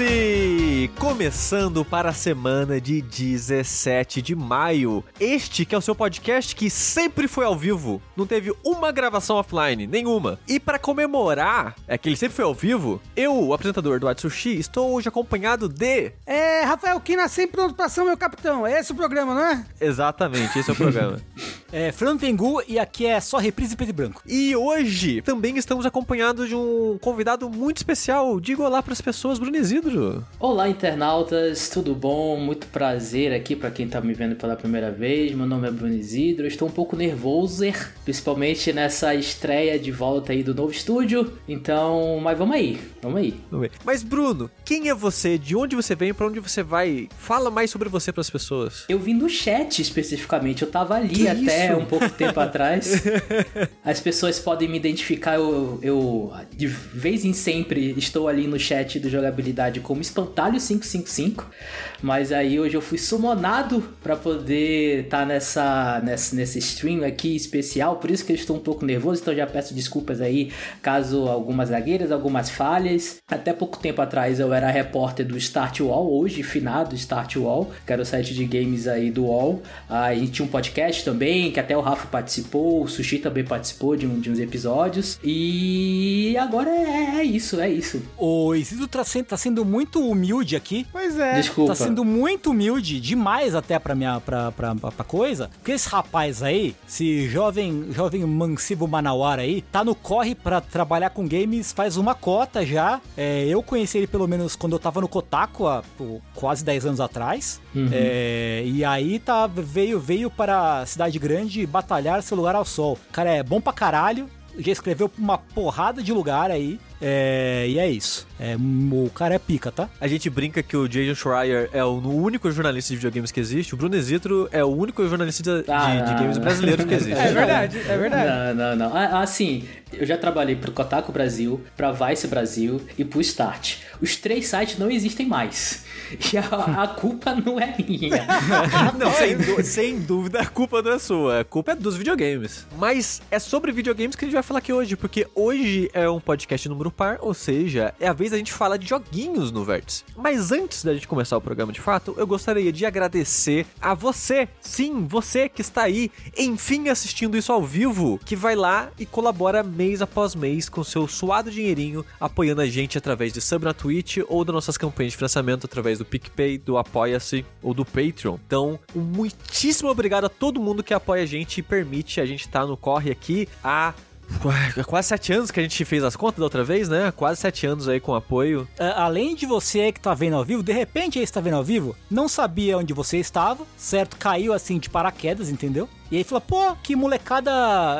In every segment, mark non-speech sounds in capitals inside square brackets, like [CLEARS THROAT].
Vértice! Começando para a semana de 17 de maio. Este que é o seu podcast que sempre foi ao vivo, não teve uma gravação offline, nenhuma. E para comemorar é que ele sempre foi ao vivo, eu, o apresentador do Atsushi, estou hoje acompanhado de... É, Rafael Kina, sempre pronto pra ser meu capitão. É esse o programa, não é? Exatamente, esse é o programa. [LAUGHS] É, Fernando Tengu e aqui é só reprise preto e branco. E hoje também estamos acompanhados de um convidado muito especial. Diga olá para as pessoas, Bruno Isidro. Olá, internautas, tudo bom? Muito prazer aqui para quem tá me vendo pela primeira vez. Meu nome é Bruno Isidro. Estou um pouco nervoso, principalmente nessa estreia de volta aí do novo estúdio. Então, mas vamos aí, vamos aí. Mas Bruno, quem é você? De onde você vem? Para onde você vai? Fala mais sobre você para as pessoas. Eu vim do chat especificamente. Eu tava ali Que até isso? um pouco tempo [LAUGHS] atrás. As pessoas podem me identificar. Eu, eu de vez em sempre estou ali no chat do jogabilidade como Espantalho555. Mas aí hoje eu fui summonado para poder estar nessa, nessa nesse stream aqui especial. Por isso que eu estou um pouco nervoso. Então já peço desculpas aí caso algumas zagueiras, algumas falhas. Até pouco tempo atrás eu era repórter do Start Wall, hoje finado Start Wall, que era o site de games aí do Wall. Ah, a gente tinha um podcast também, que até o Rafa participou, o Sushi também participou de, um, de uns episódios. E agora é, é isso, é isso. O Isidro tá sendo, tá sendo muito humilde aqui. Pois é. Desculpa. Tá sendo muito humilde, demais até pra minha pra, pra, pra, pra coisa. Porque esse rapaz aí, esse jovem, jovem mancebo manauara aí, tá no corre pra trabalhar com games faz uma cota já. É, eu conheci ele pelo menos quando eu tava no Kotaku, há pô, quase 10 anos atrás. É, e aí tá, veio, veio para a cidade grande batalhar seu lugar ao sol. Cara, é bom pra caralho. Já escreveu uma porrada de lugar aí. É, e é isso. É, o cara é pica, tá? A gente brinca que o Jason Schreier é o único jornalista de videogames que existe. O Bruno Isidro é o único jornalista de, Ah, de games brasileiro que existe. [LAUGHS] É verdade, é verdade. Não, não, não. Assim, eu já trabalhei pro Kotaku Brasil, pra Vice Brasil e pro Start. Os três sites não existem mais. [LAUGHS] E a, a culpa não é minha. [LAUGHS] não, sem, sem dúvida, a culpa não é sua. A culpa é dos videogames. Mas é sobre videogames que a gente vai falar aqui hoje, porque hoje é um podcast número par, ou seja, é a vez da gente falar de joguinhos no Vértice. Mas antes da gente começar o programa de fato, eu gostaria de agradecer a você, sim, você que está aí, enfim, assistindo isso ao vivo, que vai lá e colabora mês após mês com seu suado dinheirinho, apoiando a gente através de sub na Twitch ou das nossas campanhas de financiamento através do PicPay, do Apoia-se ou do Patreon. Então, um muitíssimo obrigado a todo mundo que apoia a gente e permite a gente estar no corre aqui Ué, quase sete anos que a gente fez as contas da outra vez, né? Quase sete anos aí com apoio. É, além de você que tá vendo ao vivo, de repente aí está vendo ao vivo, não sabia onde você estava, certo? Caiu assim de paraquedas, entendeu? E aí falou, pô, que molecada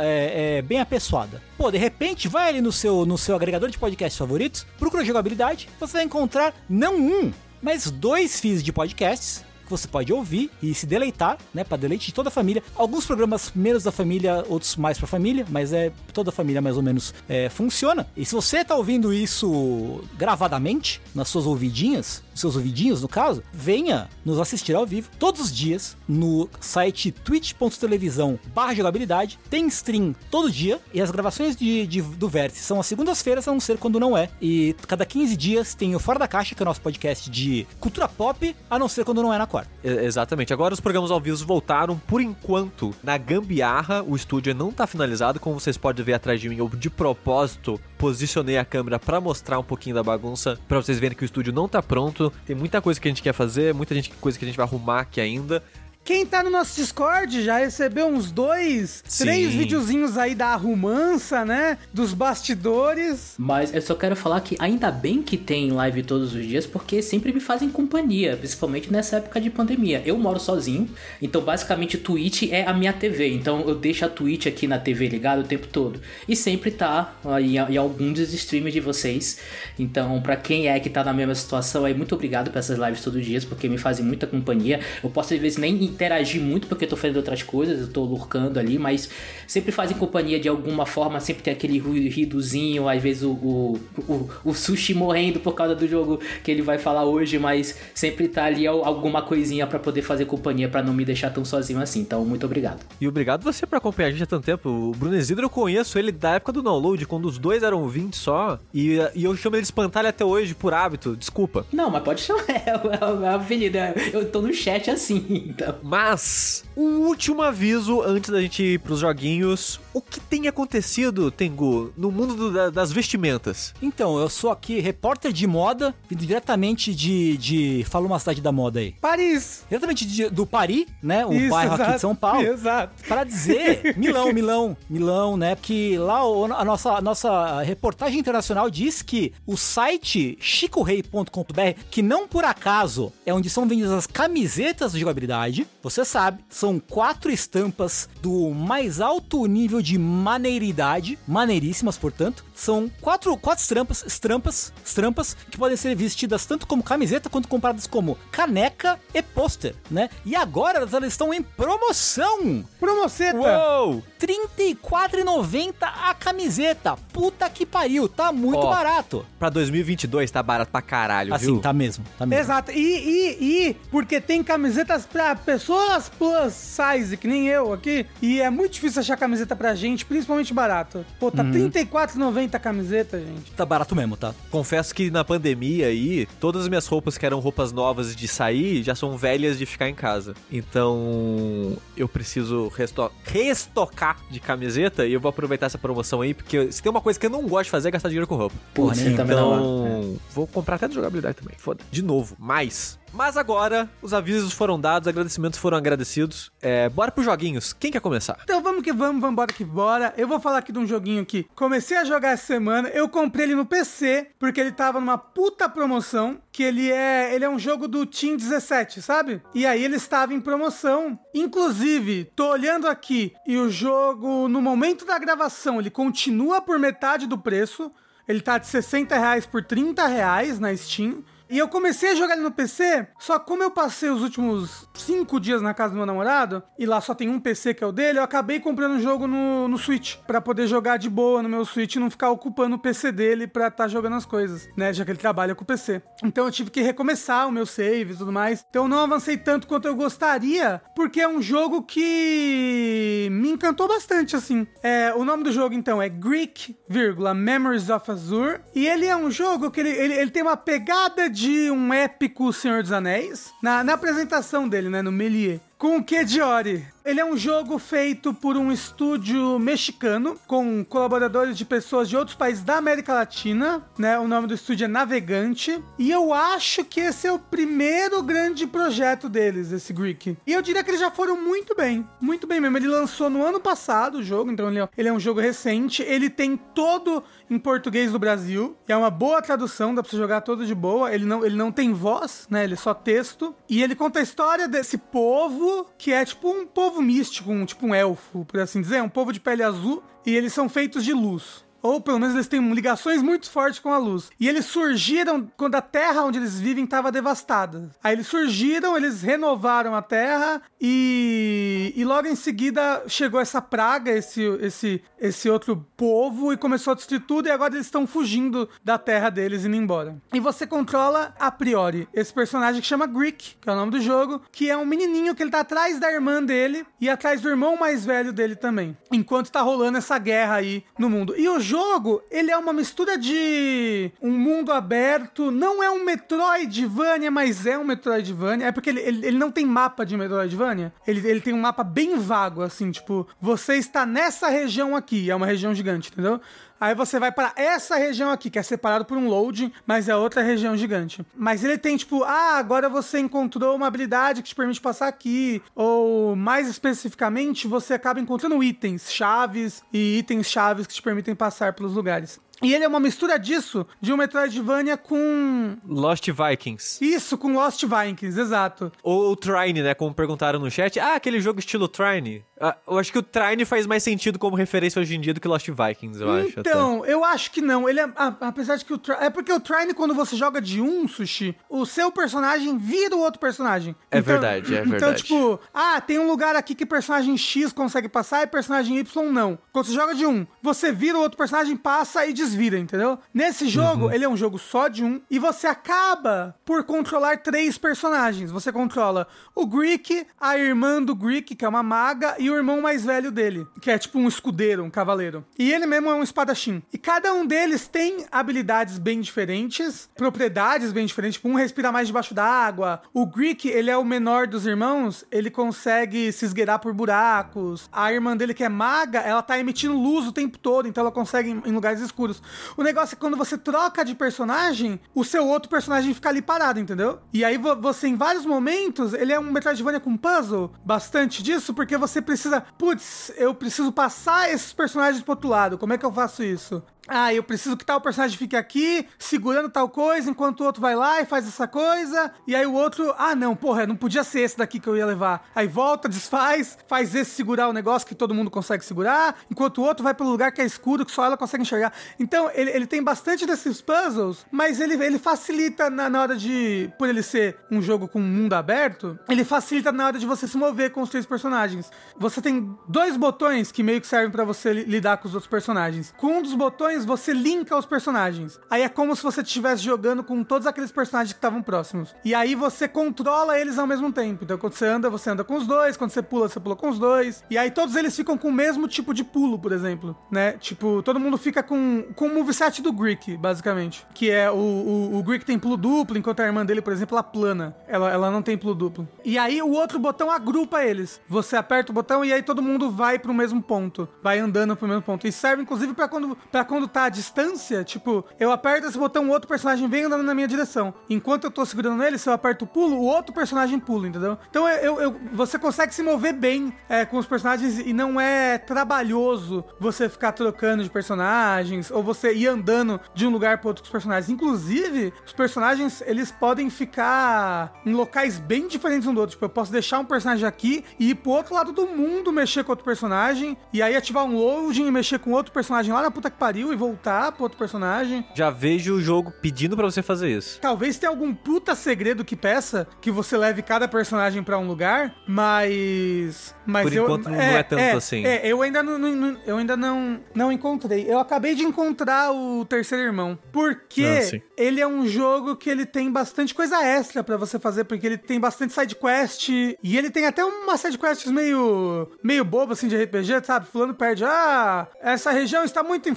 é, é, bem apessoada. Pô, de repente, vai ali no seu, no seu agregador de podcasts favoritos, procura jogabilidade, você vai encontrar não um, mas dois feeds de podcasts que você pode ouvir e se deleitar, né, para deleite de toda a família. Alguns programas menos da família, outros mais pra família, mas é toda a família mais ou menos é, funciona. E se você tá ouvindo isso gravadamente nas suas ouvidinhas, seus ouvidinhos no caso, venha nos assistir ao vivo todos os dias no site twitch.televisão barra jogabilidade. Tem stream todo dia e as gravações de, de- do Vértice são às segundas-feiras, a não ser quando não é. E cada 15 dias tem o Fora da Caixa, que é o nosso podcast de cultura pop, a não ser quando não é na quarta. Exatamente. Agora os programas ao vivo voltaram por enquanto na gambiarra. O estúdio não tá finalizado, como vocês podem ver atrás de mim. Eu de propósito posicionei a câmera pra mostrar um pouquinho da bagunça, pra vocês verem que o estúdio não tá pronto. Tem muita coisa que a gente quer fazer, muita gente, coisa que a gente vai arrumar aqui ainda. Quem tá no nosso Discord já recebeu uns dois, Sim. três videozinhos aí da arrumança, né? Dos bastidores. Mas eu só quero falar que ainda bem que tem live todos os dias, porque sempre me fazem companhia, principalmente nessa época de pandemia. Eu moro sozinho, então basicamente Twitch é a minha TV. Então eu deixo a Twitch aqui na TV ligada o tempo todo. E sempre tá aí em algum dos streams de vocês. Então, pra quem é que tá na mesma situação aí, muito obrigado por essas lives todos os dias, porque me fazem muita companhia. Eu posso às vezes nem interagir muito porque eu tô fazendo outras coisas, eu tô lurcando ali, mas sempre fazem companhia de alguma forma, sempre tem aquele ruidozinho, às vezes o, o, o, o sushi morrendo por causa do jogo que ele vai falar hoje, mas sempre tá ali alguma coisinha para poder fazer companhia para não me deixar tão sozinho assim. Então, muito obrigado. E obrigado você por acompanhar a gente há tanto tempo. O Bruno Isidro eu conheço ele da época do download, quando os dois eram 20 só, e, e eu chamo ele de espantalho até hoje por hábito, desculpa. Não, mas pode chamar, [LAUGHS] é a avenida. Eu tô no chat assim, [LAUGHS] então. Mas, um último aviso antes da gente ir pros joguinhos. O que tem acontecido, Tengu, no mundo do, da, das vestimentas? Então, eu sou aqui repórter de moda, vindo diretamente de, de. Fala uma cidade da moda aí. Paris. Diretamente de, do Paris, né? O Isso, bairro exato, aqui de São Paulo. Exato. Para dizer, [LAUGHS] Milão, Milão, Milão, né? Porque lá o, a, nossa, a nossa reportagem internacional diz que o site chicorei.com.br, que não por acaso é onde são vendidas as camisetas de jogabilidade, você sabe, são quatro estampas do mais alto nível de maneiridade, maneiríssimas, portanto. São quatro, quatro estampas, estampas, estampas que podem ser vestidas tanto como camiseta quanto compradas como caneca e pôster, né? E agora elas, elas estão em promoção. Promoceta. Uou! R$ 34,90 a camiseta. Puta que pariu, tá muito Ó, barato. Pra 2022 tá barato pra caralho, Assim, viu? tá mesmo, tá mesmo. Exato. E, e, e, porque tem camisetas pra pessoas plus size, que nem eu aqui. E é muito difícil achar camiseta pra gente, principalmente barato. Pô, tá R$34,90 a camiseta, gente. Tá barato mesmo, tá? Confesso que na pandemia aí, todas as minhas roupas que eram roupas novas de sair já são velhas de ficar em casa. Então, eu preciso resto restocar de camiseta e eu vou aproveitar essa promoção aí, porque se tem uma coisa que eu não gosto de fazer é gastar dinheiro com roupa. Eu também não. Então, vou comprar até de jogabilidade também. Foda. De novo, mais. Mas agora, os avisos foram dados, os agradecimentos foram agradecidos. É, bora pros joguinhos. Quem quer começar? Então vamos que vamos, vamos embora que bora. Eu vou falar aqui de um joguinho que comecei a jogar essa semana. Eu comprei ele no PC, porque ele tava numa puta promoção. Que ele é. Ele é um jogo do Team 17, sabe? E aí ele estava em promoção. Inclusive, tô olhando aqui e o jogo, no momento da gravação, ele continua por metade do preço. Ele tá de 60 reais por 30 reais na Steam. E eu comecei a jogar ele no PC, só como eu passei os últimos cinco dias na casa do meu namorado, e lá só tem um PC que é o dele, eu acabei comprando o jogo no, no Switch, pra poder jogar de boa no meu Switch e não ficar ocupando o PC dele pra estar jogando as coisas, né? Já que ele trabalha com o PC. Então eu tive que recomeçar o meu save e tudo mais. Então eu não avancei tanto quanto eu gostaria, porque é um jogo que me encantou bastante, assim. É, o nome do jogo, então, é Greek, vírgula, Memories of Azure. E ele é um jogo que ele, ele, ele tem uma pegada de um épico Senhor dos Anéis. Na, na apresentação dele, né, no Melie. Com o que de Ori? Ele é um jogo feito por um estúdio mexicano, com colaboradores de pessoas de outros países da América Latina, né? O nome do estúdio é Navegante. E eu acho que esse é o primeiro grande projeto deles, esse Greek. E eu diria que eles já foram muito bem, muito bem mesmo. Ele lançou no ano passado o jogo, então ele é, é um jogo recente. Ele tem todo em português do Brasil, é uma boa tradução, dá pra você jogar todo de boa. Ele não, ele não tem voz, né? Ele é só texto. E ele conta a história desse povo que é tipo um povo místico, um, tipo um elfo, por assim dizer, um povo de pele azul, e eles são feitos de luz. Ou pelo menos eles têm ligações muito fortes com a luz. E eles surgiram quando a terra onde eles vivem estava devastada. Aí eles surgiram, eles renovaram a terra e, e logo em seguida chegou essa praga, esse, esse, esse outro povo e começou a destruir tudo. E agora eles estão fugindo da terra deles e indo embora. E você controla a priori esse personagem que chama Greek, que é o nome do jogo, que é um menininho que ele tá atrás da irmã dele e atrás do irmão mais velho dele também. Enquanto tá rolando essa guerra aí no mundo. E o jogo, ele é uma mistura de um mundo aberto, não é um Metroidvania, mas é um Metroidvania. É porque ele, ele, ele não tem mapa de Metroidvania. Ele, ele tem um mapa bem vago, assim, tipo, você está nessa região aqui, é uma região gigante, entendeu? Aí você vai para essa região aqui, que é separado por um loading, mas é outra região gigante. Mas ele tem tipo, ah, agora você encontrou uma habilidade que te permite passar aqui. Ou mais especificamente, você acaba encontrando itens, chaves e itens chaves que te permitem passar pelos lugares. E ele é uma mistura disso, de um Metroidvania com. Lost Vikings. Isso, com Lost Vikings, exato. Ou o Trine, né? Como perguntaram no chat. Ah, aquele jogo estilo Trine. Ah, eu acho que o Trine faz mais sentido como referência hoje em dia do que Lost Vikings, eu acho. até. Então, eu acho que não. Ele é. a- apesar de que o. Tri- É porque o Trine, quando você joga de um sushi, o seu personagem vira o outro personagem. É verdade, é Então, verdade. tipo, ah, tem um lugar aqui que personagem X consegue passar e personagem Y não. Quando você joga de um, você vira o outro personagem, passa e desvira, entendeu? Nesse jogo, Uhum. ele é um jogo só de um e você acaba por controlar três personagens. Você controla o Greek, a irmã do Greek, que é uma maga, e o irmão mais velho dele, que é tipo um escudeiro, um cavaleiro. E ele mesmo é um espadachim. E cada um deles tem habilidades bem diferentes, propriedades bem diferentes. Tipo, um respira mais debaixo d'água. O Greek, ele é o menor dos irmãos, ele consegue se esgueirar por buracos. A irmã dele, que é maga, ela tá emitindo luz o tempo todo, então ela consegue em em lugares escuros. O negócio é que quando você troca de personagem, o seu outro personagem fica ali parado, entendeu? E aí vo- você, em vários momentos, ele é um Metroidvania com puzzle, bastante disso, porque você precisa, putz, eu preciso passar esses personagens pro outro lado. Como é que eu faço isso? Ah, eu preciso que tal personagem fique aqui, segurando tal coisa, enquanto o outro vai lá e faz essa coisa. E aí o outro, ah, não, porra, não podia ser esse daqui que eu ia levar. Aí volta, desfaz, faz esse segurar o negócio que todo mundo consegue segurar, enquanto o outro vai pro lugar que é escuro, que só ela consegue enxergar. Então, ele, ele tem bastante desses puzzles, mas ele, ele facilita na, na hora de. Por ele ser um jogo com mundo aberto, ele facilita na hora de você se mover com os três personagens. Você tem dois botões que meio que servem pra você li- lidar com os outros personagens. Com um dos botões, você linka os personagens. Aí é como se você estivesse jogando com todos aqueles personagens que estavam próximos. E aí você controla eles ao mesmo tempo. Então quando você anda, você anda com os dois. Quando você pula, você pula com os dois. E aí todos eles ficam com o mesmo tipo de pulo, por exemplo. Né? Tipo, todo mundo fica com, com o moveset do Greek, basicamente. Que é o, o, o Greek tem pulo duplo, enquanto a irmã dele, por exemplo, ela plana. Ela, ela não tem pulo duplo. E aí o outro botão agrupa eles. Você aperta o botão e aí todo mundo vai pro mesmo ponto. Vai andando pro mesmo ponto. E serve, inclusive, pra quando, pra quando tá à distância. Tipo, eu aperto esse botão, o outro personagem vem andando na minha direção. Enquanto eu tô segurando ele, se eu aperto o pulo, o outro personagem pula, entendeu? Então eu, eu- você consegue se mover bem é, com os personagens e não é trabalhoso você ficar trocando de personagens ou você ir andando de um lugar para outro com os personagens. Inclusive, os personagens eles podem ficar em locais bem diferentes um do outro. Tipo, eu posso deixar um personagem aqui e ir pro outro lado do mundo mexer com outro personagem e aí ativar um loading e mexer com outro personagem lá na puta que pariu e voltar pro outro personagem. Já vejo o jogo pedindo pra você fazer isso. Talvez tenha algum puta segredo que peça que você leve cada personagem pra um lugar, mas. Mas Por eu, enquanto não é tanto assim. É, eu ainda não, não- eu ainda não, não encontrei. Eu acabei de encontrar o terceiro irmão. Porque Ah, ele é um jogo que ele tem bastante coisa extra pra você fazer, porque ele tem bastante side quest e ele tem até uma side quests meio meio boba assim de RPG, sabe? Fulano perde, ah, essa região está muito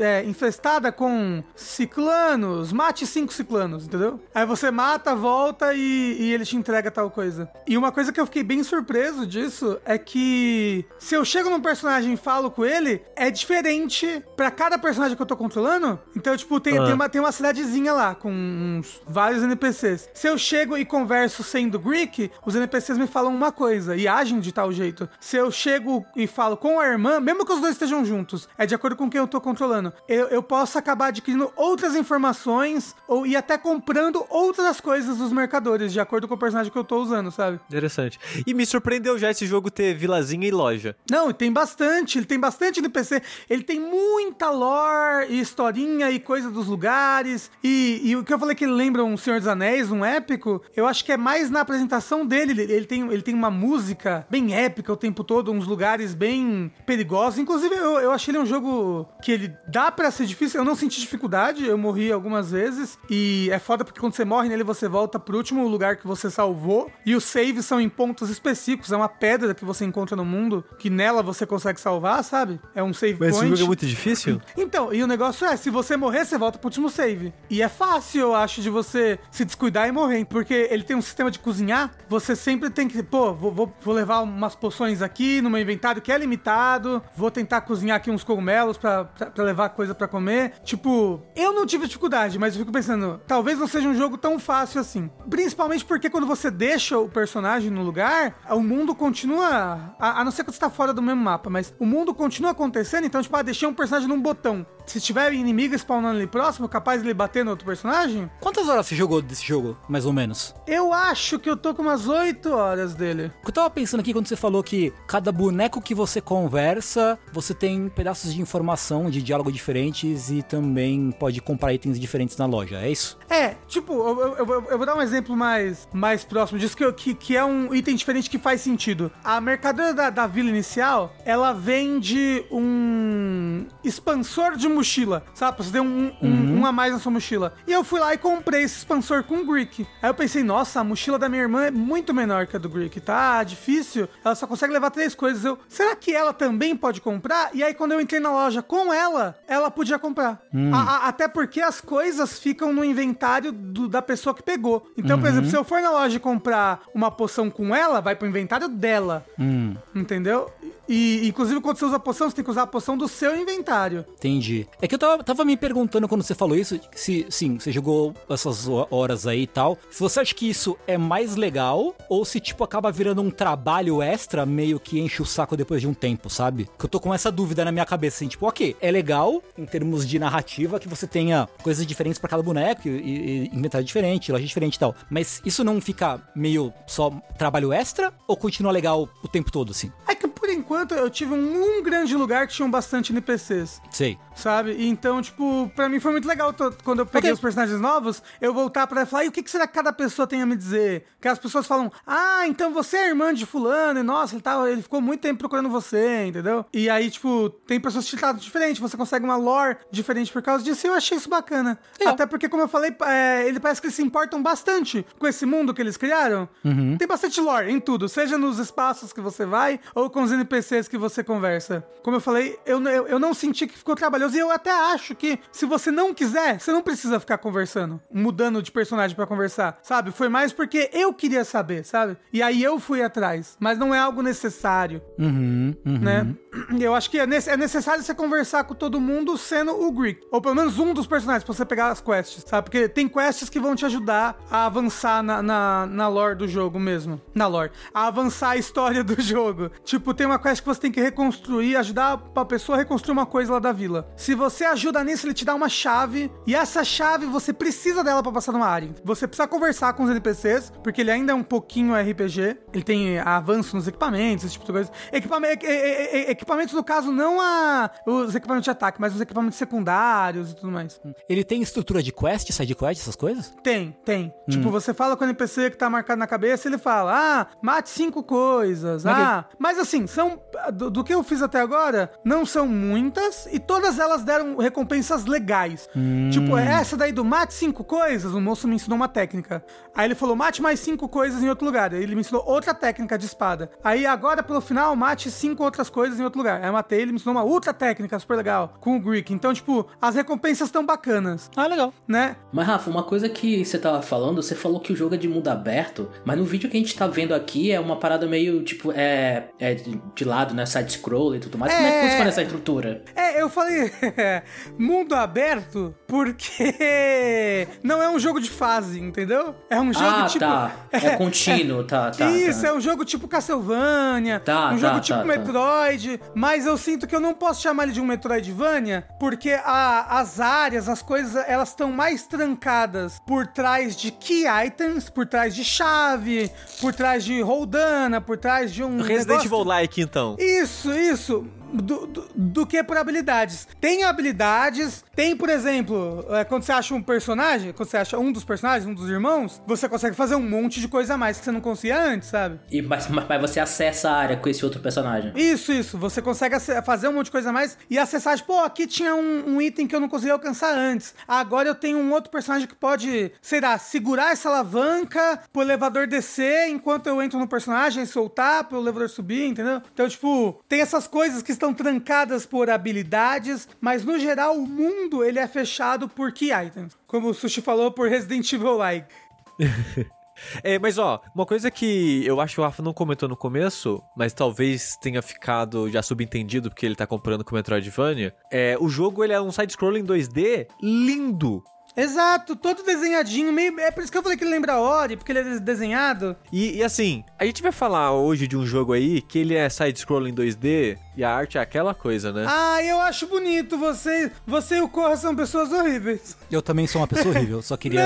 é, infestada com ciclanos, mate cinco ciclanos, entendeu? Aí você mata, volta e, e ele te entrega tal coisa. E uma coisa que eu fiquei bem surpreso disso é que se eu chego num personagem e falo com ele, é diferente pra cada personagem que eu tô controlando. Então, tipo, tem, Ah. tem, uma, tem uma cidadezinha lá com uns, vários NPCs. Se eu chego e converso sendo Greek, os NPCs me falam uma coisa e agem de tal jeito. Se eu chego e falo com a irmã, mesmo que os dois estejam juntos, é de acordo com quem eu tô controlando, eu, eu posso acabar adquirindo outras informações ou e até comprando outras coisas dos mercadores, de acordo com o personagem que eu tô usando, sabe? Interessante. E me surpreendeu já esse jogo ter vilazinha e loja. Não, tem bastante, ele tem bastante NPC, ele tem muita lore e historinha e coisa dos lugares. E, e o que eu falei que ele lembra um Senhor dos Anéis, um épico, eu acho que é mais na apresentação dele. Ele, tem, ele tem uma música bem épica o tempo todo, uns lugares bem perigosos. Inclusive, eu, eu achei ele um jogo que ele dá pra ser difícil. Eu não senti dificuldade, eu morri algumas vezes. E é foda porque quando você morre nele, você volta pro último lugar que você salvou. E os saves são em pontos específicos. É uma pedra que você encontra no mundo, que nela você consegue salvar, sabe? É um save Mas point. esse jogo é muito difícil? Então, e o negócio é, se você morrer, você volta pro último save. E é fácil, eu acho, de você se descuidar e morrer. Porque ele tem um sistema de cozinhar, você sempre tem que, pô, vou, vou- vou levar umas poções aqui no meu inventário que é limitado, vou tentar cozinhar aqui uns cogumelos pra, pra, pra levar coisa pra comer. Tipo, eu não tive dificuldade, mas eu fico pensando, talvez não seja um jogo tão fácil assim. Principalmente porque quando você deixa o personagem no lugar, o mundo continua. A, a não ser que você tá fora do mesmo mapa, mas o mundo continua acontecendo, então, tipo, ah, deixei um personagem num botão. Se tiver inimigo spawnando ali próximo, capaz de ele bater no outro personagem, Quantas horas você jogou desse jogo, mais ou menos? eu acho que eu tô com umas 8 horas dele. Eu tava pensando aqui quando você falou que cada boneco que você conversa, você tem pedaços de informação, de diálogo diferentes e também pode comprar itens diferentes na loja, é isso? É, tipo, eu, eu- eu- vou dar um exemplo mais, mais próximo disso, que, que, que é um item diferente que faz sentido. A mercadoria da, da vila inicial, ela vende um expansor de mochila, sabe? Pra você ter um, um, um a mais na sua mochila. E eu fui lá e comprei esse expansor com o Greek. Aí eu pensei, nossa, a mochila da minha irmã é muito menor que a do Greek, tá difícil. Ela só consegue levar três coisas. Eu, será que ela também pode comprar? E aí quando eu entrei na loja com ela, ela podia comprar. A- a- até porque as coisas ficam no inventário do- da pessoa que pegou. Então, por exemplo, se eu for na loja e comprar uma poção com ela, vai pro inventário dela. Entendeu? E, inclusive, quando você usa a poção, você tem que usar a poção do seu inventário. Entendi. É que eu tava, tava me perguntando quando você falou isso, se sim, você jogou essas ho- horas aí e tal, se você acha que isso é mais legal ou se tipo acaba virando um trabalho extra meio que enche o saco depois de um tempo, sabe? Que eu tô com essa dúvida na minha cabeça, assim, tipo, ok, é legal em termos de narrativa que você tenha coisas diferentes pra cada boneco e, e inventário diferente, loja diferente e tal, mas isso não fica meio só trabalho extra ou continua legal o tempo todo, assim? É que por enquanto eu tive um, um grande lugar que tinham bastante NPCs. Sei. Sabe? Então, tipo, pra mim foi muito legal quando eu peguei Ok. os personagens novos, eu voltar pra e falar, e o que, que será que cada pessoa tem a me dizer? Que as pessoas falam, ah, então você é irmã de fulano, e nossa, ele, tá, ele ficou muito tempo procurando você, entendeu? E aí, tipo, tem pessoas que te tratam diferente, você consegue uma lore diferente por causa disso, e eu achei isso bacana. Legal. Até porque, como eu falei, é, ele parece que eles se importam bastante com esse mundo que eles criaram. Tem bastante lore em tudo, seja nos espaços que você vai, ou com os NPCs que você conversa. Como eu falei, eu, eu, eu não senti que ficou trabalhoso, e eu até acho que se você não quiser, você não precisa ficar conversando, mudando de personagem pra conversar, sabe? Foi mais porque eu queria saber, sabe? E aí eu fui atrás, mas não é algo necessário Uhum, uhum. né? [CLEARS THROAT] Eu acho que é, é necessário você conversar com todo mundo sendo o Greek. Ou pelo menos um dos personagens pra você pegar as quests, sabe? Porque tem quests que vão te ajudar a avançar na, na, na lore do jogo mesmo. Na lore. A avançar a história do [LAUGHS] jogo. Tipo, tem uma quest que você tem que reconstruir, ajudar a pessoa a reconstruir uma coisa lá da vila. Se você ajuda nisso, ele te dá uma chave. E essa chave, você precisa dela pra passar numa área. Você precisa conversar com os NPCs, porque ele ainda é um pouquinho RPG. Ele tem avanço nos equipamentos, esse tipo de coisa. Equipame- e- e- e- equipamentos, no caso, não a, os equipamentos de ataque, mas os equipamentos secundários e tudo mais. Ele tem estrutura de quest, side quest, essas coisas? Tem, tem. Tipo, você fala com o NPC que tá marcado na cabeça, ele fala, ah, mate cinco coisas. Ok. Ah, mas assim, são. Do, do que eu fiz até agora, não são muitas, e todas elas deram recompensas legais. Tipo, essa daí do mate cinco coisas, o moço me ensinou uma técnica. Aí ele falou, mate mais cinco coisas em outro lugar. Aí ele me ensinou outra técnica de espada. Aí agora, pelo final, mate cinco outras coisas em outro lugar. Aí eu matei, ele me ensinou uma outra técnica super legal, com o Greek. Então, tipo, as recompensas estão bacanas, Ah, legal. né? Mas, Rafa, uma coisa que você tava falando, você falou que o jogo é de mundo aberto, mas no vídeo que a gente tá vendo aqui é uma parada meio, tipo, é, é de, lado, né? Side-scroll e tudo mais. Como é que É. funciona essa estrutura? É, eu falei [LAUGHS] mundo aberto porque [LAUGHS] não é um jogo de fase, entendeu? É um jogo ah, tipo. tá. [LAUGHS] É contínuo, tá, tá. Isso, tá. é um jogo tipo Castlevania, Tá, um tá, jogo tipo tá, tá. Metroid, mas eu sinto que eu não posso chamar ele de um Metroidvania, porque a- as áreas, as coisas, elas estão mais trancadas por trás de key items, por trás de chave, por trás de roldana, por trás de um Resident Evil-like, então. isso, isso. Do, do, do que por habilidades. Tem habilidades, tem, por exemplo, é, quando você acha um personagem, quando você acha um dos personagens, um dos irmãos, você consegue fazer um monte de coisa a mais que você não conseguia antes, sabe? E, mas, mas você acessa a área com esse outro personagem. Isso, isso. Você consegue fazer um monte de coisa a mais e acessar, tipo, pô, aqui tinha um, um item que eu não conseguia alcançar antes. Agora eu tenho um outro personagem que pode, sei lá, segurar essa alavanca pro elevador descer enquanto eu entro no personagem, soltar pro elevador subir, entendeu? Então, tipo, tem essas coisas que estão trancadas por habilidades, mas no geral o mundo ele é fechado por key items. Como o Sushi falou, por Resident Evil Like. [LAUGHS] É, mas ó, uma coisa que eu acho que o Rafa não comentou no começo, mas talvez tenha ficado já subentendido porque ele tá comparando com o Metroidvania, é, o jogo ele é um side-scrolling 2D lindo. Exato, todo desenhadinho, meio. É por isso que eu falei que ele lembra Ori, porque ele é des- desenhado. E, e assim, a gente vai falar hoje de um jogo aí que ele é side-scrolling 2D E a arte é aquela coisa, né? Ah, eu acho bonito. Você, você e o Corra são pessoas horríveis. Eu também sou uma pessoa horrível, só queria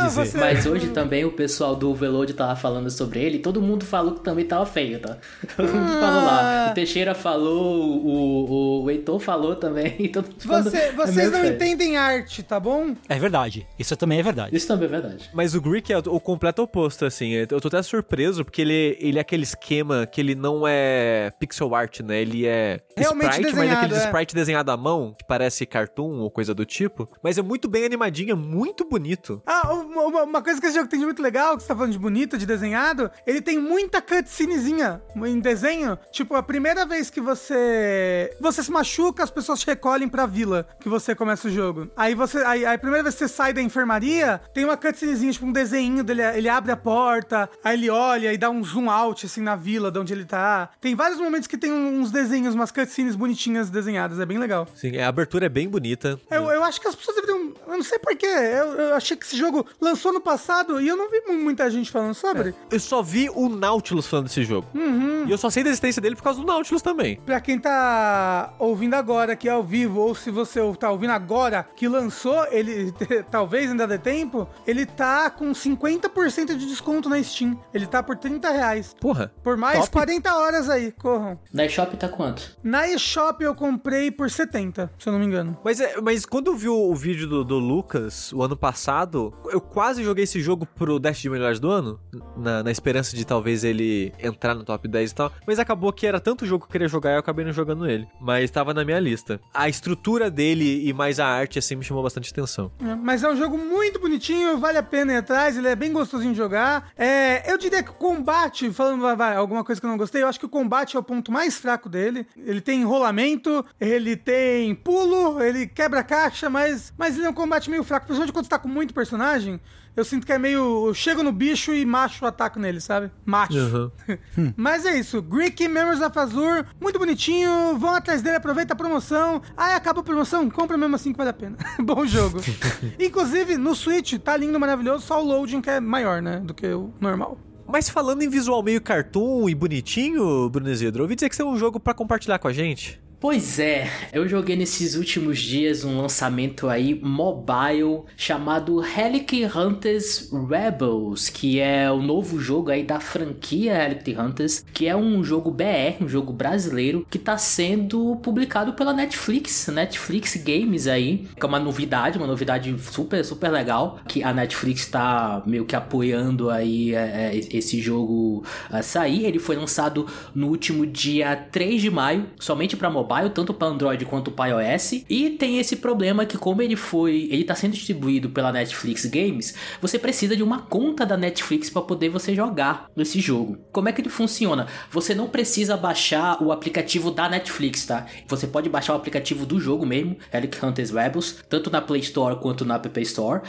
Não, dizer. você- Mas hoje também o pessoal do Overload tava falando sobre ele, todo mundo falou que também tava feio, tá? [LAUGHS] Todo mundo falou lá. O Teixeira falou, o, o Heitor falou também, [LAUGHS] todo mundo Você, é vocês meio não feio. entendem arte, tá bom? É verdade. Isso também é verdade. Isso também é verdade. Mas o Greek é o completo oposto, assim. Eu tô até surpreso, porque ele, ele é aquele esquema que ele não é pixel art, né? Ele é Realmente sprite, mas desenhado, aquele é. sprite desenhado à mão, que parece cartoon ou coisa do tipo. Mas é muito bem animadinho, é muito bonito. Ah, uma, uma- coisa que esse jogo tem de muito legal, que você tá falando de bonito, de desenhado, ele tem muita cutscenezinha em desenho. Tipo, a primeira vez que você você se machuca, as pessoas te recolhem pra vila que você começa o jogo. Aí você, aí, aí a primeira vez que você sai da enfermaria, tem uma cutscenezinha, tipo um desenho dele, ele abre a porta, aí ele olha e dá um zoom out, assim, na vila de onde ele tá. Tem vários momentos que tem uns desenhos, umas cutscenes bonitinhas desenhadas, é bem legal. Sim, a abertura é bem bonita. Eu, eu acho que as pessoas deveriam. Eu não sei porquê. Eu, eu achei que esse jogo lançou no passado e eu não vi mu- muita gente falando sobre. Eu só vi o Nautilus falando desse jogo. Uhum. E eu só sei da existência dele por causa do Nautilus também. Pra quem tá ouvindo agora aqui ao vivo, ou se você tá ouvindo agora que lançou, ele [LAUGHS] talvez ainda dê tempo, ele tá com 50% de desconto na Steam. Ele tá por 30 reais. Porra. Por mais Top. 40 horas aí, corram. Na eShop tá quanto? Na eShop eu comprei por 70, se eu não me engano. Mas, é, mas quando eu vi o, o vídeo do, do Lucas, o ano passado, eu quase joguei esse jogo pro Dash de melhores do ano, na, na esperança de talvez ele entrar no top 10 e tal. Mas acabou que era tanto jogo que eu queria jogar e eu acabei não jogando ele. Mas tava na minha lista. A estrutura dele e mais a arte, assim, me chamou bastante atenção. É, Mas é um jogo muito bonitinho, vale a pena ir atrás, ele é bem gostosinho de jogar. É, eu diria que o combate, falando vai, vai, alguma coisa que eu não gostei, eu acho que o combate é o ponto mais fraco dele. Ele tem enrolamento, ele tem pulo, ele quebra caixa, mas, mas ele é um combate meio fraco, principalmente quando você tá com muito personagem. Eu sinto que é meio. Eu chego no bicho e macho ataco nele, sabe? Macho. Uhum. [LAUGHS] Mas é isso. Greek Memories of Azure, muito bonitinho. Vão atrás dele, aproveita a promoção. Aí acaba a promoção, compra mesmo assim que vale a pena. [LAUGHS] Bom jogo. [LAUGHS] Inclusive, no Switch, tá lindo, maravilhoso. Só o loading que é maior, né? Do que o normal. Mas falando em visual meio cartoon e bonitinho, Bruno eu ouvi dizer que você tem um jogo pra compartilhar com a gente. Pois é, eu joguei nesses últimos dias um lançamento aí mobile chamado Helic Hunters Rebels, que é o novo jogo aí da franquia Helic Hunters, que é um jogo BR, um jogo brasileiro, que tá sendo publicado pela Netflix, Netflix Games aí, que é uma novidade, uma novidade super, super legal, que a Netflix tá meio que apoiando aí é, é, esse jogo a sair. Ele foi lançado no último dia 3 de maio, somente para mobile, tanto para Android quanto para iOS. E tem esse problema que como ele foi, ele tá sendo distribuído pela Netflix Games, você precisa de uma conta da Netflix para poder você jogar esse jogo. Como é que ele funciona? Você não precisa baixar o aplicativo da Netflix, tá? Você pode baixar o aplicativo do jogo mesmo, Helic Hunters Rebels, tanto na Play Store quanto na App Store.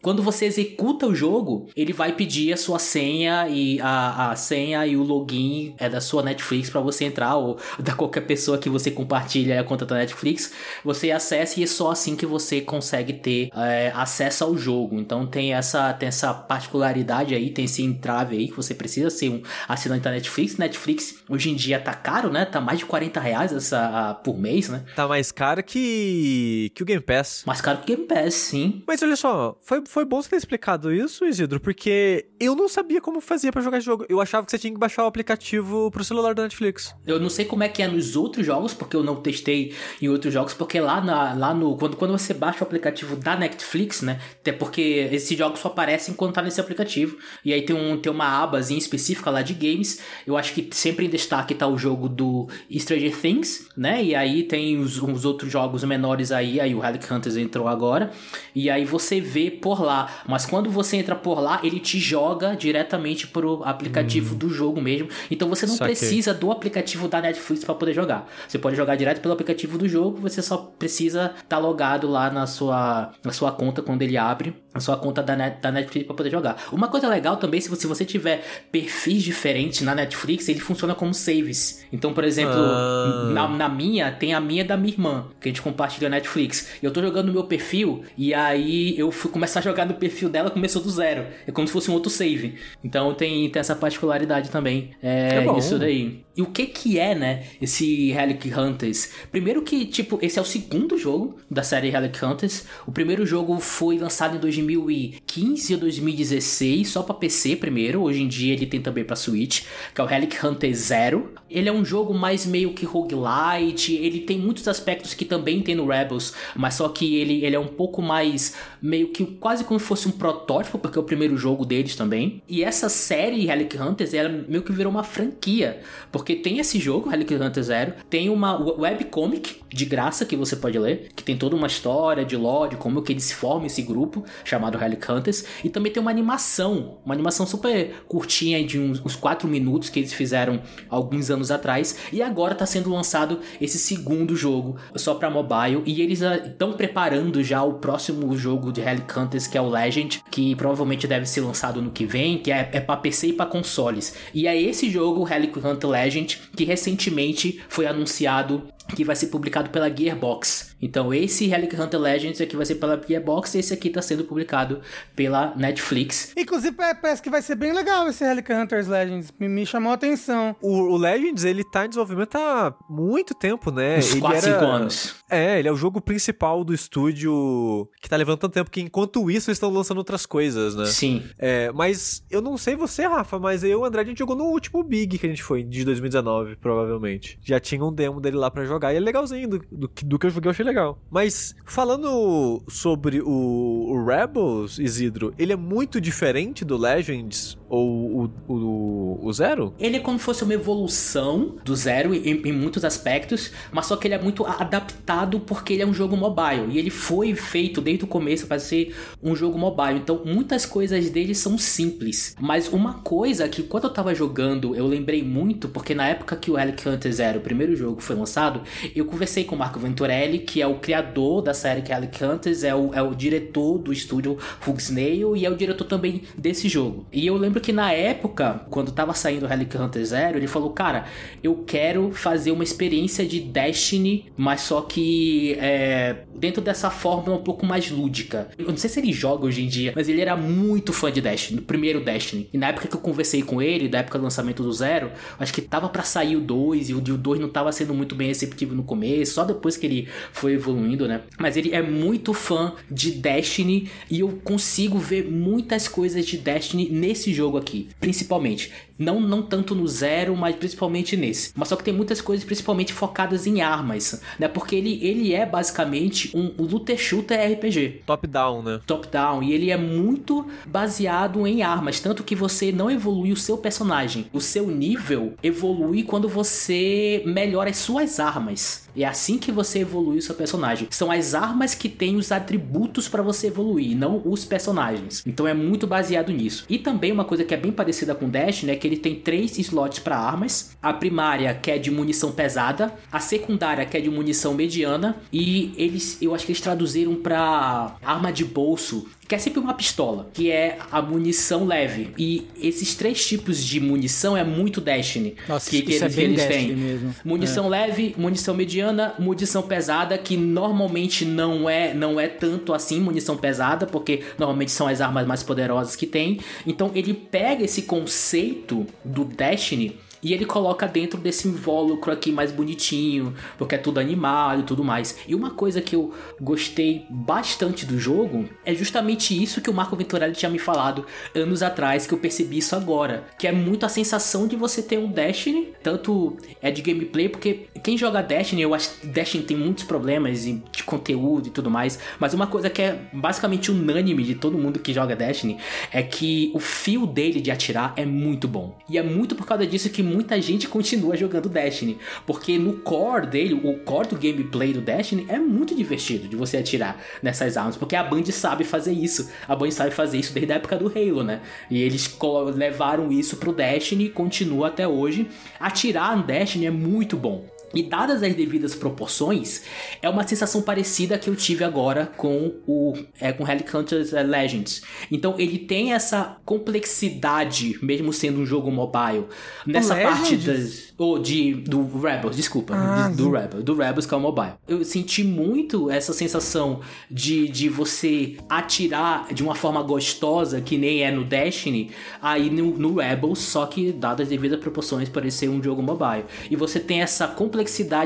Quando você executa o jogo, ele vai pedir a sua senha e a, a senha e o login é da sua Netflix para você entrar ou da qualquer pessoa que você compartilha a conta da Netflix. Você acessa e é só assim que você consegue ter é, acesso ao jogo. Então tem essa, tem essa particularidade aí, tem esse entrave aí que você precisa ser um assinante da Netflix. Netflix hoje em dia tá caro, né? Tá mais de 40 reais essa, por mês, né? Tá mais caro que, que o Game Pass. Mais caro que o Game Pass, sim. Mas olha só, foi, foi bom você ter explicado isso, Isidro, porque eu não sabia como fazia pra jogar esse jogo. Eu achava que você tinha que baixar o aplicativo pro celular da Netflix. Eu não sei como é que é nos outros jogos, porque eu não testei em outros jogos, porque lá, na, lá no. Quando, quando você baixa o aplicativo da Netflix, né? Até porque esses jogos só aparecem quando tá nesse aplicativo. E aí tem, um, tem uma abazinha específica lá de games. Eu acho que sempre em destaque tá o jogo do Stranger Things, né? E aí tem os, os outros jogos menores aí. Aí o Helic Hunters entrou agora. E aí você vê por lá. Mas quando você entra por lá, ele te joga diretamente pro aplicativo do jogo mesmo. Então você não Saquei. precisa do aplicativo da Netflix para poder jogar. Você pode jogar direto pelo aplicativo do jogo, você só precisa estar logado lá na sua, na sua conta quando ele abre, a sua conta da, Net, da Netflix para poder jogar. Uma coisa legal também, se você, se você tiver perfis diferentes na Netflix, ele funciona como saves. Então, por exemplo, Ah. na, na minha, tem a minha da minha irmã, que a gente compartilha na Netflix. Eu tô jogando no meu perfil, e aí eu fui começar a jogar no perfil dela, começou do zero. É como se fosse um outro save. Então tem, tem essa particularidade também é, É bom. nisso daí. E o que que é, né, esse Relic Hunters? Primeiro que, tipo, esse é o segundo jogo da série Relic Hunters. O primeiro jogo foi lançado em 2015 ou 2016, só para PC primeiro. Hoje em dia ele tem também para Switch, que é o Relic Hunter Zero. Ele é um jogo mais meio que roguelite, ele tem muitos aspectos que também tem no Rebels, mas só que ele, ele é um pouco mais meio que quase como se fosse um protótipo, porque é o primeiro jogo deles também. E essa série Relic Hunters, ela meio que virou uma franquia, porque tem esse jogo, Relic Hunter Zero, tem uma webcomic de graça que você pode ler, que tem toda uma história de lore, como que eles formam esse grupo chamado Relic Hunters, e também tem uma animação, uma animação super curtinha de uns, uns 4 minutos que eles fizeram alguns anos atrás, e agora está sendo lançado esse segundo jogo só para mobile, e eles estão preparando já o próximo jogo de Relic Hunters, que é o Legend, que provavelmente deve ser lançado no que vem, que é, é para PC e para consoles. E é esse jogo, Relic Hunter Legend, que recentemente foi anunciado que vai ser publicado pela Gearbox. Então esse Relic Hunter Legends aqui vai ser pela Gearbox e esse aqui está sendo publicado pela Netflix. Inclusive parece que vai ser bem legal esse Relic Hunters Legends, me, me chamou a atenção. O, o, Legends, ele tá em desenvolvimento há muito tempo, né? Uns 4, 5 anos. É, ele é o jogo principal do estúdio que tá levando tanto tempo que enquanto isso eles estão lançando outras coisas, né? Sim. É, mas eu não sei você, Rafa, mas eu e o André a gente jogou no último Big que a gente foi, de 2019, provavelmente. Já tinha um demo dele lá para jogar e é legalzinho, do, do, do, que eu joguei eu achei legal. Mas falando sobre o, o, Rebels, Isidro, ele é muito diferente do Legends ou o, o, o Zero? Ele é como se fosse uma evolução do Zero em, em muitos aspectos, mas só que ele é muito adaptado porque ele é um jogo mobile e ele foi feito desde o começo para ser um jogo mobile. Então muitas coisas dele são simples. Mas uma coisa que quando eu tava jogando eu lembrei muito, porque na época que o Relic Hunter Zero, o primeiro jogo, foi lançado, eu conversei com o Marco Venturelli, que é o criador da série Relic Hunters, é o, é o diretor do estúdio Fugsnail e é o diretor também desse jogo. E eu lembro que na época, quando tava saindo o Relic Hunter Zero, ele falou: Cara, eu quero fazer uma experiência de Destiny, mas só que é, dentro dessa fórmula um pouco mais lúdica. Eu não sei se ele joga hoje em dia, mas ele era muito fã de Destiny, do primeiro Destiny. E na época que eu conversei com ele, da época do lançamento do Zero, acho que tava para sair o 2 e o 2 não tava sendo muito bem receptivo no começo, só depois que ele foi evoluindo, né? Mas ele é muito fã de Destiny e eu consigo ver muitas coisas de Destiny nesse jogo aqui, principalmente. Não, não tanto no zero, mas principalmente nesse. Mas só que tem muitas coisas principalmente focadas em armas, né? Porque ele, ele é basicamente um, um looter shooter RPG. Top-down, né? Top-down. E ele é muito baseado em armas. Tanto que você não evolui o seu personagem. O seu nível evolui quando você melhora as suas armas. E é assim que você evolui o seu personagem. São as armas que têm os atributos para você evoluir, não os personagens. Então é muito baseado nisso. E também uma coisa que é bem parecida com Dash, né? Que ele tem três slots para armas. A primária, que é de munição pesada. A secundária, que é de munição mediana. E eles, eu acho que eles traduziram para arma de bolso, que é sempre uma pistola, que é a munição leve. E esses três tipos de munição é muito Destiny. Nossa, que, que eles, é eles têm. mesmo. Munição É. leve, munição mediana, munição pesada, que normalmente não é não é tanto assim munição pesada, porque normalmente são as armas mais poderosas que tem. Então ele pega esse conceito do Destiny e ele coloca dentro desse invólucro aqui mais bonitinho, porque é tudo animado e tudo mais. E uma coisa que eu gostei bastante do jogo é justamente isso que o Marco Venturelli tinha me falado anos atrás, que eu percebi isso agora. Que é muito a sensação de você ter um Destiny, tanto é de gameplay, porque quem joga Destiny, eu acho que Destiny tem muitos problemas de conteúdo e tudo mais, mas uma coisa que é basicamente unânime de todo mundo que joga Destiny é que o fio dele de atirar é muito bom. E é muito por causa disso que muita gente continua jogando Destiny, porque no core dele, o core do gameplay do Destiny é muito divertido de você atirar nessas armas, porque a Band sabe fazer isso. A Band sabe fazer isso desde a época do Halo, né? E eles levaram isso pro Destiny e continua até hoje. Atirar no Destiny é muito bom. E dadas as devidas proporções, é uma sensação parecida que eu tive agora com o é, com Relic Hunters é, Legends. Então ele tem essa complexidade, mesmo sendo um jogo mobile, nessa parte das ou de do Rebels, desculpa, Ah, de- do Rebels, do Rebels que é o mobile. Eu senti muito essa sensação de, de você atirar de uma forma gostosa, que nem é no Destiny, aí no, no Rebels, só que dadas as devidas proporções ser um jogo mobile. E você tem essa complexidade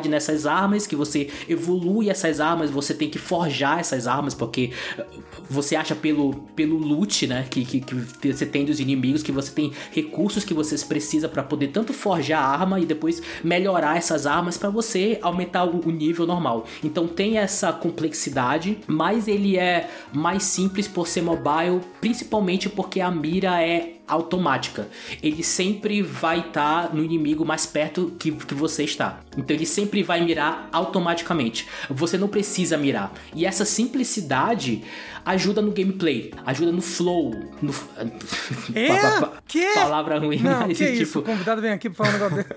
nessas armas, que você evolui essas armas, você tem que forjar essas armas, porque eh, você acha pelo, pelo loot, né, que, que, que você tem dos inimigos, que você tem recursos que você precisa para poder tanto forjar a arma e depois melhorar essas armas para você aumentar o, o nível normal. Então tem essa complexidade, mas ele é mais simples por ser mobile, principalmente porque a mira é automática. Ele sempre vai estar no inimigo mais perto que, que você está. Então ele sempre vai mirar automaticamente. Você não precisa mirar. E essa simplicidade ajuda no gameplay, ajuda no flow. No... É? [LAUGHS] Que? Palavra ruim, Não, mas que isso? tipo. O convidado vem aqui pra falar um negócio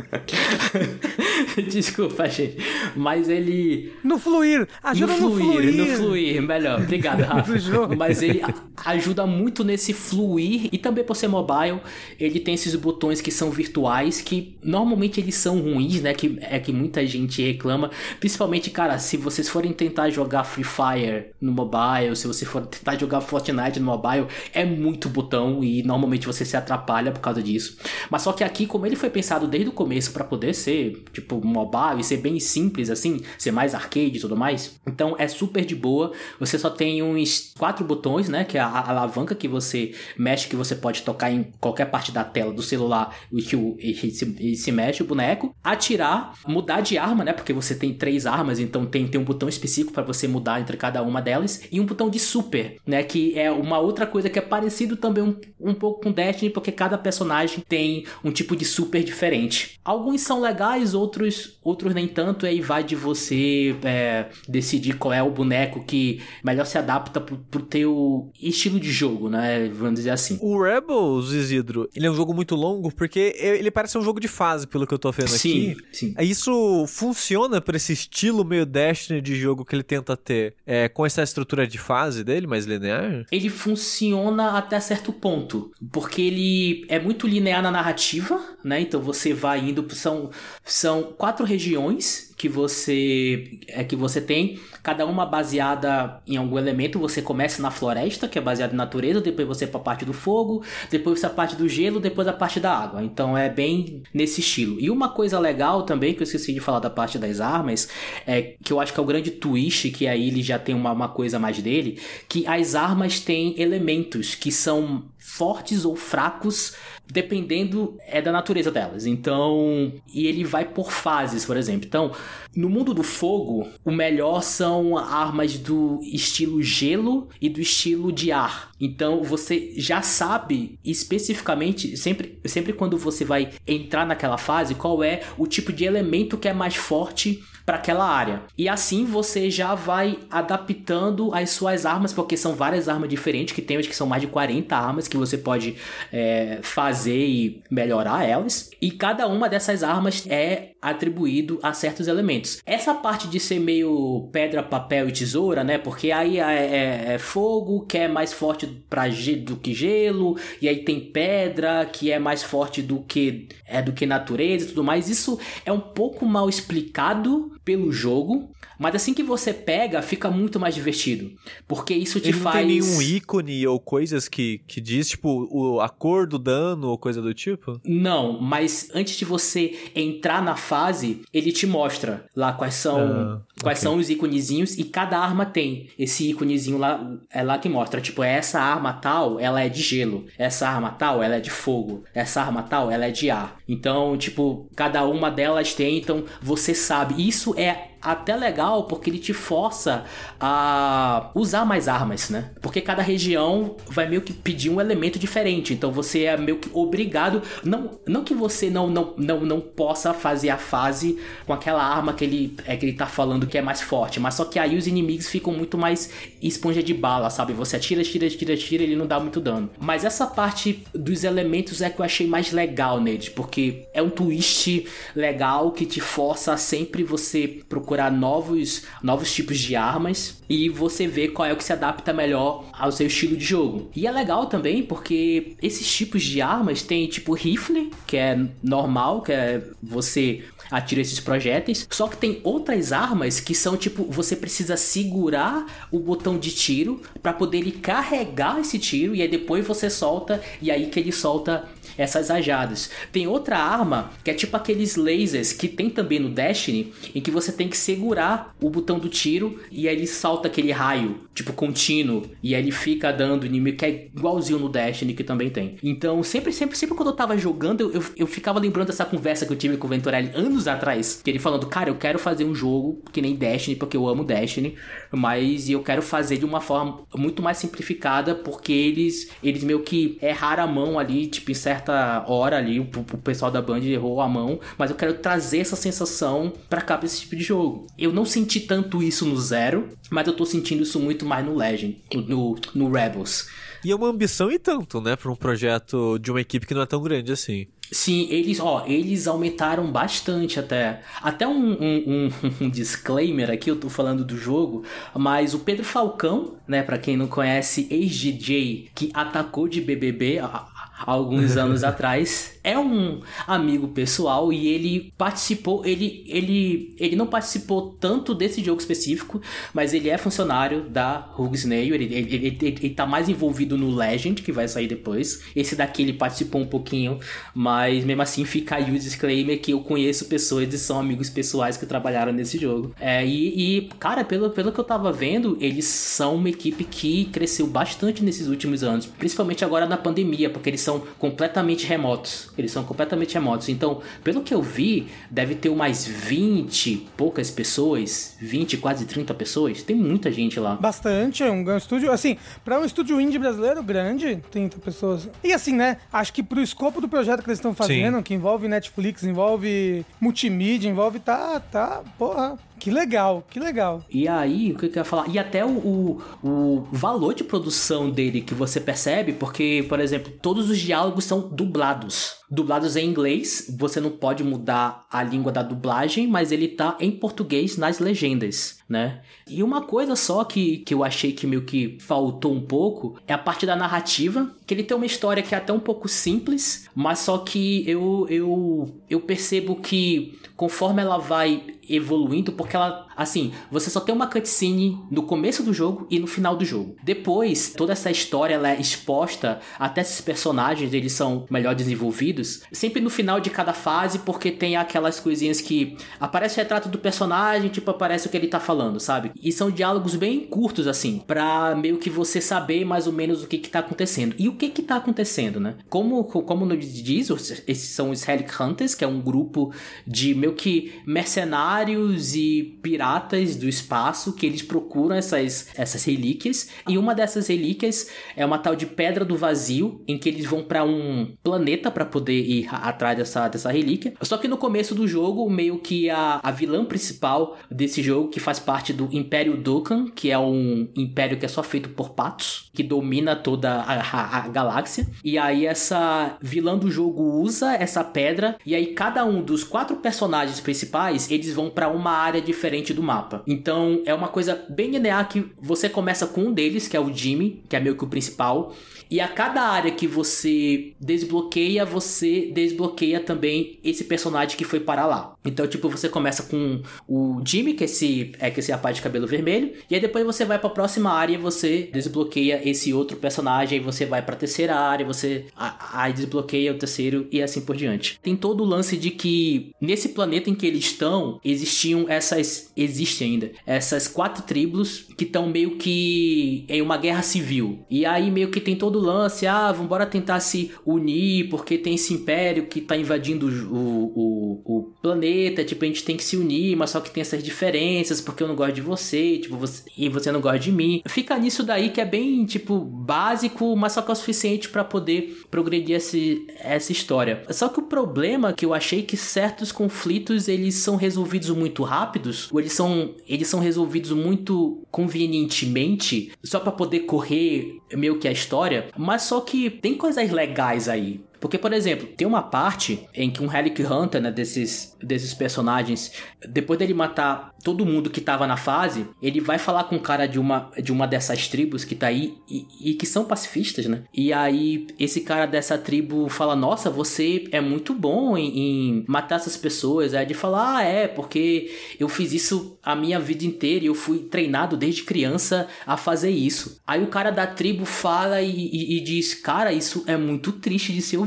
dele. [LAUGHS] Desculpa, gente. Mas ele. No fluir. Ajuda no, fluir. no fluir, melhor. Obrigado, [LAUGHS] Rafa. Mas ele ajuda muito nesse fluir e também por ser mobile, ele tem esses botões que são virtuais que normalmente eles são ruins, né? Que é que muita gente reclama, principalmente, cara, se vocês forem tentar jogar Free Fire no mobile, se você for tentar jogar Fortnite no mobile, é muito botão e normalmente você se atrapalha por causa disso. Mas só que aqui, como ele foi pensado desde o começo pra poder ser, tipo, mobile e ser bem simples assim, ser mais arcade e tudo mais, então é super de boa. Você só tem uns quatro botões, né? Que é a, alavanca que você mexe, que você pode tocar em qualquer parte da tela do celular e e se, e se mexe o boneco. Atirar, mudar de arma, né? Porque você tem três armas, então tem, tem um botão específico pra você mudar entre cada uma delas. E um botão de super, né? Que é uma outra coisa que é parecido também um, um pouco com Destiny, porque cada personagem tem um tipo de super diferente. Alguns são legais, outros, outros nem tanto, e aí vai de você é, decidir qual é o boneco que melhor se adapta pro, pro teu estilo de jogo, né? Vamos dizer assim. O Rebels, Isidro, ele é um jogo muito longo porque ele parece um jogo de fase, pelo que eu tô vendo Sim, aqui. sim. Isso funciona pra esse estilo meio Destiny de jogo que ele tenta ter, é, com essa estrutura de fase dele, mais linear? Ele funciona até certo ponto, porque ele é muito linear na narrativa, né? Então você vai indo, são, são quatro regiões que você é que você tem, cada uma baseada em algum elemento. Você começa na floresta, que é baseada em natureza, depois você para a parte do fogo, depois a parte do gelo, depois a parte da água. Então é bem nesse estilo. E uma coisa legal também que eu esqueci de falar da parte das armas, é que eu acho que é o grande twist que aí ele já tem uma, uma coisa mais dele, que as armas têm elementos que são fortes ou fracos dependendo é da natureza delas. Então, e ele vai por fases, por exemplo. Então, no mundo do fogo, o melhor são armas do estilo gelo e do estilo de ar. Então, você já sabe especificamente, sempre, sempre quando você vai entrar naquela fase, qual é o tipo de elemento que é mais forte para aquela área. E assim você já vai adaptando as suas armas, porque são várias armas diferentes, que tem acho que são mais de 40 armas que você pode é, fazer e melhorar elas. E cada uma dessas armas é atribuído a certos elementos. Essa parte de ser meio pedra, papel e tesoura, né? Porque aí é, é- é fogo, que é mais forte pra, do que gelo, e aí tem pedra, que é mais forte do que é do que natureza e tudo mais. Isso é um pouco mal explicado pelo jogo, mas assim que você pega, fica muito mais divertido. Porque isso te Ele não faz. tem nenhum ícone ou coisas que, que diz, tipo, o, a cor do dano ou coisa do tipo? Não, mas antes de você entrar na fase, ele te mostra lá quais são Ah, quais ok. são os iconezinhos e cada arma tem esse iconezinho lá é lá que mostra, tipo, essa arma tal, ela é de gelo, essa arma tal, ela é de fogo, essa arma tal, ela é de ar. Então, tipo, cada uma delas tem, então você sabe. Isso é até legal porque ele te força a usar mais armas, né? Porque cada região vai meio que pedir um elemento diferente. Então você é meio que obrigado. Não, não que você não, não, não, não possa fazer a fase com aquela arma que ele, é, que ele tá falando que é mais forte. Mas só que aí os inimigos ficam muito mais esponja de bala, sabe? Você atira, atira, atira, atira, ele não dá muito dano. Mas essa parte dos elementos é que eu achei mais legal neles, porque é um twist legal que te força a sempre você procurar novos, novos tipos de armas e você vê qual é o que se adapta melhor ao seu estilo de jogo. E é legal também porque esses tipos de armas tem tipo rifle, que é normal, que é você atira esses projéteis. Só que tem outras armas que são tipo, você precisa segurar o botão de tiro para poder ele carregar esse tiro e aí depois você solta e aí que ele solta essas rajadas. Tem outra arma que é tipo aqueles lasers que tem também no Destiny, em que você tem que segurar o botão do tiro e aí ele salta aquele raio, tipo contínuo, e aí ele fica dando inimigo, que é igualzinho no Destiny que também tem. Então, sempre, sempre, sempre quando eu tava jogando, eu, eu ficava lembrando dessa conversa que eu tive com o Venturelli anos atrás, que ele falando, cara, eu quero fazer um jogo que nem Destiny, porque eu amo Destiny, mas eu quero fazer de uma forma muito mais simplificada, porque eles, eles meio que erraram a mão ali, tipo, em certa certa hora ali, o, o pessoal da Band errou a mão, mas eu quero trazer essa sensação para cá pra esse tipo de jogo. Eu não senti tanto isso no Zero, mas eu tô sentindo isso muito mais no Legend, no, no Rebels. E é uma ambição e tanto, né, para um projeto de uma equipe que não é tão grande assim. Sim, eles, ó, eles aumentaram bastante até. Até um, um, um, [LAUGHS] um, disclaimer aqui, eu tô falando do jogo, mas o Pedro Falcão, né, para quem não conhece, ex-DJ que atacou de BBB, alguns anos [LAUGHS] atrás. É um amigo pessoal e ele participou, ele, ele, ele não participou tanto desse jogo específico, mas ele é funcionário da Rogue Snail, ele, ele, ele, ele, ele tá mais envolvido no Legend, que vai sair depois. Esse daqui ele participou um pouquinho, mas mesmo assim fica aí o disclaimer que eu conheço pessoas e são amigos pessoais que trabalharam nesse jogo. É, e, e, cara, pelo, pelo que eu tava vendo, eles são uma equipe que cresceu bastante nesses últimos anos, principalmente agora na pandemia, porque eles são completamente remotos. Eles são completamente remotos. Então, pelo que eu vi, deve ter umas 20 poucas pessoas, 20, quase 30 pessoas. Tem muita gente lá. Bastante, é um estúdio, assim, para um estúdio indie brasileiro grande, 30 pessoas. E assim, né, acho que pro escopo do projeto que eles estão fazendo, Sim. que envolve Netflix, envolve multimídia, envolve tá, tá, porra, que legal, que legal. E aí, o que eu ia falar? E até o, o, o, valor de produção dele que você percebe, porque, por exemplo, todos os diálogos são dublados. Dublados em inglês, você não pode mudar a língua da dublagem, mas ele tá em português nas legendas, né? E uma coisa só que, que eu achei que meio que faltou um pouco é a parte da narrativa, que ele tem uma história que é até um pouco simples, mas só que eu, eu, eu percebo que conforme ela vai evoluindo, porque ela, assim, você só tem uma cutscene no começo do jogo e no final do jogo. Depois, toda essa história ela é exposta, até esses personagens, eles são melhor desenvolvidos, sempre no final de cada fase, porque tem aquelas coisinhas que aparece o retrato do personagem, tipo, aparece o que ele tá falando, sabe? E são diálogos bem curtos, assim, pra meio que você saber mais ou menos o que que tá acontecendo. E o que que tá acontecendo, né? Como, como no diz, esses são os Relic Hunters, que é um grupo de meio que mercenários e piratas do espaço que eles procuram essas, essas relíquias. E uma dessas relíquias é uma tal de Pedra do Vazio, em que eles vão para um planeta para poder ir atrás dessa, dessa relíquia. Só que no começo do jogo, meio que a, a vilã principal desse jogo, que faz parte do Império Dokkan, que é um império que é só feito por patos, que domina toda a, a, a galáxia. E aí essa vilã do jogo usa essa pedra, e aí cada um dos quatro personagens principais, eles vão para uma área diferente do mapa. Então é uma coisa bem linear que você começa com um deles, que é o Jimmy, que é meio que o principal, e a cada área que você desbloqueia, você desbloqueia também esse personagem que foi para lá. Então, tipo, você começa com o Jimmy, que é esse é que esse rapaz de cabelo vermelho, e aí depois você vai para a próxima área e você desbloqueia esse outro personagem, aí você vai para a terceira área, você aí desbloqueia o terceiro e assim por diante. Tem todo o lance de que nesse planeta em que eles estão, existiam essas existe ainda. Essas quatro tribos que estão meio que em uma guerra civil. E aí meio que tem todo o lance, ah, vambora tentar se unir, porque tem esse império que tá invadindo o, o, o planeta, tipo, a gente tem que se unir, mas só que tem essas diferenças, porque eu não gosto de você, tipo, você, e você não gosta de mim. Fica nisso daí que é bem, tipo, básico, mas só que é o suficiente para poder progredir esse, essa história. Só que o problema que eu achei que certos conflitos eles são resolvidos muito rápidos, ou eles são, eles são resolvidos muito convenientemente, só para poder correr meio que a história, mas só que tem coisas legais aí. Porque, por exemplo, tem uma parte em que um Relic Hunter, né, desses, desses personagens, depois dele matar todo mundo que tava na fase, ele vai falar com o cara de uma, de uma dessas tribos que tá aí e, e que são pacifistas, né? E aí esse cara dessa tribo fala: Nossa, você é muito bom em, em matar essas pessoas. Aí ele fala: Ah, é, porque eu fiz isso a minha vida inteira e eu fui treinado desde criança a fazer isso. Aí o cara da tribo fala e, e, e diz: Cara, isso é muito triste de se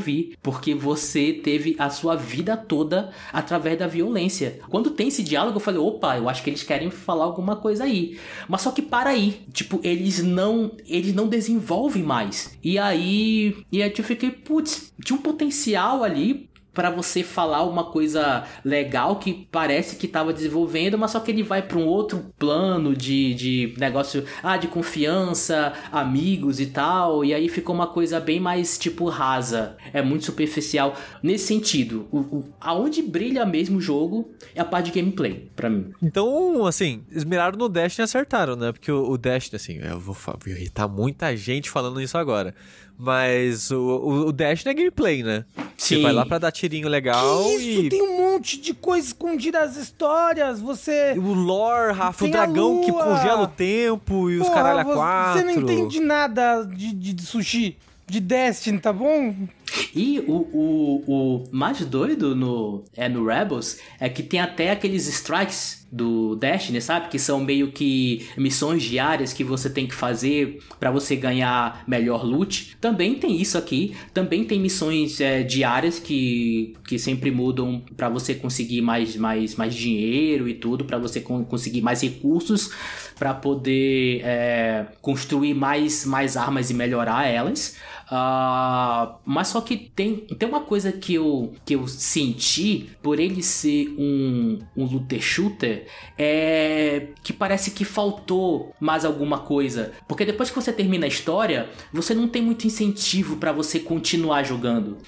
porque você teve a sua vida toda através da violência. Quando tem esse diálogo, eu falei: Opa, eu acho que eles querem falar alguma coisa aí. Mas só que para aí, tipo, eles não, eles não desenvolvem mais. E aí, e aí eu fiquei, putz, tinha um potencial ali para você falar uma coisa legal que parece que estava desenvolvendo, mas só que ele vai para um outro plano de, de negócio, ah, de confiança, amigos e tal, e aí ficou uma coisa bem mais tipo rasa, é muito superficial nesse sentido. O, o aonde brilha mesmo o jogo é a parte de gameplay para mim. Então, assim, esmeraram no Destiny e acertaram, né? Porque o, o Destiny, assim, eu vou, vou irritar muita gente falando isso agora. Mas o, o, o Dash é gameplay, né? Sim. Você vai lá pra dar tirinho legal Que isso, e. tem um monte de coisa escondida nas histórias. Você. O lore, Rafa, o dragão que congela o tempo e os Porra, caralho a você- quatro. Você não entende nada de, de, de sushi, de Destiny, tá bom? E o, o, o mais doido no, é no Rebels é que tem até aqueles strikes do Destiny, sabe? Que são meio que missões diárias que você tem que fazer pra você ganhar melhor loot. Também tem isso aqui. Também tem missões é, diárias que, que sempre mudam pra você conseguir mais, mais, mais dinheiro e tudo, pra você con- conseguir mais recursos pra poder é, construir mais, mais armas e melhorar elas. Ah, mas só que tem, tem uma coisa que eu, que eu senti por ele ser um, um looter shooter é que parece que faltou mais alguma coisa. Porque depois que você termina a história, você não tem muito incentivo pra você continuar jogando.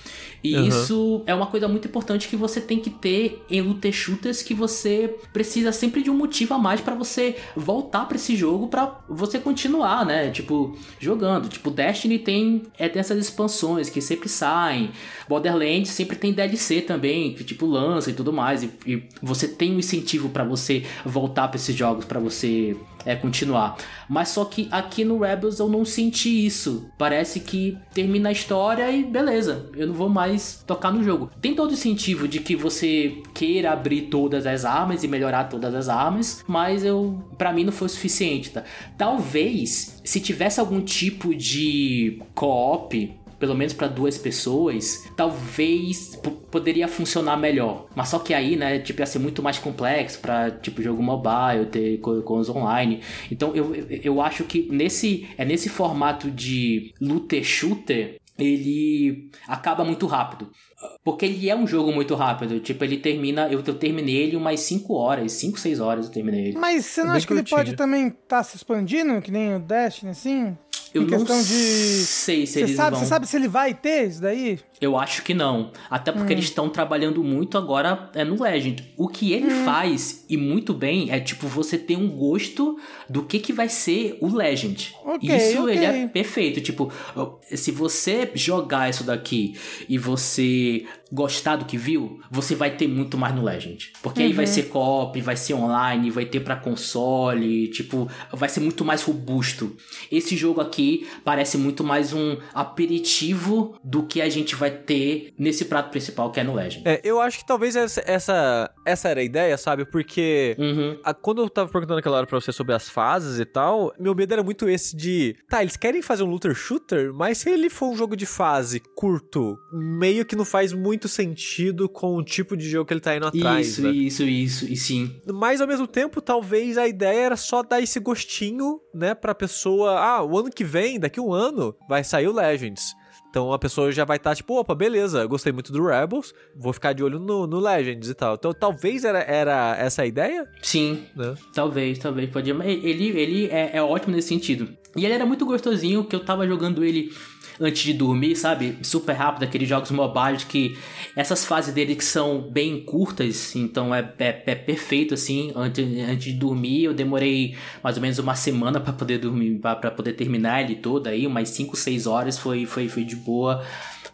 E Uhum. isso é uma coisa muito importante que você tem que ter em looter shooters que você precisa sempre de um motivo a mais pra você voltar pra esse jogo pra você continuar, né? Tipo, jogando. Tipo, Destiny tem é tem essas expansões que sempre saem. Borderlands sempre tem DLC também, que tipo lança e tudo mais e, e você tem um incentivo pra você voltar pra esses jogos pra você é continuar. Mas só que aqui no Rebels eu não senti isso. Parece que termina a história e beleza, eu não vou mais tocar no jogo. Tem todo o incentivo de que você queira abrir todas as armas e melhorar todas as armas, mas eu para mim não foi suficiente, tá? Talvez se tivesse algum tipo de co-op pelo menos para duas pessoas, talvez poderia funcionar melhor. Mas só que aí, né, tipo, ia ser muito mais complexo para tipo jogo mobile, ter co- coisas online. Então eu, eu, acho que nesse é nesse formato de looter shooter ele acaba muito rápido. Porque ele é um jogo muito rápido. Tipo, ele termina. Eu, eu terminei ele umas 5 horas, 5, 6 horas eu terminei ele. Mas você não Bem acha que ele pode também estar se expandindo, que nem o Destiny, assim? Eu em não questão de. sei se Você eles sabe, vão. você sabe se ele vai ter isso daí? Eu acho que não. Até porque Hum. eles estão trabalhando muito agora é no Legend. O que ele Hum. faz, e muito bem, é tipo você ter um gosto do que, que vai ser o Legend. Ok, isso ok. ele é perfeito. Tipo, se você jogar isso daqui e você gostar do que viu, você vai ter muito mais no Legend. Porque aí Uhum. vai ser co-op, vai ser online, vai ter pra console, tipo, vai ser muito mais robusto. Esse jogo aqui, aqui parece muito mais um aperitivo do que a gente vai ter nesse prato principal que é no Legend. É, eu acho que talvez essa, essa, essa era a ideia, sabe? Porque Uhum. a- quando eu tava perguntando aquela hora pra você sobre as fases e tal, meu medo era muito esse de. Tá, eles querem fazer um looter shooter, mas se ele for um jogo de fase curto, meio que não faz muito sentido com o tipo de jogo que ele tá indo atrás. Isso, né? isso, isso, e sim. Mas ao mesmo tempo, talvez a ideia era só dar esse gostinho, né, pra pessoa. Ah, o ano que vem, daqui a um ano, vai sair o Legends. Então a pessoa já vai estar tipo, opa, beleza, gostei muito do Rebels, vou ficar de olho no, no Legends e tal. Então talvez era, era essa a ideia, Sim, né? Talvez, talvez. Podia. mas Ele, ele é, é ótimo nesse sentido. E ele era muito gostosinho, que eu tava jogando ele antes de dormir, sabe? Super rápido, aqueles jogos mobiles que essas fases dele que são bem curtas, então é, é, é perfeito assim. Antes, antes de dormir, eu demorei mais ou menos uma semana pra poder dormir, pra poder terminar ele todo aí, umas 5, 6 horas foi, foi, foi de boa.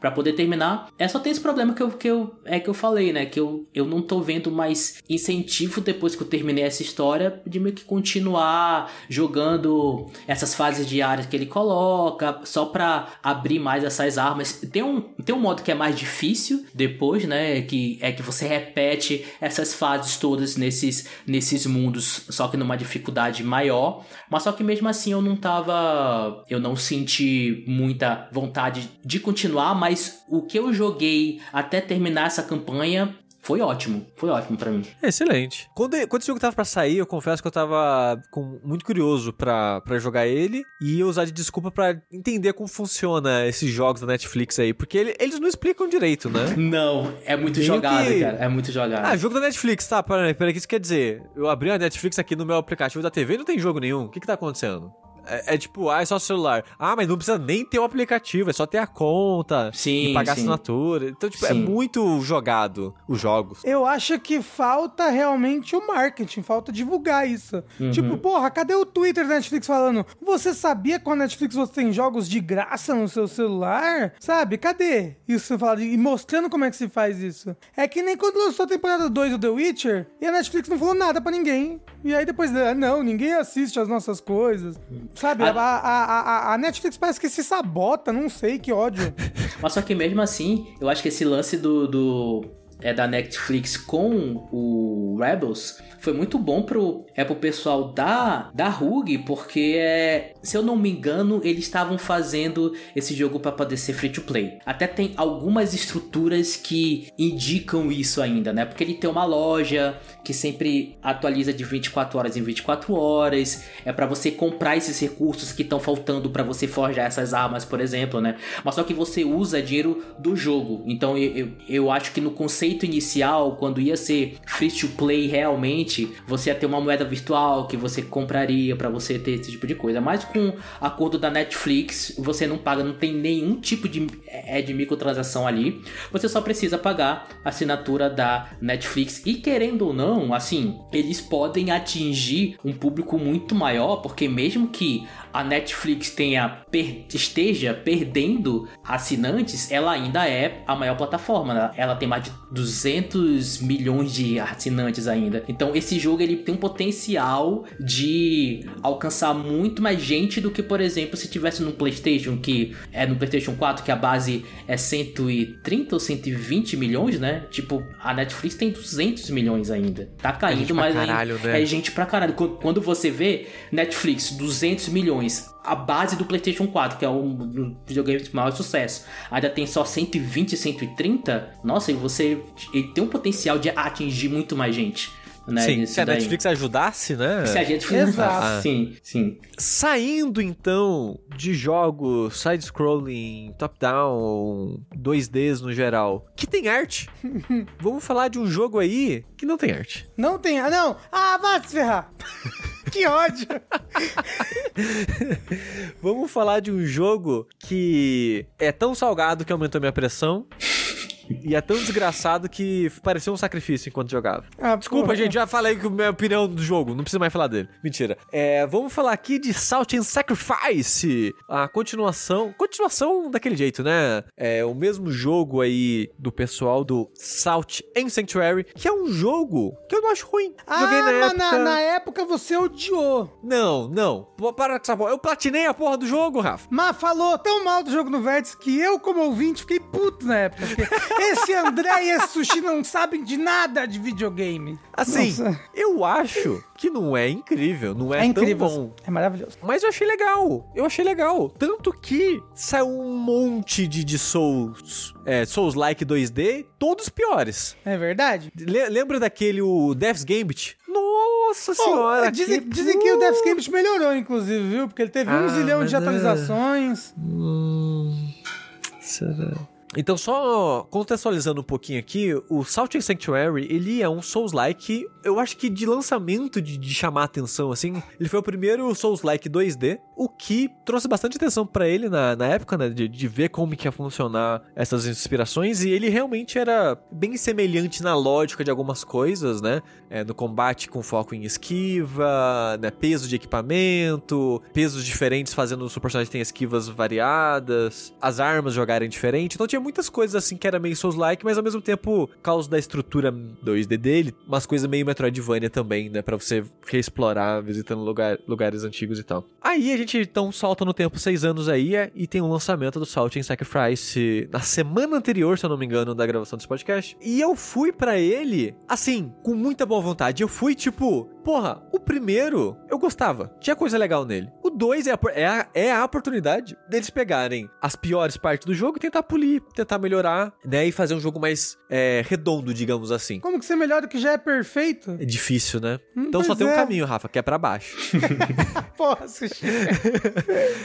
Pra poder terminar, é só ter esse problema que eu, que eu, é que eu falei, né? Que eu, eu não tô vendo mais incentivo depois que eu terminei essa história de meio que continuar jogando essas fases diárias que ele coloca, só pra abrir mais essas armas. Tem um, tem um modo que é mais difícil depois, né? Que é que você repete essas fases todas nesses, nesses mundos, só que numa dificuldade maior. Mas só que mesmo assim eu não tava. Eu não senti muita vontade de continuar, mas o que eu joguei até terminar essa campanha foi ótimo. Foi ótimo pra mim. Excelente. Quando, quando esse jogo tava pra sair, eu confesso que eu tava com, muito curioso pra, pra jogar ele e usar de desculpa pra entender como funciona esses jogos da Netflix aí, porque ele- eles não explicam direito, né? Não, é muito Meio jogado, que- cara. É muito jogado. Ah, jogo da Netflix, tá? Peraí, peraí, o que isso quer dizer? Eu abri a Netflix aqui no meu aplicativo da TV e não tem jogo nenhum. O que que tá acontecendo? É, é tipo, ah, é só celular. Ah, mas não precisa nem ter o aplicativo, é só ter a conta Sim, e pagar sim. assinatura. Então, tipo, é Sim. muito jogado os jogos. Eu acho que falta realmente o marketing, falta divulgar isso. Uhum. Tipo, porra, cadê o Twitter da Netflix falando? Você sabia que com a Netflix você tem jogos de graça no seu celular? Sabe? Cadê isso? E mostrando como é que se faz isso. É que nem quando lançou a temporada 2 do The Witcher e a Netflix não falou nada pra ninguém. E aí depois, ah, não, ninguém assiste as nossas coisas. Sabe? A- A, a, a, a Netflix parece que se sabota, não sei, que ódio. [LAUGHS] Mas só que mesmo assim, eu acho que esse lance do, do é da Netflix com o Rebels foi muito bom pro é pro pessoal da da RUG, porque é, se eu não me engano, eles estavam fazendo esse jogo para poder ser free to play. Até tem algumas estruturas que indicam isso ainda, né? Porque ele tem uma loja que sempre atualiza de 24 horas em 24 horas, é para você comprar esses recursos que estão faltando para você forjar essas armas, por exemplo, né? Mas só que você usa dinheiro do jogo. Então eu, eu, eu acho que no conceito inicial, quando ia ser free to play realmente, você ia ter uma moeda virtual que você compraria para você ter esse tipo de coisa. Mas com acordo da Netflix, você não paga, não tem nenhum tipo de, é, de microtransação ali. Você só precisa pagar a assinatura da Netflix. E querendo ou não, assim, eles podem atingir um público muito maior, porque mesmo que a Netflix tenha per- esteja perdendo assinantes, ela ainda é a maior plataforma. né? Ela tem mais de 200 milhões de assinantes ainda. Então esse jogo ele tem um potencial de alcançar muito mais gente do que, por exemplo, se tivesse no PlayStation, que é no PlayStation 4 que a base é 130 ou 120 milhões, né? Tipo, a Netflix tem 200 milhões ainda. Tá caindo, gente pra mas ainda- caralho, né? é gente pra caralho. Quando- Quando você vê Netflix, 200 milhões, a base do PlayStation 4, que é um dos videogames de maior sucesso, ainda tem só 120, 130, nossa, e você ele tem um potencial de atingir muito mais gente. Né, Sim, se a daí. Netflix ajudasse, né? Se a gente Exato. Ah. Sim, sim. Saindo então de jogos side-scrolling, top-down, 2Ds no geral, que tem arte, [LAUGHS] vamos falar de um jogo aí que não tem arte. Não tem. Ah, não! Ah, vai se ferrar! [LAUGHS] que ódio! Vamos falar de um jogo que é tão salgado que aumentou minha pressão E é tão desgraçado que pareceu um sacrifício enquanto jogava. Ah, Desculpa, porra. gente, já falei que a minha opinião do jogo, não precisa mais falar dele. Mentira. É, vamos falar aqui de Salt and Sacrifice, a continuação, continuação daquele jeito, né? É o mesmo jogo aí do pessoal do Salt and Sanctuary, que é um jogo que eu não acho ruim. Ah, Joguei na mas época. na, na época você odiou. Não, não. Para com essa porra. Eu platinei a porra do jogo, Rafa. Mas falou tão mal do jogo no Vértice que eu, como ouvinte, fiquei puto na época. [LAUGHS] Esse André e esse Sushi não sabem de nada de videogame. Assim, Nossa. eu acho que não é incrível, não é, É incrível. tão bom. É maravilhoso. Mas eu achei legal. Eu achei legal. Tanto que saiu um monte de, de Souls, é, Souls-like 2D, todos piores. É verdade? Le- lembra daquele o Death's Gambit? Nossa senhora! Bom, dizem, que- dizem que o Death Gambit melhorou, inclusive, viu? Porque ele teve um Ah, zilhão de é. atualizações. Hum, será? Então, só contextualizando um pouquinho aqui, o Salt and Sanctuary, ele é um Souls-like, eu acho que de lançamento, de, de chamar atenção, assim, ele foi o primeiro Souls-like 2D, o que trouxe bastante atenção pra ele na, na época, né, de, de ver como que ia funcionar essas inspirações, e ele realmente era bem semelhante na lógica de algumas coisas, né, é, no combate com foco em esquiva, né, peso de equipamento, pesos diferentes fazendo o seu personagem ter esquivas variadas, as armas jogarem diferente. Então tinha muitas coisas assim que era meio Souls-like, mas ao mesmo tempo, causa da estrutura 2D dele, umas coisas meio Metroidvania também, né, Pra você reexplorar visitando lugar- lugares antigos e tal. Aí a gente então solta no tempo seis anos aí é, e tem o lançamento do Salt and Sacrifice na semana anterior, se eu não me engano, da gravação desse podcast. E eu fui pra ele, assim, com muita boa vontade. Eu fui tipo, porra, o primeiro eu gostava, tinha coisa legal nele. O dois é a, é a, é a oportunidade deles pegarem as piores partes do jogo e tentar polir, tentar melhorar, né? E fazer um jogo mais é, redondo, digamos assim. Como que você melhora o que já é perfeito? É difícil, né? Hum, Então só tem um é. caminho, Rafa, que é pra baixo. [LAUGHS] Porra, [LAUGHS] Sushi.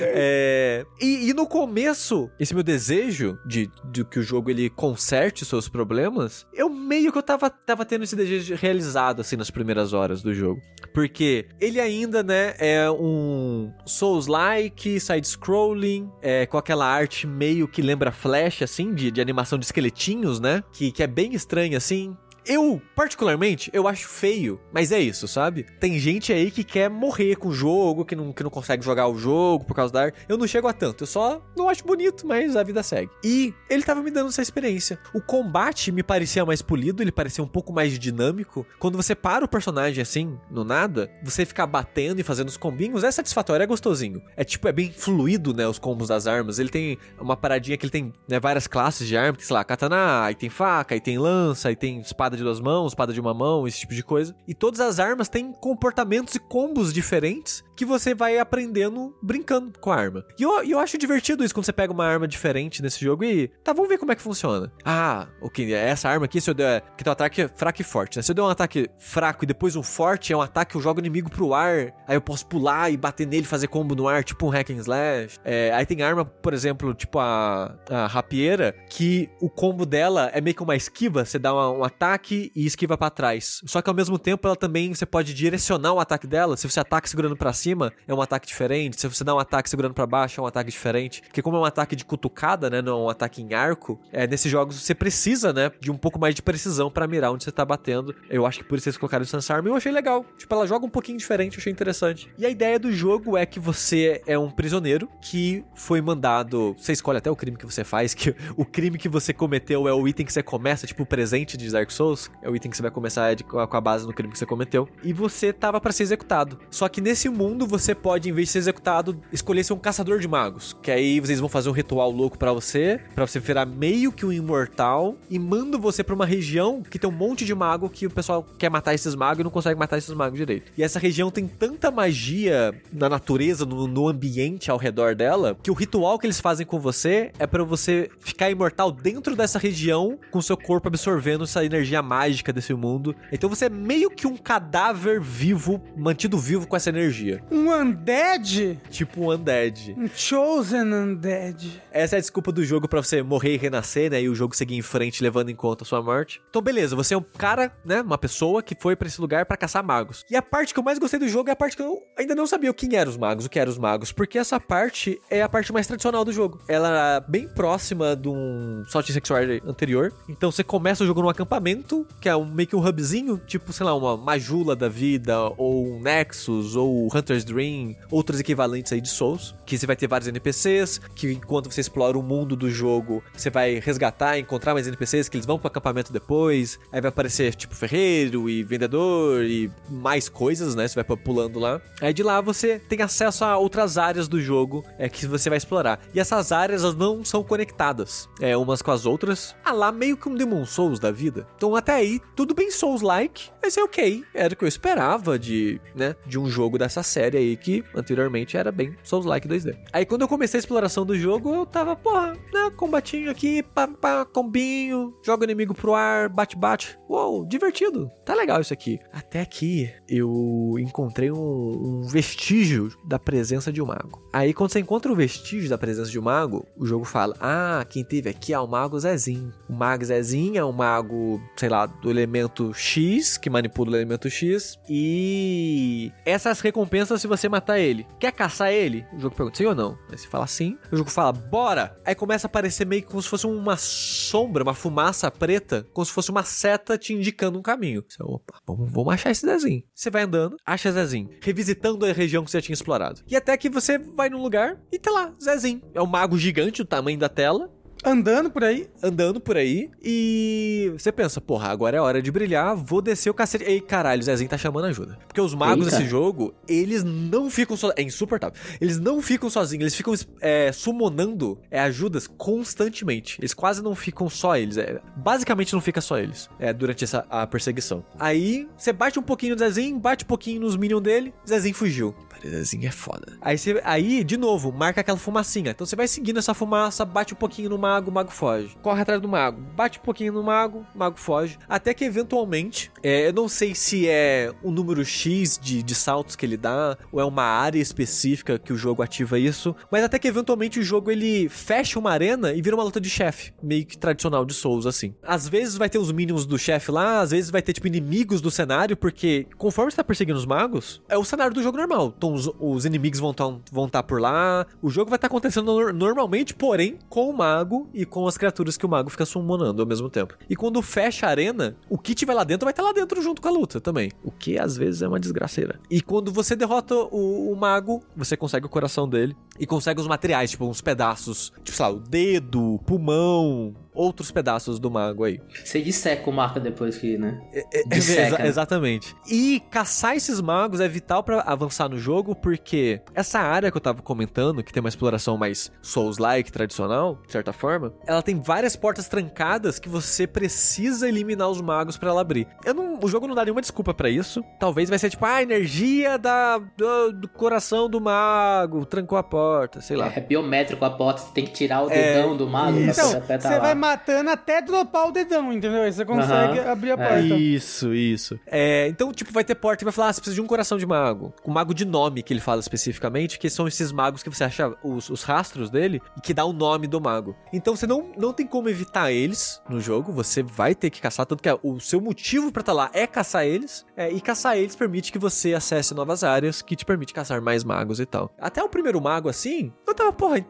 É, e, e no começo, esse meu desejo de, de que o jogo ele conserte os seus problemas, eu meio que eu tava, tava tendo esse desejo realizado, assim, nas primeiras horas do jogo. Porque ele ainda, né, é um Souls-like, side-scrolling, é, com aquela arte meio que lembra Flash, assim, de, de animação de esqueletinhos, né? Que, que é bem estranho, assim. Eu, particularmente, eu acho feio, mas é isso, sabe? Tem gente aí que quer morrer com o jogo, que não, que não consegue jogar o jogo por causa da arte. Eu não chego a tanto, eu só não acho bonito, mas a vida segue. E ele tava me dando essa experiência. O combate me parecia mais polido, ele parecia um pouco mais dinâmico. Quando você para o personagem assim, no nada, você ficar batendo e fazendo os combinhos, é satisfatório, é gostosinho. É tipo, é bem fluido, né, os combos das armas. Ele tem uma paradinha que ele tem né, várias classes de arma, que sei lá, katana, aí tem faca, aí tem lança, aí tem espada de duas mãos, espada de uma mão, esse tipo de coisa. E todas as armas têm comportamentos e combos diferentes que você vai aprendendo brincando com a arma. E eu, eu acho divertido isso quando você pega uma arma diferente nesse jogo e. Tá, vamos ver como é que funciona. Ah, ok, essa arma aqui, se eu der. Que tem um ataque fraco e forte, né? Se eu der um ataque fraco e depois um forte, é um ataque que eu jogo o inimigo pro ar. Aí eu posso pular e bater nele, fazer combo no ar, tipo um hack and slash. É, aí tem arma, por exemplo, tipo a, a rapieira, que o combo dela é meio que uma esquiva. Você dá um ataque e esquiva pra trás. Só que ao mesmo tempo ela também você pode direcionar o ataque dela. Se você ataca segurando pra cima, é um ataque diferente. Se você dá um ataque segurando pra baixo, é um ataque diferente. Porque como é um ataque de cutucada, né, não é um ataque em arco, é, nesses jogos você precisa, né, de um pouco mais de precisão pra mirar onde você tá batendo. Eu acho que por isso eles colocaram o Sans Arm e eu achei legal. Tipo, ela joga um pouquinho diferente, eu achei interessante. E a ideia do jogo é que você é um prisioneiro que foi mandado. Você escolhe até o crime que você faz, que [LAUGHS] o crime que você cometeu é o item que você começa, tipo o presente de Dark Souls. É o item que você vai começar com a base no crime que você cometeu. E você tava pra ser executado. Só que nesse mundo você pode, em vez de ser executado, escolher ser um caçador de magos. Que aí vocês vão fazer um ritual louco pra você, pra você virar meio que um imortal, e manda você pra uma região que tem um monte de mago que o pessoal quer matar esses magos e não consegue matar esses magos direito. E essa região tem tanta magia na natureza, no, no ambiente ao redor dela, que o ritual que eles fazem com você é pra você ficar imortal dentro dessa região, com seu corpo absorvendo essa energia mágica desse mundo. Então você é meio que um cadáver vivo, mantido vivo com essa energia. Um undead, Tipo um undead. um chosen undead. Essa é a desculpa do jogo pra você morrer e renascer, né? E o jogo seguir em frente, levando em conta a sua morte. Então, beleza, você é um cara, né? Uma pessoa que foi pra esse lugar pra caçar magos. E a parte que eu mais gostei do jogo é a parte que eu ainda não sabia quem eram os magos, o que eram os magos. Porque essa parte é a parte mais tradicional do jogo. Ela é bem próxima de um Salt Sanctuary anterior. Então, você começa o jogo num acampamento, que é um, meio que um hubzinho, tipo, sei lá, uma Majula da vida, ou um Nexus, ou Dream, outros equivalentes aí de Souls. Que você vai ter vários NPCs, que enquanto você explora o mundo do jogo, você vai resgatar, encontrar mais NPCs, que eles vão pro acampamento depois. Aí vai aparecer, tipo, ferreiro e vendedor e mais coisas, né? Você vai pulando lá. Aí de lá você tem acesso a outras áreas do jogo é, que você vai explorar. E essas áreas, elas não são conectadas é, umas com as outras. Ah lá, meio que um Demon Souls da vida. Então até aí, tudo bem Souls-like, mas é ok. Era o que eu esperava de, né, de um jogo dessa série aí, que anteriormente era bem Souls-like 2D. Aí quando eu comecei a exploração do jogo, eu tava, porra, né, combatinho aqui, pá, pá, combinho, joga o inimigo pro ar, bate-bate. Uou, divertido. Tá legal isso aqui. Até que eu encontrei um, um vestígio da presença de um mago. Aí quando você encontra o vestígio da presença de um mago, o jogo fala: Ah, quem teve aqui é o mago Zezinho. O mago Zezinho é um mago, sei lá, do elemento X, que manipula o elemento X. E essas recompensas se você matar ele. Quer caçar ele? O jogo pergunta sim ou não. Aí você fala sim. O jogo fala, bora! Aí começa a aparecer meio que como se fosse uma sombra, uma fumaça preta, como se fosse uma seta te indicando um caminho. Você, opa, vamos, vamos achar esse Zezinho. Você vai andando, acha Zezinho, revisitando a região que você já tinha explorado. E até que você vai num lugar e tá lá, Zezinho. É um mago gigante, o tamanho da tela, Andando por aí. andando por aí e você pensa, porra, agora é hora de brilhar, vou descer o cacete. Ei, caralho, o Zezinho tá chamando ajuda. Porque os magos Eita. desse jogo, eles não ficam sozinhos. É insuportável. Eles não ficam sozinhos, eles ficam é, summonando é, ajudas constantemente. Eles quase não ficam só eles. É, basicamente não fica só eles é, durante essa a perseguição. Aí você bate um pouquinho no Zezinho, bate um pouquinho nos minions dele, Zezinho fugiu. Pare, Zezinho é foda. Aí, você, aí, de novo, marca aquela fumacinha. Então você vai seguindo essa fumaça, bate um pouquinho no mago, o mago foge. Corre atrás do mago, bate um pouquinho no mago, o mago foge. Até que eventualmente, é, eu não sei se é o número X de, de saltos que ele dá, ou é uma área específica que o jogo ativa isso. Mas até que eventualmente o jogo ele fecha uma arena e vira uma luta de chefe, meio que tradicional de Souls, assim. Às vezes vai ter os minions do chefe lá, às vezes vai ter, tipo, inimigos do cenário, porque conforme você tá perseguindo os magos, é o cenário do jogo normal. Então os, os inimigos vão estar vão tá por lá, o jogo vai estar acontecendo nor- normalmente, porém, com o mago e com as criaturas que o mago fica summonando ao mesmo tempo. E quando fecha a arena, o que tiver lá dentro vai estar lá dentro junto com a luta também. O que às vezes é uma desgraceira. E quando você derrota o, o mago, você consegue o coração dele e consegue os materiais, tipo uns pedaços, tipo, sei lá, o dedo, pulmão, outros pedaços do mago aí. Você disseca o marca depois que, né? É, Disseca, exa- né? exatamente. E caçar esses magos é vital pra avançar no jogo, porque essa área que eu tava comentando, que tem uma exploração mais Souls-like, tradicional, de certa forma, ela tem várias portas trancadas que você precisa eliminar os magos pra ela abrir. Eu não, o jogo não dá nenhuma desculpa pra isso. Talvez vai ser tipo, ah, a energia da, do, do coração do mago trancou a porta, sei lá. É biométrico a porta, você tem que tirar o É, dedão do mago pra Então, você apertar você lá. vai matando até dropar o dedão, entendeu? Aí você consegue Aham. abrir a É. porta. Isso, isso. É, então, tipo, vai ter porta que vai falar, ah, você precisa de um coração de mago. O mago de nome que ele fala especificamente, que são esses magos que você acha os, os rastros dele e que dá o nome do mago. Então você não, não tem como evitar eles no jogo, você vai ter que caçar, tanto que o seu motivo pra estar lá é caçar eles, é, e caçar eles permite que você acesse novas áreas, que te permite caçar mais magos e tal. Até o primeiro mago, assim, eu tava, porra,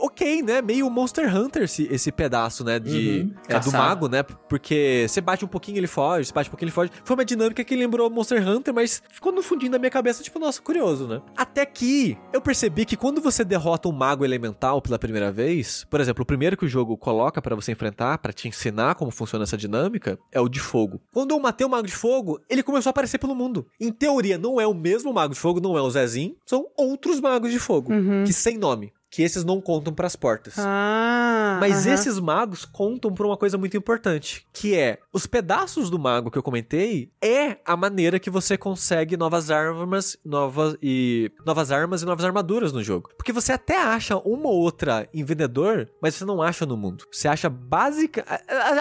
ok, né? Meio Monster Hunter esse, esse pedaço, né? De, Uhum. é, do mago, né? Porque você bate um pouquinho, ele foge, você bate um pouquinho, ele foge. Foi uma dinâmica que lembrou Monster Hunter, mas ficou no fundinho da minha cabeça, tipo, nossa, curioso, né? Até que eu percebi que quando você derrota um mago elemental pela primeira vez, por exemplo, o primeiro que o jogo coloca pra você enfrentar, pra te ensinar como funciona essa dinâmica, é o de fogo. Quando eu matei o mago de fogo, ele começou a aparecer pelo mundo. Em teoria, não é o mesmo mago de fogo, não é o Zezinho, são outros magos de fogo, que sem nome. Que esses não contam pras portas. Ah. Mas aham. esses magos contam pra uma coisa muito importante, que é os pedaços do mago que eu comentei é a maneira que você consegue novas armas, novas e novas armas e novas armaduras no jogo. Porque você até acha uma ou outra em vendedor, mas você não acha no mundo. Você acha básica,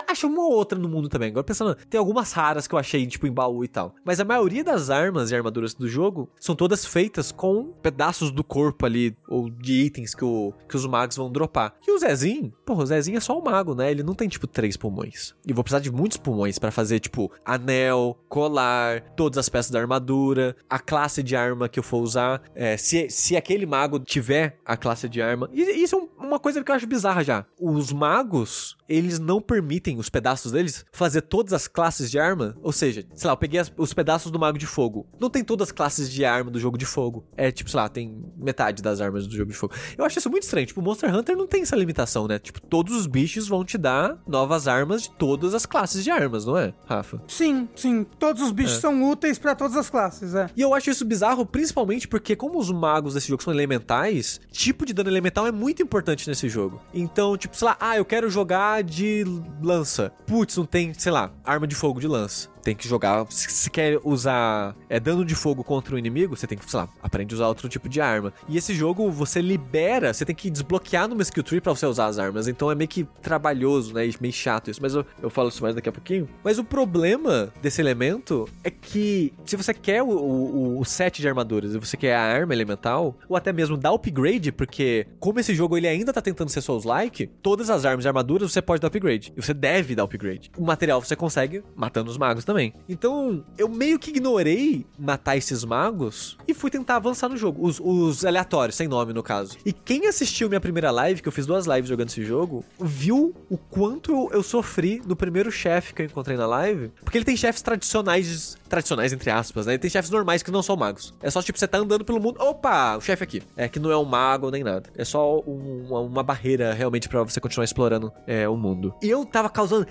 acha uma ou outra no mundo também. Agora pensando, tem algumas raras que eu achei tipo em baú e tal. Mas a maioria das armas e armaduras do jogo são todas feitas com pedaços do corpo ali ou de itens que, o, que os magos vão dropar. E o Zezinho, porra, o Zezinho é só um mago, né? Ele não tem, tipo, três pulmões. E vou precisar de muitos pulmões pra fazer, tipo, anel, colar, todas as peças da armadura, a classe de arma que eu for usar. É, se, se aquele mago tiver a classe de arma. E isso é um- uma coisa que eu acho bizarra já. Os magos, eles não permitem, os pedaços deles, fazer todas as classes de arma. Ou seja, sei lá, eu peguei as- os pedaços do mago de fogo. Não tem todas as classes de arma do jogo de fogo. É tipo, sei lá, tem metade das armas do jogo de fogo. Eu acho isso muito estranho. Tipo, Monster Hunter não tem essa limitação, né? Tipo, todos os bichos vão te dar novas armas de todas as classes de armas, não é, Rafa? Sim, sim. Todos os bichos É. são úteis pra todas as classes, é. E eu acho isso bizarro, principalmente porque, como os magos desse jogo são elementais, tipo de dano elemental é muito importante nesse jogo. Então, tipo, sei lá, ah, eu quero jogar de lança. Putz, não tem, sei lá, arma de fogo de lança. Tem que jogar. Se se quer usar é, dano de fogo contra o inimigo, você tem que, sei lá, aprende a usar outro tipo de arma. E esse jogo você libera, você tem que desbloquear numa skill tree pra você usar as armas. Então é meio que trabalhoso, né? E meio chato isso. Mas eu, eu falo isso mais daqui a pouquinho. Mas o problema desse elemento é que se você quer o, o, o set de armaduras e você quer a arma elemental, ou até mesmo dar upgrade, porque como esse jogo ele ainda tá tentando ser Souls-like, todas as armas e armaduras você pode dar upgrade. E você deve dar upgrade. O material você consegue matando os magos também. Então, eu meio que ignorei matar esses magos e fui tentar avançar no jogo. Os, os aleatórios, sem nome no caso. E quem assistiu minha primeira live, que eu fiz duas lives jogando esse jogo, viu o quanto eu, eu sofri no primeiro chefe que eu encontrei na live. Porque ele tem chefes tradicionais, tradicionais entre aspas, né? Ele tem chefes normais que não são magos. É só tipo, você tá andando pelo mundo, opa, o chefe aqui. É que não é um mago nem nada. É só um- uma, uma barreira realmente pra você continuar explorando é, o mundo. E eu tava causando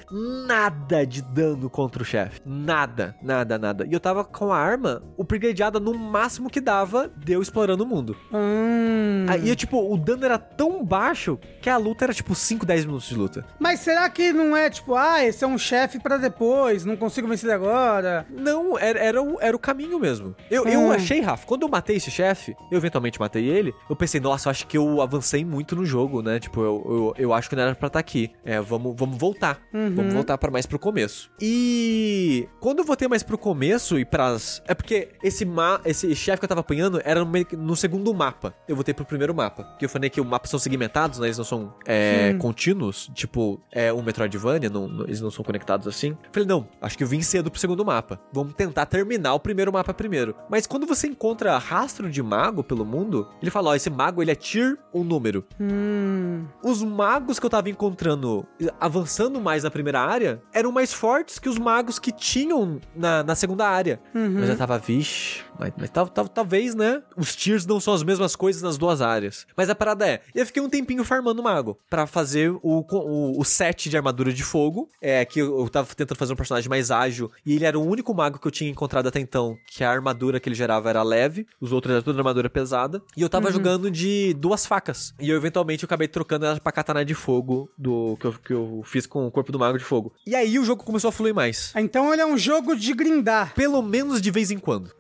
nada de dano contra o chefe. Nada, nada, nada. E eu tava com a arma upgradeada no máximo que dava de eu explorando o mundo. Hum. Aí, eu, tipo, o dano era tão baixo que a luta era, tipo, 5, 10 minutos de luta. Mas será que não é tipo, ah, esse é um chefe pra depois, não consigo vencer agora? Não, era, era, o, era o caminho mesmo. Eu, Hum. eu achei, Rafa, quando eu matei esse chefe, eu eventualmente matei ele, eu pensei, nossa, eu acho que eu avancei muito no jogo, né? Tipo, eu, eu, eu acho que não era pra estar aqui. É, vamos, vamos voltar. Vamos voltar para mais pro começo. E quando eu voltei mais pro começo e pras. É porque esse, ma... esse chefe que eu tava apanhando era no, que- no segundo mapa. Eu voltei pro primeiro mapa. Porque eu falei que o mapa são segmentados, né? Eles não são é, contínuos. Tipo, é um Metroidvania, não, não- eles não são conectados assim. Eu falei, não, acho que eu vim cedo pro segundo mapa. Vamos tentar terminar o primeiro mapa primeiro. Mas quando você encontra rastro de mago pelo mundo, ele fala: ó, esse mago ele é tier um número. Hum. Os magos que eu tava encontrando avançando mais na primeira área eram mais fortes que os magos que tinham na, na segunda área. Mas eu tava, vixe, mas, mas tal- tal- talvez, né? Os tiers não são as mesmas coisas nas duas áreas. Mas a parada é, eu fiquei um tempinho farmando mago pra fazer o, o, o set de armadura de fogo. É que eu, eu tava tentando fazer um personagem mais ágil e ele era o único mago que eu tinha encontrado até então que a armadura que ele gerava era leve, os outros era tudo armadura pesada. E eu tava jogando de duas facas. E eu eventualmente eu acabei trocando elas pra katana de fogo do que eu, que eu fiz com o corpo do mago de fogo. E aí o jogo começou a fluir mais. Então ele é um jogo de grindar. Pelo menos de vez em quando.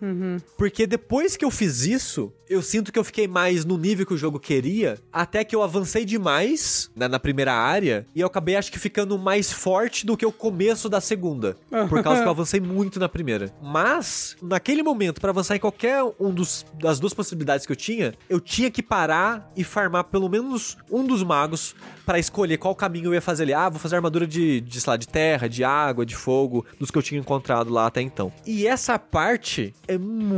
Porque depois que eu fiz isso, eu sinto que eu fiquei mais no nível que o jogo queria, até que eu avancei demais na, na primeira área, e eu acabei, acho que, ficando mais forte do que o começo da segunda. Por causa que eu [LAUGHS] avancei muito na primeira. Mas, naquele momento, pra avançar em qualquer um dos, das duas possibilidades que eu tinha, eu tinha que parar e farmar pelo menos um dos magos pra escolher qual caminho eu ia fazer ali. Ah, vou fazer armadura de, de, sei lá, de terra, de água, de fogo, dos que eu tinha encontrado lá até então. E essa parte é muito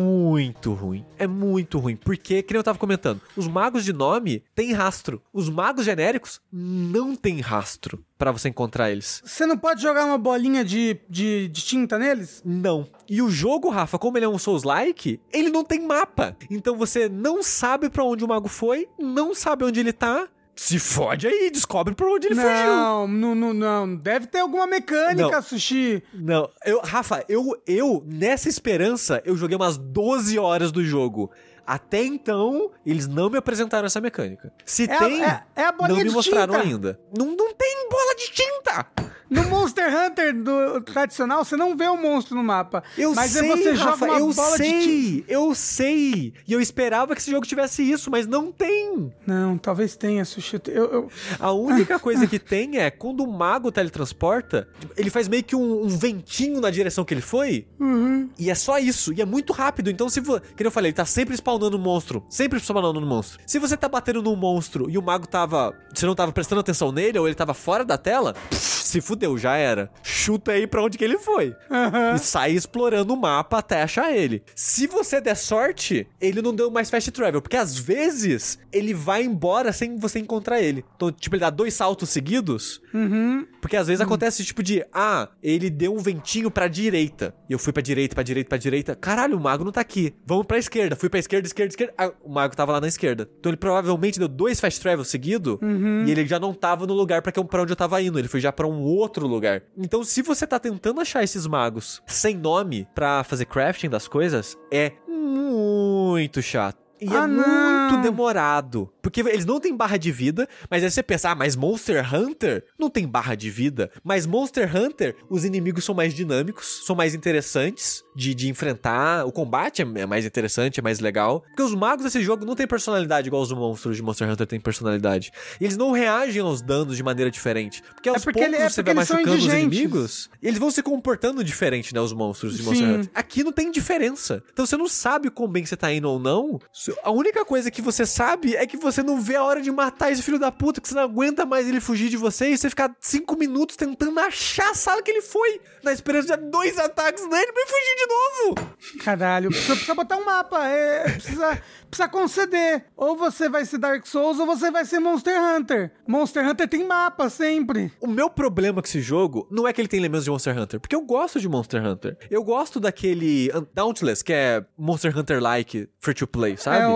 ruim. É muito ruim. Porque, que nem eu tava comentando, os magos de nome têm rastro. Os magos genéricos não têm rastro pra você encontrar eles. Você não pode jogar uma bolinha de, de, de tinta neles? Não. E o jogo, Rafa, como ele é um Souls-like, ele não tem mapa. Então você não sabe pra onde o mago foi, não sabe onde ele tá. Se fode aí, descobre pra onde ele fugiu. Não, não, não, não. Deve ter alguma mecânica, Não. sushi. Não, eu, Rafa, eu, eu, nessa esperança, eu joguei umas 12 horas do jogo. Até então, eles não me apresentaram essa mecânica. Se É a- tem, é- é a bolinha não me mostraram tinta. ainda. Não, não tem bola de tinta! No Monster Hunter do tradicional, você não vê o monstro no mapa. Eu mas sei, você Rafa, joga uma eu bola sei, de eu sei. E eu esperava que esse jogo tivesse isso, mas não tem. Não, talvez tenha, Sushi. Eu, eu- A única [LAUGHS] coisa que tem é quando o mago teletransporta, ele faz meio que um, um ventinho na direção que ele foi. E é só isso. E é muito rápido. Então, se. Que eu falei, ele tá sempre spawnando um monstro. Sempre spawnando um monstro. Se você tá batendo num monstro e o mago tava. Você não tava prestando atenção nele, ou ele tava fora da tela, pff, se fudeu, já era. Chuta aí pra onde que ele foi. E sai explorando o mapa até achar ele. Se você der sorte, ele não deu mais fast travel. Porque às vezes ele vai embora sem você encontrar ele. Então, tipo, ele dá dois saltos seguidos. Porque às vezes acontece tipo de, ah, ele deu um ventinho pra direita. E eu fui pra direita, pra direita, pra direita. Caralho, o mago não tá aqui. Vamos pra esquerda. Fui pra esquerda, esquerda, esquerda. Ah, o mago tava lá na esquerda. Então ele provavelmente deu dois fast travel seguido e ele já não tava no lugar pra onde eu tava indo. Ele foi já pra um outro lugar. Então, se você tá tentando achar esses magos sem nome pra fazer crafting das coisas, é muito chato. E é Ah, não. muito demorado. Porque eles não têm barra de vida, mas aí você pensa, ah, mas Monster Hunter não tem barra de vida. Mas Monster Hunter, os inimigos são mais dinâmicos, são mais interessantes de, de enfrentar. O combate é é mais interessante, é mais legal. Porque os magos desse jogo não têm personalidade igual os monstros de Monster Hunter têm personalidade. E eles não reagem aos danos de maneira diferente. Porque aos porque poucos ele- é você vai machucando os inimigos, eles vão se comportando diferente, né, os monstros de Monster Sim. Hunter. Aqui não tem diferença. Então você não sabe quão bem você tá indo ou não. A única coisa que você sabe é que você não vê a hora de matar esse filho da puta, que você não aguenta mais ele fugir de você e você ficar cinco minutos tentando achar a sala que ele foi, na esperança de dois ataques nele pra ele fugir de novo. Caralho, precisa botar um mapa. É, precisa, precisa conceder. Ou você vai ser Dark Souls ou você vai ser Monster Hunter. Monster Hunter tem mapa sempre. O meu problema com esse jogo não é que ele tem elementos de Monster Hunter, porque eu gosto de Monster Hunter. Eu gosto daquele Dauntless, que é Monster Hunter-like, free to play, sabe? É o,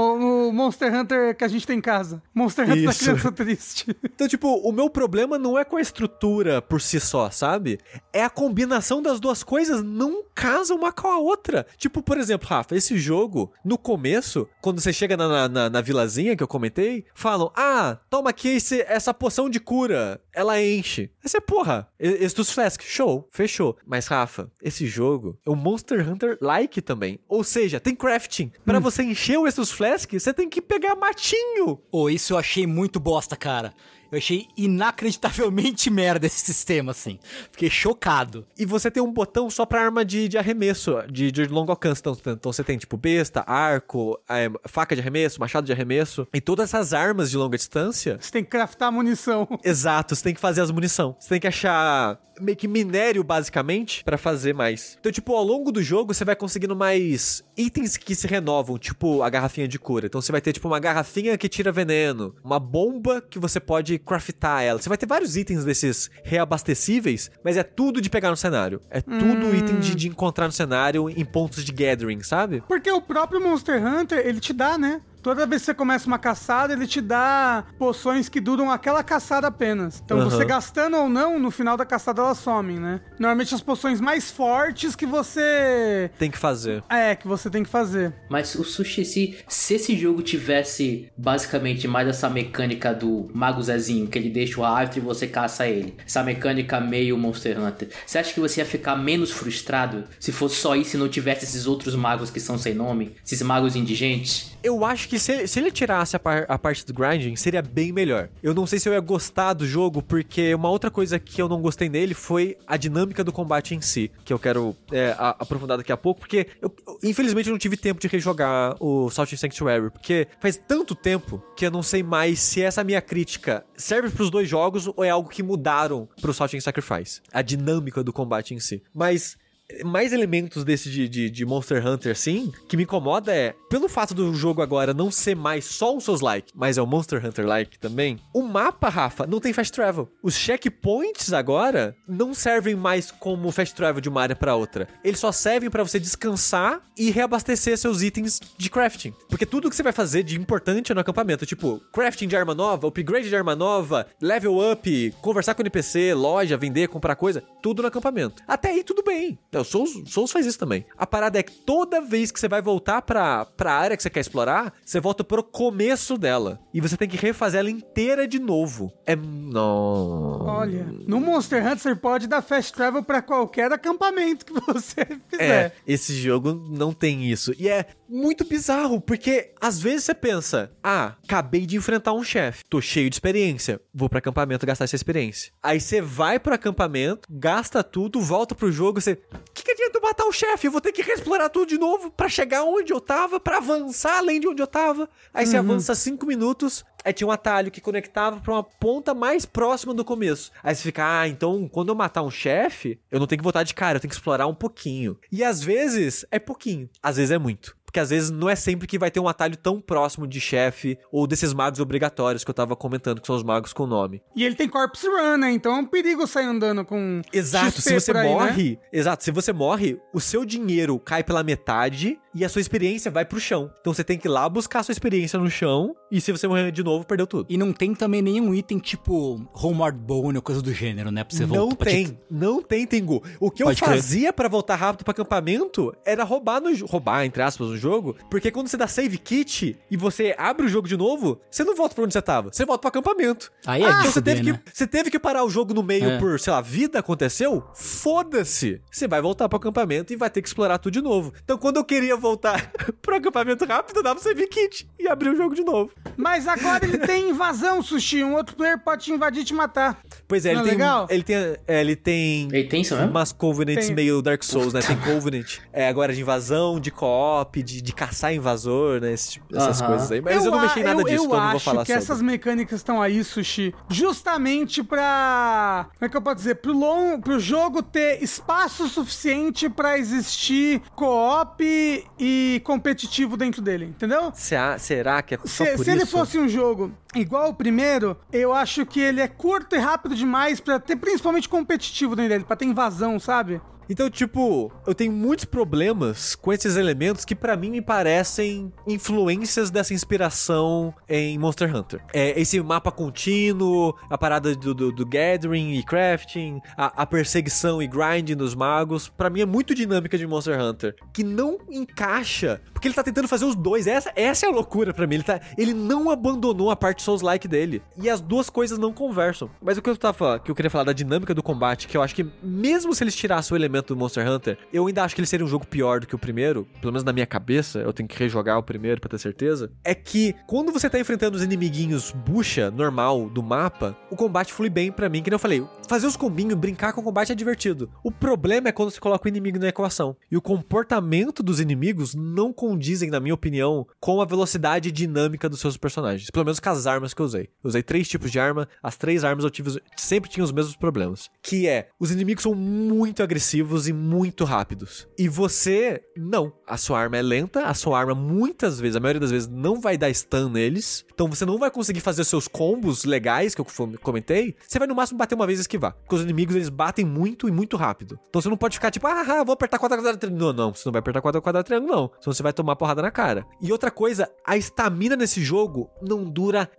o Monster Hunter que a gente tem em casa. Monster Hunter da Isso. criança triste. [LAUGHS] Então, tipo, o meu problema não é com a estrutura por si só, sabe? É a combinação das duas coisas não casa uma com a outra. Tipo, por exemplo, Rafa, esse jogo, no começo, quando você chega na, na, na- vilazinha que eu comentei, falam: Ah, toma aqui esse- essa poção de cura. Ela enche. Aí você, porra, Estus Flask, show, fechou. Mas, Rafa, esse jogo é um Monster Hunter-like também. Ou seja, tem crafting. Pra você encher o Estus Flask, você tem que pegar matinho. Ô, isso eu achei muito bosta, cara. Eu achei inacreditavelmente [LAUGHS] merda esse sistema, assim. Fiquei chocado. E você tem um botão só pra arma de, de arremesso, de, de longo alcance. Então, então você tem, tipo, besta, arco, é, faca de arremesso, machado de arremesso. E todas essas armas de longa distância. Você tem que craftar munição. [LAUGHS] Exato, você tem que fazer as munição. Você tem que achar meio que minério, basicamente, pra fazer mais. Então, tipo, ao longo do jogo, você vai conseguindo mais itens que se renovam, tipo a garrafinha de cura. Então, você vai ter, tipo, uma garrafinha que tira veneno, uma bomba que você pode craftar ela. Você vai ter vários itens desses reabastecíveis, mas é tudo de pegar no cenário. É tudo item de, de encontrar no cenário em pontos de gathering, sabe? Porque o próprio Monster Hunter, ele te dá, né? Toda vez que você começa uma caçada, ele te dá poções que duram aquela caçada apenas. Então, Aham. você gastando ou não, no final da caçada elas somem, né? Normalmente as poções mais fortes que você. Tem que fazer. É, que você tem que fazer. Mas o Sushi, se, se esse jogo tivesse basicamente mais essa mecânica do Mago Zezinho, que ele deixa o rastro e você caça ele, essa mecânica meio Monster Hunter, você acha que você ia ficar menos frustrado se fosse só isso e não tivesse esses outros magos que são sem nome? Esses magos indigentes? Eu acho que se, se ele tirasse a, par- a parte do grinding, seria bem melhor. Eu não sei se eu ia gostar do jogo, porque uma outra coisa que eu não gostei nele foi a dinâmica do combate em si, que eu quero é, a- aprofundar daqui a pouco, porque eu- eu- infelizmente eu não tive tempo de rejogar o Salt Sanctuary, porque faz tanto tempo que eu não sei mais se essa minha crítica serve pros dois jogos ou é algo que mudaram pro Salt Sacrifice, a dinâmica do combate em si. Mas mais elementos desse de, de, de Monster Hunter, assim, que me incomoda é, pelo fato do jogo agora não ser mais só um Souls-like, mas é um Monster Hunter-like também, o mapa, Rafa, não tem fast travel. Os checkpoints agora não servem mais como fast travel de uma área pra outra. Eles só servem pra você descansar e reabastecer seus itens de crafting. Porque tudo que você vai fazer de importante no acampamento, tipo, crafting de arma nova, upgrade de arma nova, level up, conversar com NPC, loja, vender, comprar coisa, tudo no acampamento. Até aí tudo bem. É, O Souls, Souls faz isso também. A parada é que toda vez que você vai voltar pra, pra área que você quer explorar, você volta pro começo dela. E você tem que refazer ela inteira de novo. É. Não. Olha, no Monster Hunter você pode dar fast travel pra qualquer acampamento que [LAUGHS] você É, fizer. esse jogo não tem isso. E é muito bizarro, porque às vezes você pensa: ah, acabei de enfrentar um chefe, tô cheio de experiência, vou pro acampamento gastar essa experiência. Aí você vai pro acampamento, gasta tudo, volta pro jogo, você. O que, que adianta eu matar o chefe? Eu vou ter que reexplorar tudo de novo pra chegar onde eu tava, pra avançar além de onde eu tava. Aí você avança cinco minutos. Aí tinha um atalho que conectava pra uma ponta mais próxima do começo. Aí você fica, ah, então quando eu matar um chefe, eu não tenho que voltar de cara, eu tenho que explorar um pouquinho. E às vezes é pouquinho, às vezes é muito. Porque às vezes não é sempre que vai ter um atalho tão próximo de chefe ou desses magos obrigatórios que eu tava comentando, que são os magos com nome. E ele tem corpse run, né? Então é um perigo sair andando com. Exato, XP se você por aí, né? morre, exato, se você morre, o seu dinheiro cai pela metade e a sua experiência vai pro chão. Então você tem que ir lá buscar a sua experiência no chão e se você morrer de novo, perdeu tudo. E não tem também nenhum item tipo Homeward Bone ou coisa do gênero, né? Pra você não voltar. tem, te- não tem, Tengu. O que eu Pode crer. fazia pra voltar rápido pro acampamento era roubar no roubar entre aspas no jogo, porque quando você dá save kit e você abre o jogo de novo, você não volta pra onde você tava, você volta pro acampamento. Aí é então de você teve né? que você teve que parar o jogo no meio É. por, sei lá, vida aconteceu? Foda-se. Você vai voltar pro acampamento e vai ter que explorar tudo de novo. Então quando eu queria voltar [LAUGHS] pro acampamento rápido, eu dava save kit e abria o jogo de novo. Mas agora ele tem invasão, Sushi. Um outro player pode te invadir e te matar. Pois é, ele é tem legal? ele tem é, ele tem Ele tem isso mesmo? umas Covenants Tem. meio Dark Souls, né? Tem Covenant. É, agora de invasão, de co-op, de, de caçar invasor, né? Esse tipo- essas Aham. coisas aí. Mas eu, não a- mexi em nada eu, disso, eu então eu não vou acho falar que sobre. essas mecânicas estão aí, Sushi, justamente pra... Como é que eu posso dizer? Pro, long, pro jogo ter espaço suficiente pra existir co-op e competitivo dentro dele, entendeu? Se a- será que é só Se, por se isso? ele fosse um jogo igual o primeiro, eu acho que ele é curto e rápido demais pra ter principalmente competitivo dentro dele, pra ter invasão, sabe? Então, tipo, eu tenho muitos problemas com esses elementos que pra mim me parecem influências dessa inspiração em Monster Hunter. É, esse mapa contínuo, a parada do, do- do gathering e crafting, a, a perseguição e grinding dos magos, pra mim é muito dinâmica de Monster Hunter, que não encaixa, porque ele tá tentando fazer os dois. Essa, essa é a loucura pra mim. Ele, tá, ele não abandonou a parte Souls-like dele. E as duas coisas não conversam. Mas o que eu tava que eu queria falar da dinâmica do combate, que eu acho que mesmo se eles tirassem o elemento do Monster Hunter, eu ainda acho que ele seria um jogo pior do que o primeiro, pelo menos na minha cabeça, eu tenho que rejogar o primeiro pra ter certeza. É que quando você tá enfrentando os inimiguinhos bucha normal do mapa, o combate flui bem pra mim, que nem eu falei, fazer os combinhos, brincar com o combate é divertido. O problema é quando você coloca o inimigo na equação. E o comportamento dos inimigos não condizem, na minha opinião, com a velocidade dinâmica dos seus personagens. Pelo menos com as armas que eu usei. Eu usei três tipos de arma, as três armas eu tive, sempre tinham os mesmos problemas. Que é, os inimigos são muito agressivos e muito rápidos. E você, não. A sua arma é lenta, a sua arma muitas vezes, a maioria das vezes, não vai dar stun neles. Então você não vai conseguir fazer seus combos legais, que eu comentei. Você vai no máximo bater uma vez e esquivar. Porque os inimigos, eles batem muito e muito rápido. Então você não pode ficar tipo, ah, vou apertar quadrado, quadrado, triângulo. Não, não, você não vai apertar quadrado, quadrado, triângulo, não. Senão você vai tomar porrada na cara. E outra coisa, a estamina nesse jogo não dura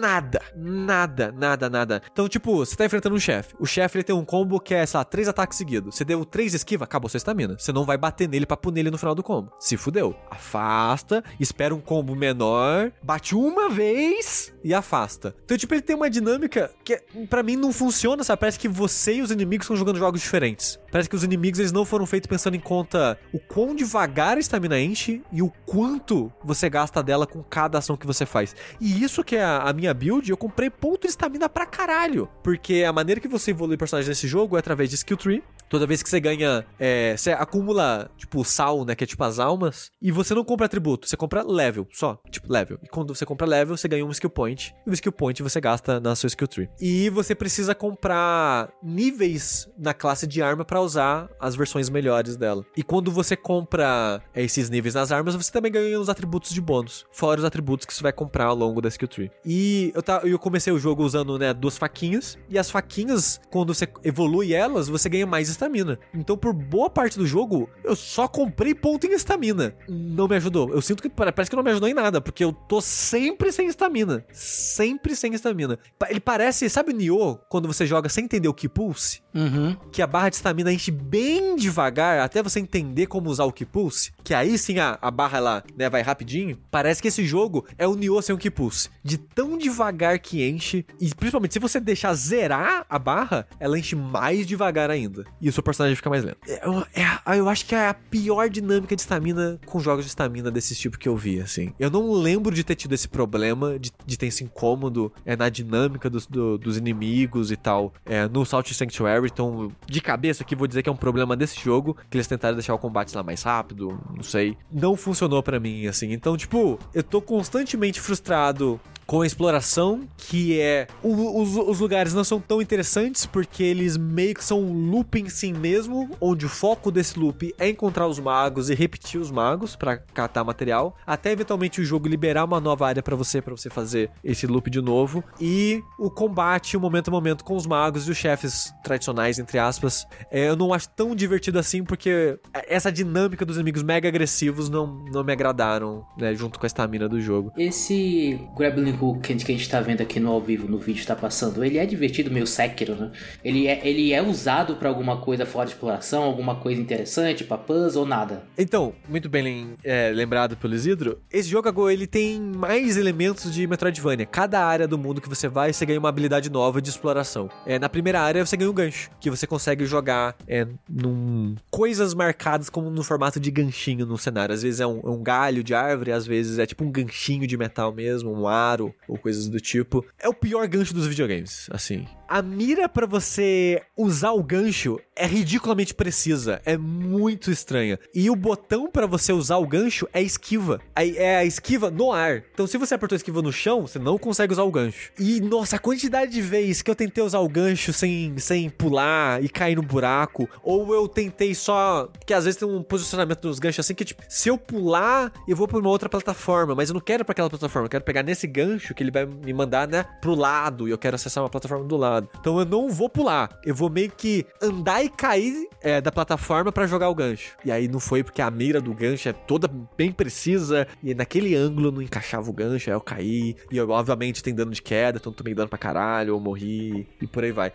nada. Nada, nada, nada. Então, tipo, você tá enfrentando um chefe. O chefe, ele tem um combo que é, sei lá, três ataques seguidos. Você deu três esquiva, acabou sua estamina. Você não vai bater nele pra punir ele no final do combo. Se fudeu. Afasta, espera um combo menor, bate uma vez e afasta. Então, tipo, ele tem uma dinâmica que pra mim não funciona, sabe? Parece que você e os inimigos estão jogando jogos diferentes. Parece que os inimigos eles não foram feitos pensando em conta o quão devagar a estamina enche e o quanto você gasta dela com cada ação que você faz. E isso que é a, a minha build, eu comprei ponto de estamina pra caralho. Porque a maneira que você evolui personagens nesse jogo é através de skill tree. Toda vez que você ganha, é, você acumula, tipo, sal, né? Que é tipo as almas. E você não compra atributo, você compra level, só. Tipo, level. E quando você compra level, você ganha um skill point. E o skill point você gasta na sua skill tree. E você precisa comprar níveis na classe de arma pra usar as versões melhores dela. E quando você compra é, esses níveis nas armas, você também ganha os atributos de bônus. Fora os atributos que você vai comprar ao longo da skill tree. E eu, tá, eu comecei o jogo usando, né, duas faquinhas. E as faquinhas, quando você evolui elas, você ganha mais estamina. Então, por boa parte do jogo, eu só comprei ponto em estamina. Não me ajudou. Eu sinto que parece que não me ajudou em nada, porque eu tô sempre sem estamina. Sempre sem estamina. Ele parece, sabe o Nioh, quando você joga sem entender o que pulse? Uhum. Que a barra de estamina enche bem devagar, até você entender como usar o que pulse. Que aí sim a, a barra ela né, vai rapidinho. Parece que esse jogo é o Nioh sem o que pulse. De tão devagar que enche. E principalmente se você deixar zerar a barra, ela enche mais devagar ainda. E o seu personagem fica mais lento. Eu, é, eu acho que é a pior dinâmica de estamina com jogos de estamina desse tipo que eu vi, assim. Eu não lembro de ter tido esse problema, de, de ter esse incômodo é, na dinâmica dos, do, dos inimigos e tal. É, no Salt Sanctuary, então, de cabeça aqui, vou dizer que é um problema desse jogo, que eles tentaram deixar o combate lá mais rápido, não sei. Não funcionou para mim, assim. Então, tipo, eu tô constantemente frustrado com a exploração, que é. O, os, os, lugares não são tão interessantes porque eles meio que são um loop em si mesmo, onde o foco desse loop é encontrar os magos e repetir os magos para catar material, até eventualmente o jogo liberar uma nova área para você, para você fazer esse loop de novo. E o combate, o momento a momento com os magos e os chefes tradicionais, entre aspas, é, eu não acho tão divertido assim porque essa dinâmica dos inimigos mega agressivos não, não me agradaram, né, junto com a estamina do jogo. Esse Grappling Hook que a gente tá vendo aqui no ao vivo, no vídeo tá passando, ele é divertido, meio Sekiro, né? Ele é, ele é usado para alguma coisa fora de exploração, alguma coisa interessante, pra puzzle ou nada? Então, muito bem é, lembrado pelo Isidro, esse jogo ele tem mais elementos de Metroidvania. Cada área do mundo que você vai, você ganha uma habilidade nova de exploração. É, na primeira área você ganha um gancho, que você consegue jogar é, num coisas marcadas como no formato de ganchinho no cenário. Às vezes é um, é um galho de árvore, às vezes é tipo um ganchinho de metal mesmo, um aro ou coisas do tipo. É o pior gancho dos videogames, assim. A mira para você usar o gancho é ridiculamente precisa, é muito estranha. E o botão para você usar o gancho é esquiva. É a esquiva no ar. Então se você apertou a esquiva no chão, você não consegue usar o gancho. E nossa, a quantidade de vezes que eu tentei usar o gancho sem, sem pular e cair no buraco, ou eu tentei só que às vezes tem um posicionamento dos ganchos assim que tipo, se eu pular, eu vou para uma outra plataforma, mas eu não quero para aquela plataforma, eu quero pegar nesse gancho que ele vai me mandar, né, pro lado, e eu quero acessar uma plataforma do lado. Então eu não vou pular. Eu vou meio que andar e cair é, da plataforma para jogar o gancho. E aí não foi porque a mira do gancho é toda bem precisa. E naquele ângulo não encaixava o gancho. Aí eu caí. E eu, obviamente tem dano de queda. Então tomei dano pra caralho. Eu morri. E por aí vai.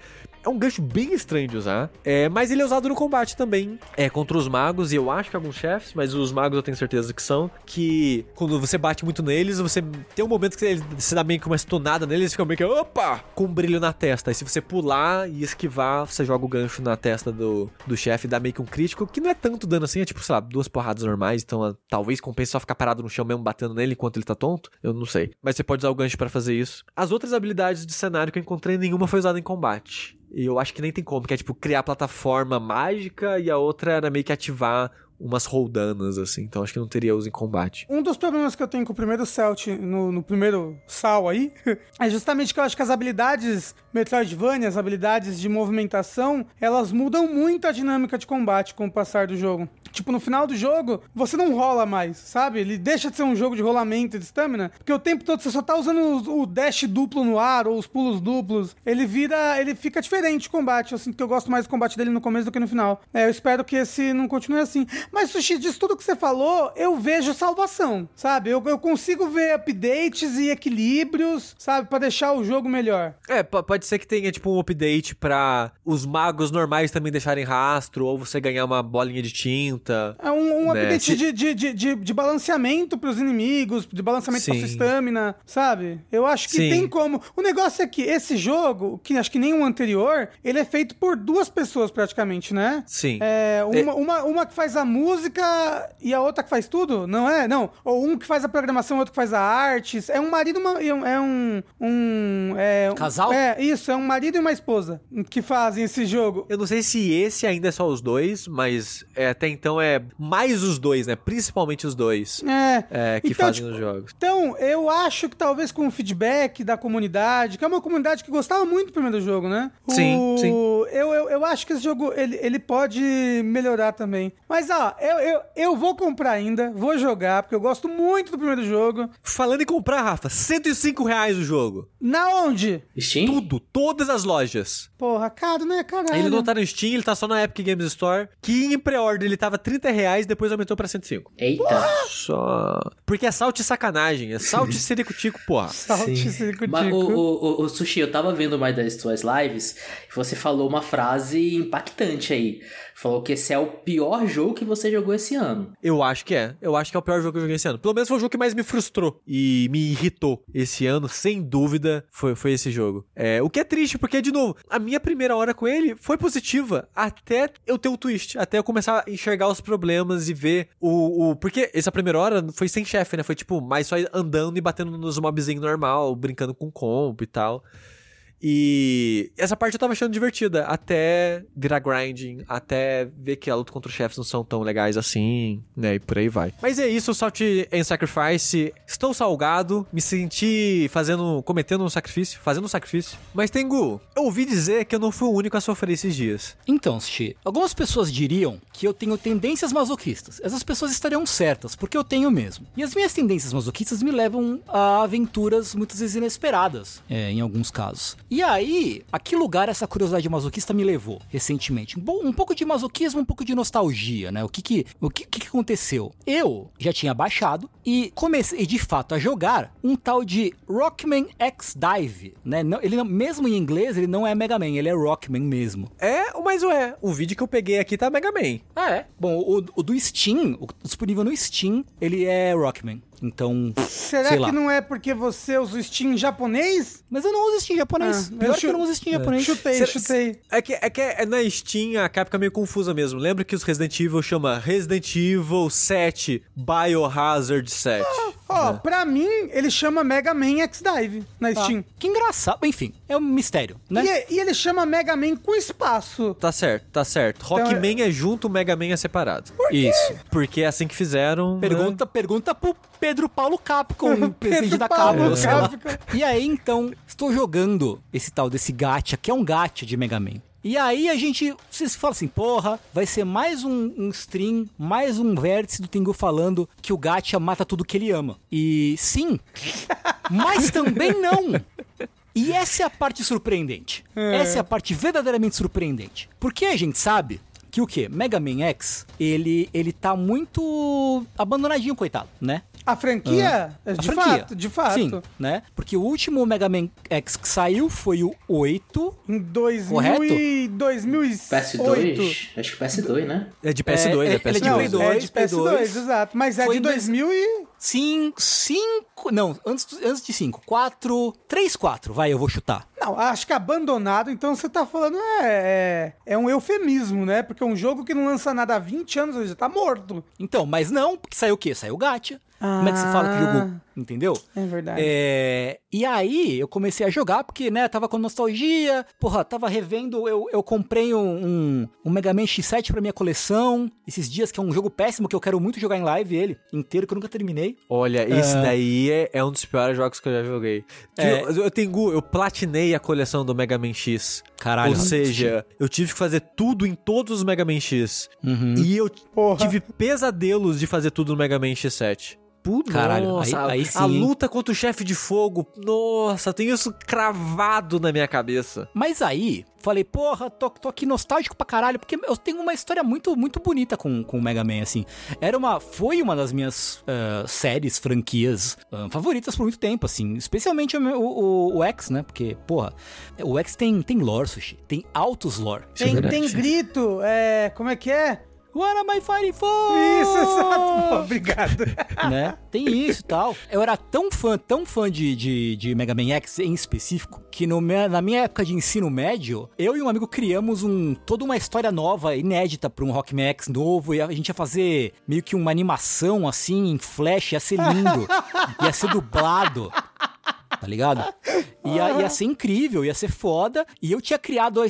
É um gancho bem estranho de usar. É, mas ele é usado no combate também. É contra os magos. E eu acho que alguns chefes. Mas os magos eu tenho certeza que são. Que quando você bate muito neles, você tem um momento que você dá meio que uma estonada neles. Eles ficam meio que. Opa! Com um brilho na testa. Aí se você pular e esquivar, você joga o gancho na testa do, do chefe e dá meio que um crítico, que não é tanto dano assim, é tipo, sei lá, duas porradas normais, então uh, talvez compense só ficar parado no chão mesmo batendo nele enquanto ele tá tonto, eu não sei. Mas você pode usar o gancho para fazer isso. As outras habilidades de cenário que eu encontrei, nenhuma foi usada em combate. E eu acho que nem tem como, que é tipo criar plataforma mágica e a outra era meio que ativar umas roldanas, assim. Então acho que não teria uso em combate. Um dos problemas que eu tenho com o primeiro Celt, no, no primeiro Sal aí, [LAUGHS] é justamente que eu acho que as habilidades Metroidvania, as habilidades de movimentação, elas mudam muito a dinâmica de combate com o passar do jogo. Tipo, no final do jogo, você não rola mais, sabe? Ele deixa de ser um jogo de rolamento de stamina, porque o tempo todo você só tá usando o dash duplo no ar ou os pulos duplos. Ele vira, ele fica diferente o combate. Eu sinto que eu gosto mais do combate dele no começo do que no final. É, eu espero que esse não continue assim. Mas, Sushi, disso tudo que você falou, eu vejo salvação, sabe? Eu, eu consigo ver updates e equilíbrios, sabe? para deixar o jogo melhor. É, pode ser que tenha, tipo, um update pra os magos normais também deixarem rastro, ou você ganhar uma bolinha de tinta. É um, um né? update de, de, de, de, de balanceamento pros inimigos, de balanceamento Sim. pra sua estamina, sabe? Eu acho que Sim. tem como. O negócio é que esse jogo, que acho que nem o anterior, ele é feito por duas pessoas praticamente, né? Sim. É, uma, é... Uma, uma que faz a música e a outra que faz tudo, não é? Não. Ou um que faz a programação, outro que faz a arte. É um marido uma, é um. um é, Casal? É, isso, é um marido e uma esposa que fazem esse jogo. Eu não sei se esse ainda é só os dois, mas é, até então é mais os dois, né? Principalmente os dois. É. é que então, fazem tipo, os jogos. Então, eu acho que talvez com o feedback da comunidade, que é uma comunidade que gostava muito do primeiro jogo, né? Sim, o... sim. Eu, eu, eu acho que esse jogo ele, ele pode melhorar também. Mas, ó, Ó, eu, eu, eu vou comprar ainda, vou jogar, porque eu gosto muito do primeiro jogo. Falando em comprar, Rafa, 105 reais o jogo. Na onde? Steam? Tudo, todas as lojas. Porra, caro, né, caralho? Ele não tá no Steam, ele tá só na Epic Games Store. Que em pré-order ele tava 30 reais, depois aumentou pra 105. Eita. Só. Porque é salto e sacanagem. É salto e ciricutico, porra. [LAUGHS] Salte Sim. circo Mas, o, o, o, o Sushi, eu tava vendo mais das suas lives e você falou uma frase impactante aí. Falou que esse é o pior jogo que você jogou esse ano. Eu acho que é. Eu acho que é o pior jogo que eu joguei esse ano. Pelo menos foi o jogo que mais me frustrou e me irritou esse ano, sem dúvida, foi, foi esse jogo. É, o que é triste, porque, de novo, a minha primeira hora com ele foi positiva até eu ter o twist, até eu começar a enxergar os problemas e ver o. o porque essa primeira hora foi sem chefe, né? Foi tipo, mais só andando e batendo nos mobzinhos normal, brincando com comp e tal. E essa parte eu tava achando divertida, até virar grinding, até ver que a luta contra os chefes não são tão legais assim, né? E por aí vai. Mas é isso, Salt and Sacrifice. Estou salgado, me senti fazendo, cometendo um sacrifício, fazendo um sacrifício. Mas Tengu, eu ouvi dizer que eu não fui o único a sofrer esses dias. Então, Sushi, algumas pessoas diriam que eu tenho tendências masoquistas. Essas pessoas estariam certas, porque eu tenho mesmo. E as minhas tendências masoquistas me levam a aventuras muitas vezes inesperadas, é, em alguns casos. E aí, a que lugar essa curiosidade masoquista me levou recentemente? Um, pouco de masoquismo, um pouco de nostalgia, né? O que que, o que, que que aconteceu? Eu já tinha baixado e comecei de fato a jogar um tal de Rockman X Dive, né? Não- ele não- mesmo em inglês, ele não é Mega Man, ele é Rockman mesmo. É, mas é. O vídeo que eu peguei aqui tá Mega Man. Ah, é? Bom, o, o do Steam, o disponível no Steam, ele é Rockman. Então, Será sei que lá. não é porque você usa o Steam japonês? Mas eu não uso Steam japonês. Ah, Pior eu que eu não uso Steam japonês. Chutei, Cê- chutei. É que, é que é, na Steam a Capcom é meio confusa mesmo. Lembra que os Resident Evil chama Resident Evil 7 Biohazard 7. Ó, pra mim, ele chama Mega Man X-Dive na Tá. Steam. Que engraçado. Enfim, é um mistério, né? E, e ele chama Mega Man com espaço. Tá certo, tá certo. Então, Rockman é junto, Mega Man é separado. Isso. Porque é assim que fizeram. né? Pergunta, pergunta pro Pedro Paulo Capcom, [LAUGHS] presidente da Paulo Capcom. E aí, então, estou jogando esse tal desse gacha, que é um gacha de Mega Man. E aí a gente, vocês falam assim, porra, vai ser mais um, um stream, mais um vértice do Tengu falando que o gacha mata tudo que ele ama. E sim, [LAUGHS] mas também não. E essa é a parte surpreendente. Essa é a parte verdadeiramente surpreendente. Porque a gente sabe que o quê? Mega Man X, ele, ele tá muito abandonadinho, coitado, né? A franquia? A de franquia. fato, de fato. Sim, né? Porque o último Mega Man X que saiu foi o 8. Em 2000 Correto? e 2008. PS2? Acho que PS2, né? É de PS2, É, é, é- PS2. ele é de Não, Play 2, é de Play PS2, 2. exato. Mas é Foi de em dois- 2000 e... 5, 5, não, antes, antes de 5, 4, 3, 4, vai, eu vou chutar. Não, acho que abandonado, então você tá falando, é, é, é um eufemismo, né? Porque um jogo que não lança nada há 20 anos, ele já tá morto. Então, mas não, porque saiu o quê? Saiu o Gacha. Como é que se fala que jogou? Entendeu? É verdade. É, e aí eu comecei a jogar, porque, né, tava com nostalgia, porra, tava revendo, eu, eu comprei um, um, Mega Man X7 pra minha coleção, esses dias, que é um jogo péssimo, que eu quero muito jogar em live ele, inteiro, que eu nunca terminei. Olha, esse daí é, é um dos piores jogos que eu já joguei. É. Eu, eu tenho, eu platinei a coleção do Mega Man X. Caralho. Ou seja, eu tive que fazer tudo em todos os Mega Man X. Uhum. E eu Porra. tive pesadelos de fazer tudo no Mega Man X7. Puta, Caralho, nossa, aí- aí a, a sim. luta contra o chefe de fogo, nossa, tem isso cravado na minha cabeça. Mas aí, falei, porra, tô, tô aqui nostálgico pra caralho, porque eu tenho uma história muito, muito bonita com, com o Mega Man, assim. Era uma, foi uma das minhas ah, séries, franquias ah, favoritas por muito tempo, assim. Especialmente o, o, o, o X, né? Porque, porra, o X tem, tem lore, Sushi. Tem altos lore. Tem, tem grito, é, como é que é? What am I fighting for? Isso, [LAUGHS] exato. Pô, obrigado. né? Tem isso e tal. Eu era tão fã, tão fã de, de, de Mega Man X em específico, que no, na minha época de ensino médio, eu e um amigo criamos um, toda uma história nova, inédita pra um Rockman X novo, e a gente ia fazer meio que uma animação assim, em flash, ia ser lindo, [LAUGHS] ia ser dublado. Tá ligado? Ia, ia ser incrível, ia ser foda. E eu tinha criado.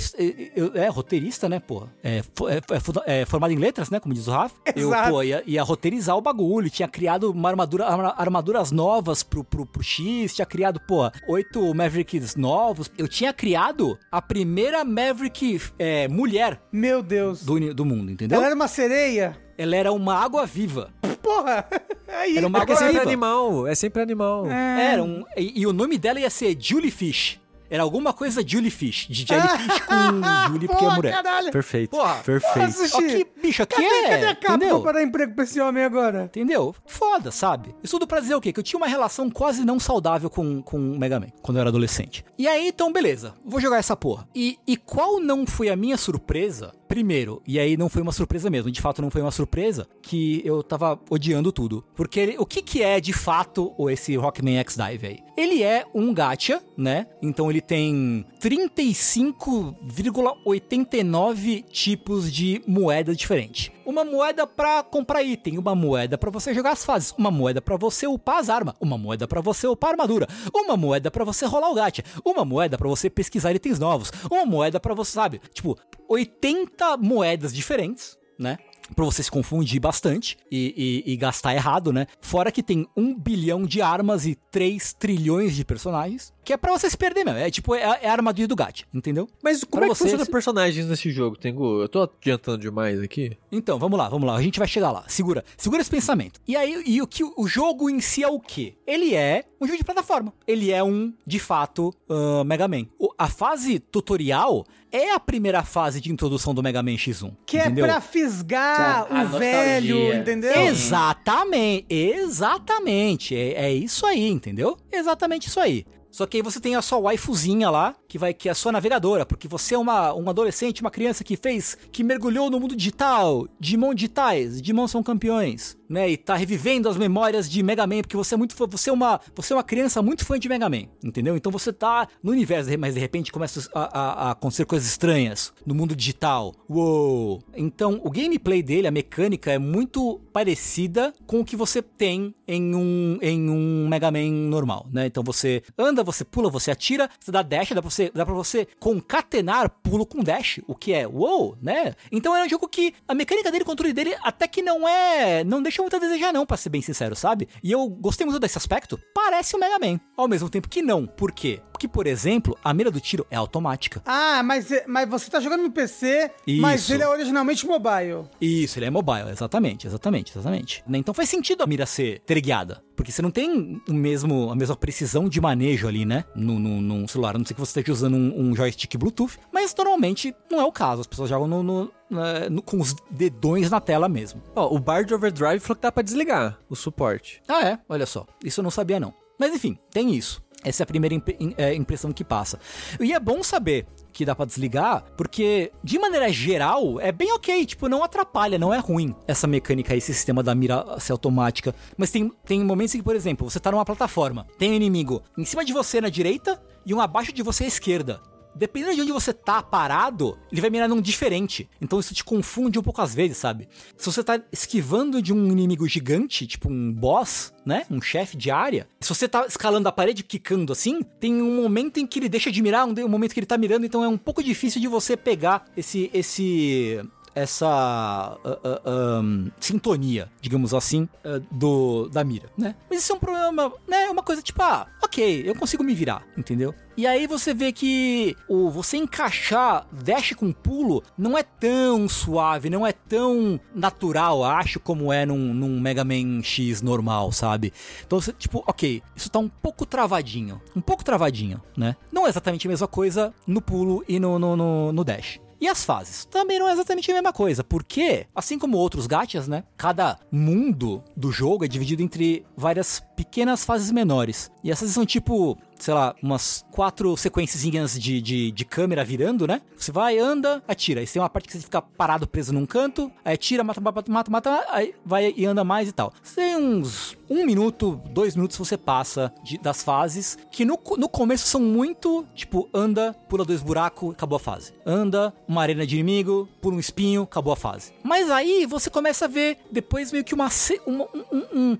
eu- é, roteirista, né, pô? É, é, é é formado em letras, né? Como diz o Rafa. Eu, pô, ia, ia roteirizar o bagulho. Tinha criado uma armadura, arma- armaduras novas pro, pro, pro X. Tinha criado, pô, oito Mavericks novos. Eu tinha criado a primeira Maverick é, mulher Meu Deus. do, do mundo, entendeu? Ela era uma sereia? ela era uma água viva. Porra! [LAUGHS] Aí, Era uma Porque é sempre animal, é sempre animal. É. Era um, e, e o nome dela ia ser Juliefish. Era alguma coisa Juliefish. De jellyfish com [LAUGHS] Julie, porque é Porra, mulher. caralho! Perfeito. Porra. Perfeito. Nossa, Só que, bicho, aqui Cadê, é. cadê a Capcom entendeu? pra dar emprego pra esse homem agora? Entendeu? Foda, sabe? Isso tudo pra dizer o quê? Que eu tinha uma relação quase não saudável com, com o Mega Man, quando eu era adolescente. E aí, então, beleza. Vou jogar essa porra. E, e qual não foi a minha surpresa? Primeiro, e aí não foi uma surpresa mesmo, de fato não foi uma surpresa, que eu tava odiando tudo. Porque ele- o que que é, de fato, esse Rockman X-Dive aí? Ele é um gacha, né? Então ele tem 35,89 tipos de moeda diferente. Uma moeda pra comprar item, uma moeda pra você jogar as fases, uma moeda pra você upar as armas, uma moeda pra você upar a armadura, uma moeda pra você rolar o gacha, uma moeda pra você pesquisar itens novos, uma moeda pra você, sabe? Tipo, 80 moedas diferentes, né? Pra você se confundir bastante e, e- e gastar errado, né? Fora que tem um bilhão de armas e 3 trilhões de personagens, que é pra você se perder mesmo. É tipo, é, a- é a armadilha do gacha, entendeu? Mas como Pra é que você, funciona se- personagens nesse jogo, Tengu? Eu tô adiantando demais aqui. Então, vamos lá, vamos lá. A gente vai chegar lá. Segura, segura esse pensamento. E aí, e o que o jogo em si é o quê? Ele é um jogo de plataforma. Ele é um, de fato, ah, Mega Man. O- a fase tutorial é a primeira fase de introdução do Mega Man X1. Que entendeu? é pra fisgar Tá, a o velho, entendeu? Exatamente, exatamente. É, é isso aí, entendeu? Exatamente isso aí. Só que aí você tem a sua waifuzinha lá, que vai que é a sua navegadora, porque você é uma, um adolescente, uma criança que fez, que mergulhou no mundo digital, Digimon digitais, Digimon são campeões, né? E tá revivendo as memórias de Mega Man, porque você é muito você é uma, você é uma criança muito fã de Mega Man, entendeu? Então você tá no universo, mas de repente começa a, a- a acontecer coisas estranhas no mundo digital. Uou! Então o gameplay dele, a mecânica é muito parecida com o que você tem em um, em um Mega Man normal, né? Então você anda, você pula, você atira, você dá dash, dá pra você, dá pra você concatenar pulo com dash, o que é uou, né? Então é um jogo que a mecânica dele, o controle dele, até que não é. Não deixa muito a desejar, não, pra ser bem sincero, sabe? E eu gostei muito desse aspecto. Parece o Mega Man, ao mesmo tempo que não. Por quê? Porque, por exemplo, a mira do tiro é automática. Ah, mas, mas você tá jogando no PC, mas Isso. ele é originalmente mobile. Isso, ele é mobile, exatamente, exatamente, exatamente. Né, Então faz sentido a mira ser teleguiada. Porque você não tem o mesmo, a mesma precisão de manejo ali, né? No, no, num celular. A não ser que você esteja usando um, um joystick Bluetooth. Mas normalmente não é o caso. As pessoas jogam no, no- no- com os dedões na tela mesmo. Ó, o Bar de Overdrive falou que dá pra desligar o suporte. Ah, é? Olha só. Isso eu não sabia, não. Mas enfim, tem isso. Essa é a primeira imp- im- é, impressão que passa. E é bom saber que dá pra desligar, porque de maneira geral é bem ok, tipo, não atrapalha, não é ruim essa mecânica, esse sistema da mira ser automática. Mas tem, tem momentos em que, por exemplo, você tá numa plataforma, tem um inimigo em cima de você na direita e um abaixo de você à esquerda. Dependendo de onde você tá parado, ele vai mirar num diferente. Então isso te confunde um pouco às vezes, sabe? Se você tá esquivando de um inimigo gigante, tipo um boss, né? Um chefe de área. Se você tá escalando a parede, quicando assim, tem um momento em que ele deixa de mirar, um, momento que ele tá mirando, então é um pouco difícil de você pegar esse. esse essa ah, ah, ahn, sintonia, digamos assim, ah, do da mira, né? Mas isso é um problema, né? Uma coisa tipo, ah, ok, eu consigo me virar, entendeu? E aí você vê que o você encaixar dash com pulo não é tão suave, não é tão natural, acho, como é num, num Mega Man X normal, sabe? Então você, tipo, ok, isso tá um pouco travadinho, um pouco travadinho, né? Não é exatamente a mesma coisa no pulo e no, no, no, no dash. E as fases? Também não é exatamente a mesma coisa, porque, assim como outros gachas, né? Cada mundo do jogo é dividido entre várias pequenas fases menores. E essas são tipo, sei lá, umas quatro sequências de, de, de câmera virando, né? Você vai, anda, atira. Aí tem uma parte que você fica parado, preso num canto, aí atira, mata, mata, mata, mata, aí vai e anda mais e tal. Você tem uns um minuto, dois minutos você passa de- das fases, que no, no começo são muito, tipo, anda, pula dois buracos, acabou a fase. Anda, uma arena de inimigo, pula um espinho, acabou a fase. Mas aí você começa a ver depois meio que uma, uma- um, um, um-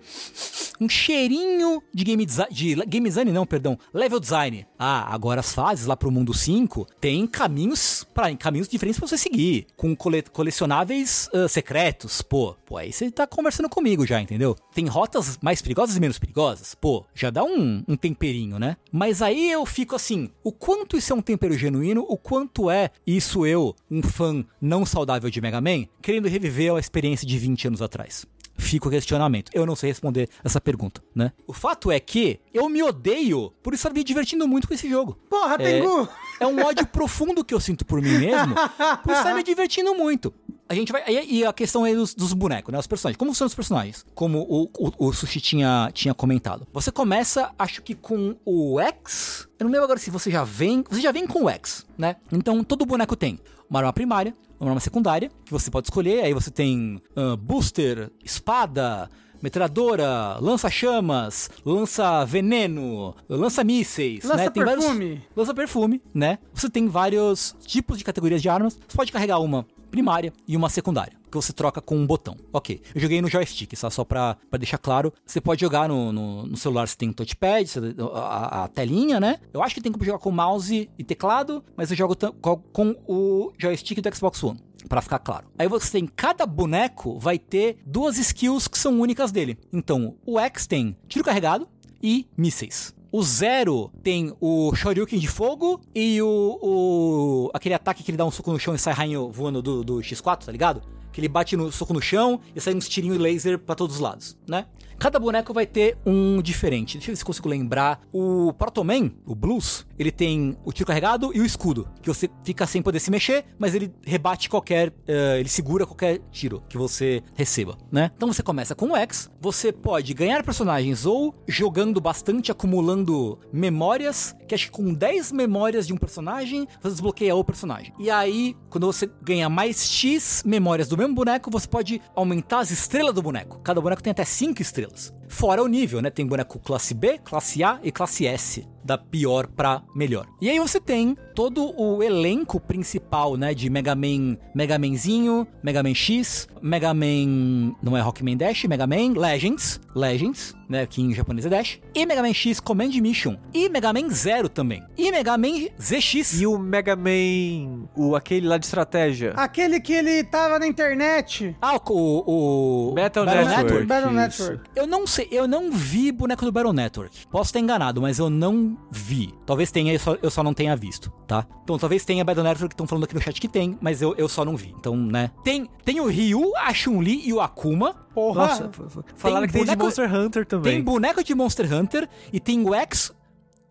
um cheirinho de game design, de game design não, perdão, level design. Ah, agora as fases lá pro mundo 5 tem caminhos para caminhos diferentes pra você seguir, com cole, colecionáveis uh, secretos. Pô, pô, aí você tá conversando comigo já, entendeu? Tem rotas mais perigosas e menos perigosas. Pô, já dá um, um temperinho, né? Mas aí eu fico assim, o quanto isso é um tempero genuíno, o quanto é isso eu, um fã não saudável de Mega Man, querendo reviver a experiência de 20 anos atrás fica o questionamento. Eu não sei responder essa pergunta, né? O fato é que eu me odeio por estar me divertindo muito com esse jogo. Porra, é, Tengu! É um ódio profundo que eu sinto por mim mesmo, por estar me divertindo muito. A gente vai. E a questão aí dos, dos bonecos, né? Os personagens. Como são os personagens? Como o, o, o Sushi tinha, tinha comentado. Você começa, acho que com o X. Eu não lembro agora se você já vem. Você já vem com o X, né? Então todo boneco tem uma arma primária, uma arma secundária, que você pode escolher. Aí você tem uh, booster, espada, metralhadora, lança-chamas, lança-veneno, lança-mísseis, lança né? Tem perfume. Vários... Lança-perfume, né? Você tem vários tipos de categorias de armas. Você pode carregar uma primária e uma secundária, que você troca com um botão. Ok, eu joguei no joystick, só, só pra, pra deixar claro. Você pode jogar no, no, no celular, você tem um touchpad, a, a, telinha, né? Eu acho que tem como jogar com mouse e teclado, mas eu jogo com, com o joystick do Xbox One para ficar claro. Aí você tem cada boneco vai ter duas skills que são únicas dele. Então, o X tem tiro carregado e mísseis. O Zero tem o Shoryuken de fogo e o, o, aquele ataque que ele dá um soco no chão e sai rainho voando do, do X4, tá ligado? Que ele bate no soco no chão e sai uns tirinhos laser para todos os lados, né? Cada boneco vai ter um diferente. Deixa eu ver se consigo lembrar. O Protoman, o Blues, ele tem o tiro carregado e o escudo, que você fica sem poder se mexer, mas ele rebate qualquer, uh, ele segura qualquer tiro que você receba, né? Então você começa com o X, você pode ganhar personagens ou jogando bastante, acumulando memórias, que acho que com 10 memórias de um personagem, você desbloqueia o personagem. E aí, quando você ganha mais X memórias do mesmo boneco, você pode aumentar as estrelas do boneco. Cada boneco tem até 5 estrelas estrelas. Fora o nível, né? Tem boneco classe B, classe A e classe S da pior pra melhor. E aí você tem todo o elenco principal, né, de Mega Man, Mega Manzinho, Mega Man X, Mega Man, não é Rockman Dash, Mega Man Legends, Legends, né, que em japonês é Dash, e Mega Man X Command Mission, e Mega Man Zero também, e Mega Man ZX. E o Mega Man, o aquele lá de estratégia. Aquele que ele tava na internet. Ah, o, o, o Battle, Battle Network. Network. Battle Network. Eu não sei, eu não vi boneco do Battle Network. Posso estar enganado, mas eu não vi. Talvez tenha, eu só, eu só não tenha visto, tá? Então talvez tenha Battle Network que estão falando aqui no chat que tem, mas eu, eu só não vi. Então, né? Tem, tem o Ryu, a Chun-Li e o Akuma. Porra! Nossa, falaram que tem boneco, de Monster Hunter também. Tem boneco de Monster Hunter e tem o X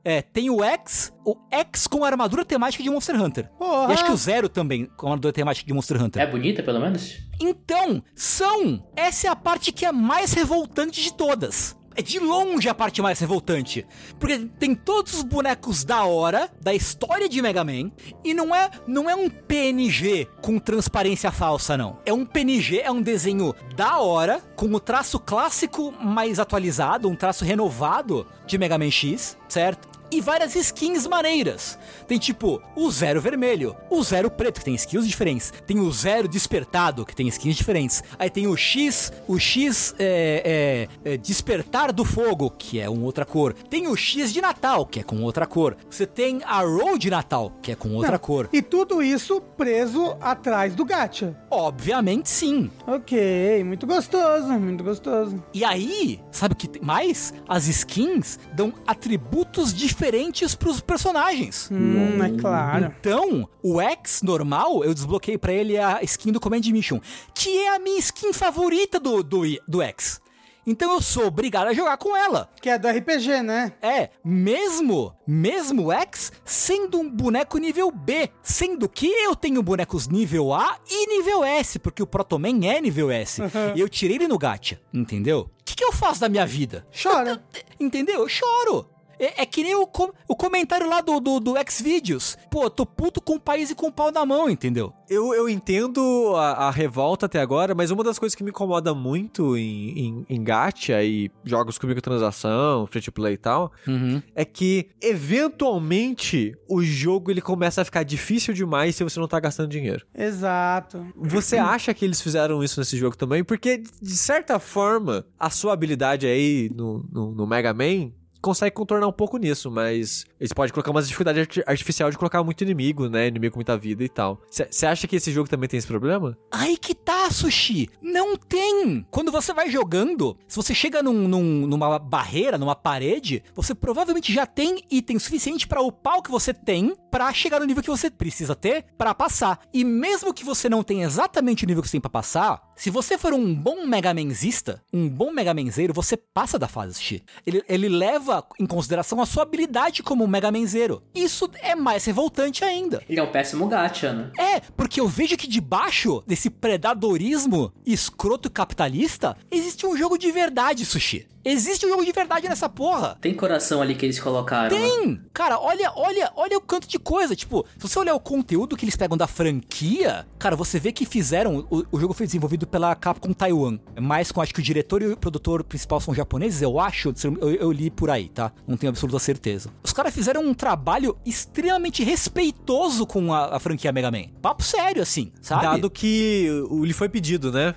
é, tem o X, o X com armadura temática de Monster Hunter. Porra. E acho que o Zero também com armadura temática de Monster Hunter. É bonita, pelo menos? Então, são! Essa é a parte que é mais revoltante de todas é de longe a parte mais revoltante. Porque tem todos os bonecos da hora da história de Mega Man e não é não é um PNG com transparência falsa não. É um PNG, é um desenho da hora com o traço clássico mais atualizado, um traço renovado de Mega Man X, certo? E várias skins maneiras. Tem tipo o Zero Vermelho, o Zero Preto, que tem skins diferentes. Tem o Zero Despertado, que tem skins diferentes. Aí tem o X, o X é, é, é, Despertar do Fogo, que é uma outra cor. Tem o X de Natal, que é com outra cor. Você tem a Roll de Natal, que é com outra Não, cor. E tudo isso preso atrás do gacha. Obviamente sim. Ok, muito gostoso, muito gostoso. E aí, sabe o que mais? As skins dão atributos diferentes diferentes pros personagens. Hum, é claro. Então, o X normal, eu desbloqueei para ele a skin do Command Mission, que é a minha skin favorita do, do, do X. Então eu sou obrigado a jogar com ela. Que é do RPG, né? É, mesmo, mesmo X sendo um boneco nível B, sendo que eu tenho bonecos nível A e nível S, porque o Protoman é nível S. Uhum. E eu tirei ele no gacha, entendeu? O que, que eu faço da minha vida? Chora. entendeu? Eu choro. É, é, que nem o, com, o comentário lá do, do, do Xvideos. Pô, tô puto com o país e com o pau na mão, entendeu? Eu, eu entendo a, a revolta até agora, mas uma das coisas que me incomoda muito em, em, em gacha e jogos com microtransação, free to play e tal, uhum. é que eventualmente o jogo ele começa a ficar difícil demais se você não tá gastando dinheiro. Exato. Você [CLEARS THROAT] acha que eles fizeram isso nesse jogo também? Porque, de certa forma, a sua habilidade aí no, no, no Mega Man conseguem contornar um pouco nisso, mas eles podem colocar uma dificuldade arti- artificial de colocar muito inimigo, né? Inimigo com muita vida e tal. Você acha que esse jogo também tem esse problema? Aí que tá, Sushi. Não tem. Quando você vai jogando, se você chega num- num- numa barreira, numa parede, você provavelmente já tem item suficiente pra upar o que você tem pra chegar no nível que você precisa ter pra passar. E mesmo que você não tenha exatamente o nível que você tem pra passar, se você for um bom Mega Manzista, um bom Mega Manzeiro, você passa da fase, Sushi. Ele, ele leva em consideração a sua habilidade como Mega Manzeiro. Isso é mais revoltante ainda. Ele é um péssimo gacha, né? É, porque eu vejo que debaixo desse predadorismo escroto capitalista existe um jogo de verdade, Sushi. Existe um jogo de verdade nessa porra. Tem coração ali que eles colocaram. né? Tem! Cara, olha, olha, olha o canto de coisa. Tipo, se você olhar o conteúdo que eles pegam da franquia, cara, você vê que fizeram. O, o jogo foi desenvolvido pela Capcom Taiwan. Mais com, acho que o diretor e o produtor principal são japoneses, eu acho. Eu, eu li por aí, tá? Não tenho absoluta certeza. Os caras fizeram um trabalho extremamente respeitoso com a, a franquia Mega Man. Papo sério, assim, sabe? Dado que o- lhe foi pedido, né?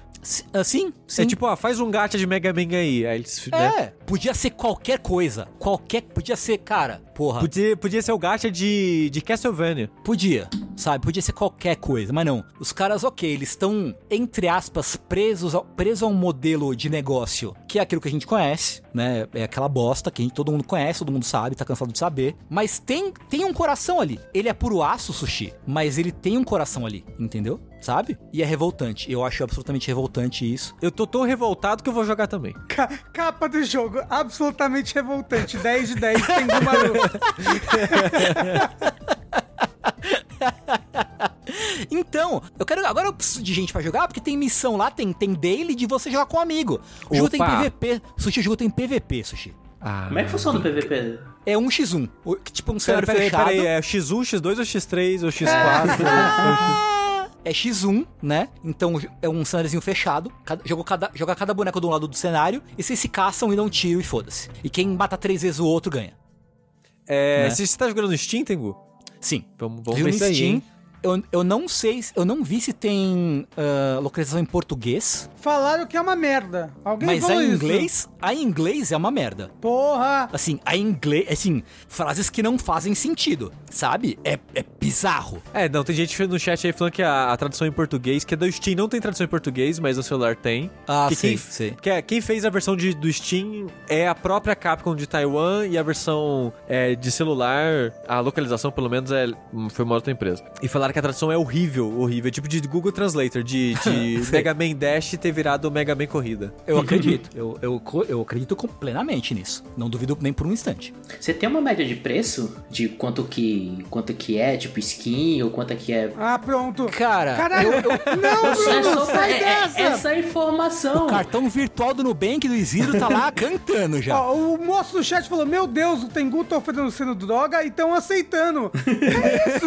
Assim, sim. É tipo, ó, faz um gacha de Mega Man aí. Aí eles, né? É, podia ser qualquer coisa. Qualquer. Podia ser, cara, porra. Podia, podia ser o gacha de, de Castlevania. Podia, sabe? Podia ser qualquer coisa, mas não. Os caras, ok, eles estão, entre aspas, presos, ao, presos a um modelo de negócio que é aquilo que a gente conhece, né? É aquela bosta que gente- todo mundo conhece, todo mundo sabe, tá cansado de saber. Mas tem, tem um coração ali. Ele é puro aço, sushi, mas ele tem um coração ali, entendeu? Sabe? E é revoltante. Eu acho absolutamente revoltante isso. Eu tô tão revoltado que eu vou jogar também. Ca- capa do jogo, absolutamente revoltante. 10 de 10, tem Gumaru. [LAUGHS] Então, eu quero. Agora eu preciso de gente pra jogar, porque tem missão lá, tem, tem daily de você jogar com um amigo. O jogo tem. PVP. Sushi, o jogo tem PVP, Sushi. Ah, Como é que funciona o PVP? É um x1. o- que Tipo um cenário peraí, fechado. peraí, é X1, X2 ou X3 ou X4? [LAUGHS] É X1, né? Então é um cenáriozinho fechado. Cada, joga, cada, joga cada boneco de um lado do cenário. E vocês se caçam e dão um tiro e foda-se. E quem mata três vezes o outro ganha. É, Né? Você tá jogando no Steam, Tengu? Sim. Vamos, vamos ver no isso aí, Steam. hein? Eu, eu não sei, se- eu não vi se tem ah, localização em português, Falaram que é uma merda. Alguém mas a falou em isso? inglês, a inglês é uma merda. Porra! Assim, a inglês, assim, frases que não fazem sentido, sabe? É, é bizarro. É, não, tem gente no chat aí falando que a, a tradução em português, que é do Steam, não tem tradução em português, mas o celular tem. Ah, que sei, quem, sei. Que é- quem fez a versão de, do Steam é a própria Capcom de Taiwan e a versão é, de celular, a localização pelo menos é, foi uma outra empresa. E falaram que a tradução é horrível, horrível, tipo de Google Translator, de, de. [LAUGHS] Mega Man Dash ter virado Mega Man Corrida. Eu acredito. eu, eu, eu acredito plenamente nisso. Não duvido nem por um instante. Você tem uma média de preço de quanto que quanto que é, tipo skin ou quanto que é? Ah, pronto. Cara, Caralho, [LAUGHS] não, É Bruno, só sai é- é- dessa! essa informação. o cartão virtual do Nubank do Isidro tá lá cantando já. Ó, o moço do chat falou: Meu Deus, o Tengu tá oferecendo droga e estão aceitando. [LAUGHS] É isso?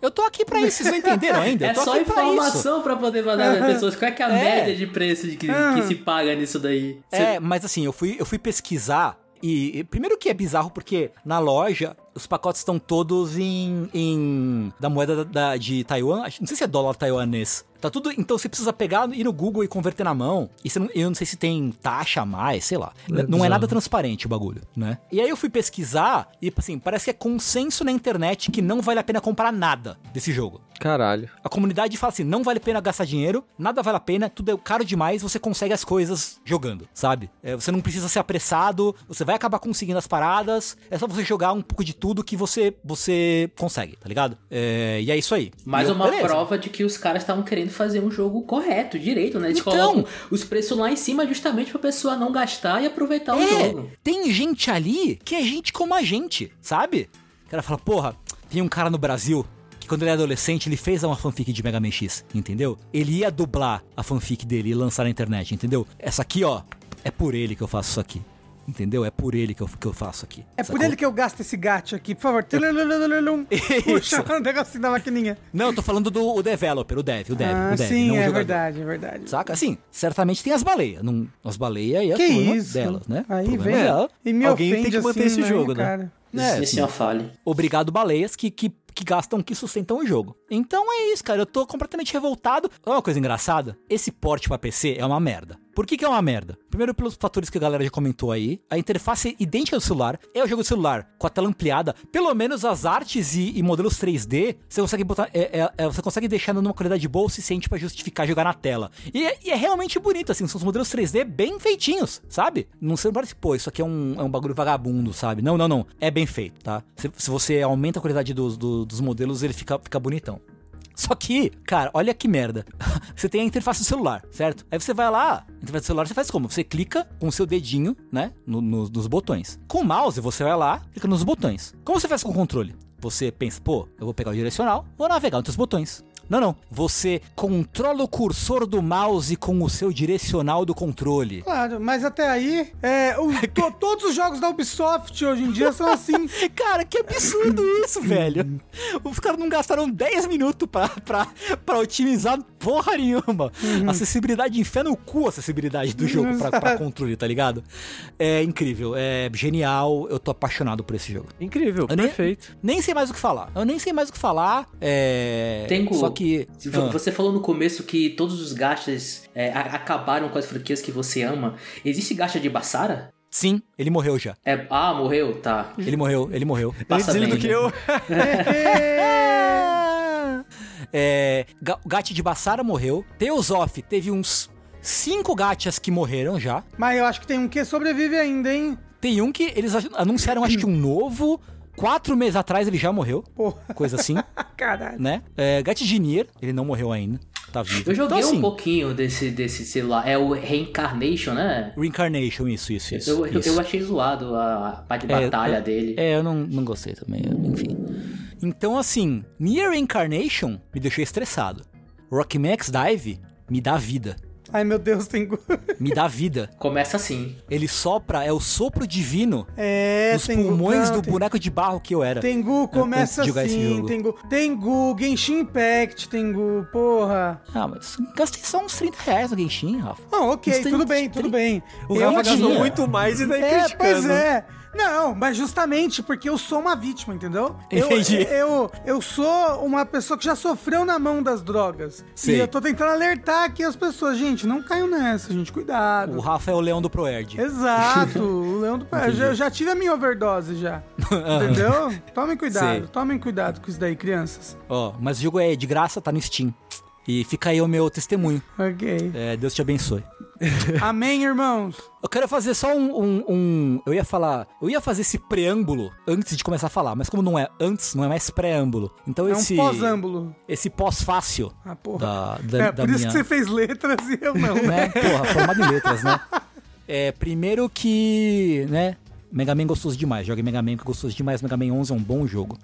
Eu tô aqui pra isso, vocês não entenderam [LAUGHS] ainda? É só aqui pra informação pra poder mandar nas pessoas. Qual é é a É. média de preço de que, que se paga nisso daí? Você- É, mas assim, eu fui, eu fui pesquisar e, e primeiro que é bizarro porque na loja os pacotes estão todos em, em da moeda da, da- de Taiwan, não sei se é dólar taiwanês. Tá tudo, então você precisa pegar, ir no Google e converter na mão. E você não- eu não sei se tem taxa a mais, sei lá. não é nada transparente o bagulho, né? E aí eu fui pesquisar e assim, parece que é consenso na internet que não vale a pena comprar nada desse jogo. Caralho. A comunidade fala assim: não vale a pena gastar dinheiro, nada vale a pena, tudo é caro demais, você consegue as coisas jogando, sabe? É, você não precisa ser apressado, você vai acabar conseguindo as paradas, é só você jogar um pouco de tudo que você você consegue, tá ligado? É, e é isso aí. Mais eu- uma beleza. prova de que os caras estavam querendo fazer um jogo correto, direito, né? Eles Então. colocam os preços lá em cima justamente pra pessoa não gastar e aproveitar o É, jogo. tem gente ali que é gente como a gente, sabe? O cara fala, porra, tem um cara no Brasil que quando ele é adolescente, ele fez uma fanfic de Mega Man X, entendeu? Ele ia dublar a fanfic dele e lançar na internet, entendeu? Essa aqui, ó, é por ele que eu faço isso aqui. Entendeu? É por ele que eu, que eu faço aqui. É por ele que eu gasto esse gato aqui, por favor. [LAUGHS] Puxa [LAUGHS] um negocinho da maquininha. Não, eu tô falando do o developer, o dev, o dev, Ah, o dev, sim, não o é verdade, é verdade. Saca? Assim, certamente tem as baleias. Não, as baleias e a Que turma isso? delas, né? Aí vem dela. e me Alguém tem que manter assim, esse jogo, né? cara? É, Esse assim, é falha. Obrigado, baleias, que, que, que gastam, que sustentam o jogo. Então é isso, cara. Eu tô completamente revoltado. É uma coisa engraçada. Esse porte pra PC é uma merda. Por que, que é uma merda? Primeiro, pelos fatores que a galera já comentou aí. A interface é idêntica do celular. É o jogo do celular com a tela ampliada. Pelo menos as artes e, e modelos 3D, você consegue botar. É, é, é, você consegue deixar numa qualidade boa o suficiente pra justificar jogar na tela. E, é- e é realmente bonito, assim. São os modelos 3D bem feitinhos, sabe? Não você não parece, pô, isso aqui é um, é um bagulho vagabundo, sabe? Não, não, não. É bem feito, tá? Se, se você aumenta a qualidade dos, do- dos modelos, ele fica, fica bonitão. Só que, cara, olha que merda. [LAUGHS] Você tem a interface do celular, certo? Aí você vai lá, interface do celular você faz como? Você clica com o seu dedinho, né? no- no- nos botões. Com o mouse, você vai lá, clica nos botões. Como você faz com o controle? Você pensa, pô, eu vou pegar o direcional, vou navegar entre os botões. Não, não. Você controla o cursor do mouse com o seu direcional do controle. Claro, mas até aí, é, o- [LAUGHS] to- todos os jogos da Ubisoft hoje em dia são assim. [LAUGHS] Cara, que absurdo isso, velho. Os caras não gastaram 10 minutos pra, pra, pra otimizar porra nenhuma. Acessibilidade, enfia no cu a acessibilidade do jogo pra, pra [LAUGHS] controle, tá ligado? É incrível, é genial, eu tô apaixonado por esse jogo. Incrível, Eu nem- perfeito. Nem sei mais o que falar. Eu nem sei mais o que falar. É. Tengo- Só que. Ah. Você falou no começo que todos os gastos é, acabaram com as franquias que você ama. Existe gacha de Bassara? Sim, ele morreu já. É, ah, morreu? Tá. Ele morreu, ele morreu. Passa Antes ele bem, do que né? eu. [LAUGHS] [LAUGHS] É, Gat de Bassara morreu. Teosof teve uns cinco gachas que morreram já. Mas eu acho que tem um que sobrevive ainda, hein? Tem um que eles anunciaram, acho que um novo. Quatro meses atrás ele já morreu. Porra, Coisa assim, [LAUGHS] caralho. né? É, Gatijinir, ele não morreu ainda. Tá vivo. Eu joguei então, assim, um pouquinho desse, desse celular. É o Reincarnation, né? Reincarnation, isso, isso, isso. Eu, eu, isso. eu achei zoado a parte de É, batalha eu- dele. É, eu não, não gostei também, enfim. Então, assim, Nier Reincarnation me deixou estressado. Rock Max Dive me dá vida. Ai, meu Deus, tem. [LAUGHS] Me dá vida. Começa assim. Ele sopra, é o sopro divino É, nos tem pulmões não, do tem- boneco de barro que eu era. Tengu começa antes de jogar esse assim. Tengu, Tengu, Genshin Impact, Tengu, porra. Ah, mas gastei só uns 30 reais no Genshin, Rafa. Ah, ok, Uns 30, tudo bem, tudo bem. O Eu Rafa gastou muito mais e daí É, criticando. pois é. Não, mas justamente porque eu sou uma vítima, entendeu? Eu- Entendi. [LAUGHS] Eu, eu, sou uma pessoa que já sofreu na mão das drogas. Sei. E eu tô tentando alertar aqui as pessoas. Gente, não caiam nessa, gente, cuidado. O Rafa é o leão do Proerd. Exato, o Leão do Pé. Eu já, eu tive a minha overdose já. [LAUGHS] Entendeu? Tomem cuidado, Sei. tomem cuidado com isso daí, crianças. Ó, mas o jogo é de graça, tá no Steam. E fica aí o meu testemunho. Ok. É, Deus te abençoe. [LAUGHS] Amém, irmãos. Eu quero fazer só um, um- um- Eu ia falar. Eu ia fazer esse preâmbulo antes de começar a falar, mas como não é antes, não é mais preâmbulo. Então É um esse. pós-âmbulo. Esse pós-fácil. Ah, porra. Da, da, é, da por isso minha. que você fez letras e eu não. [LAUGHS] né? Porra, formado em letras, né? É, primeiro que, né? Mega Man gostoso demais. Joga Mega Man que é gostoso demais. Mega Man 11 é um bom jogo.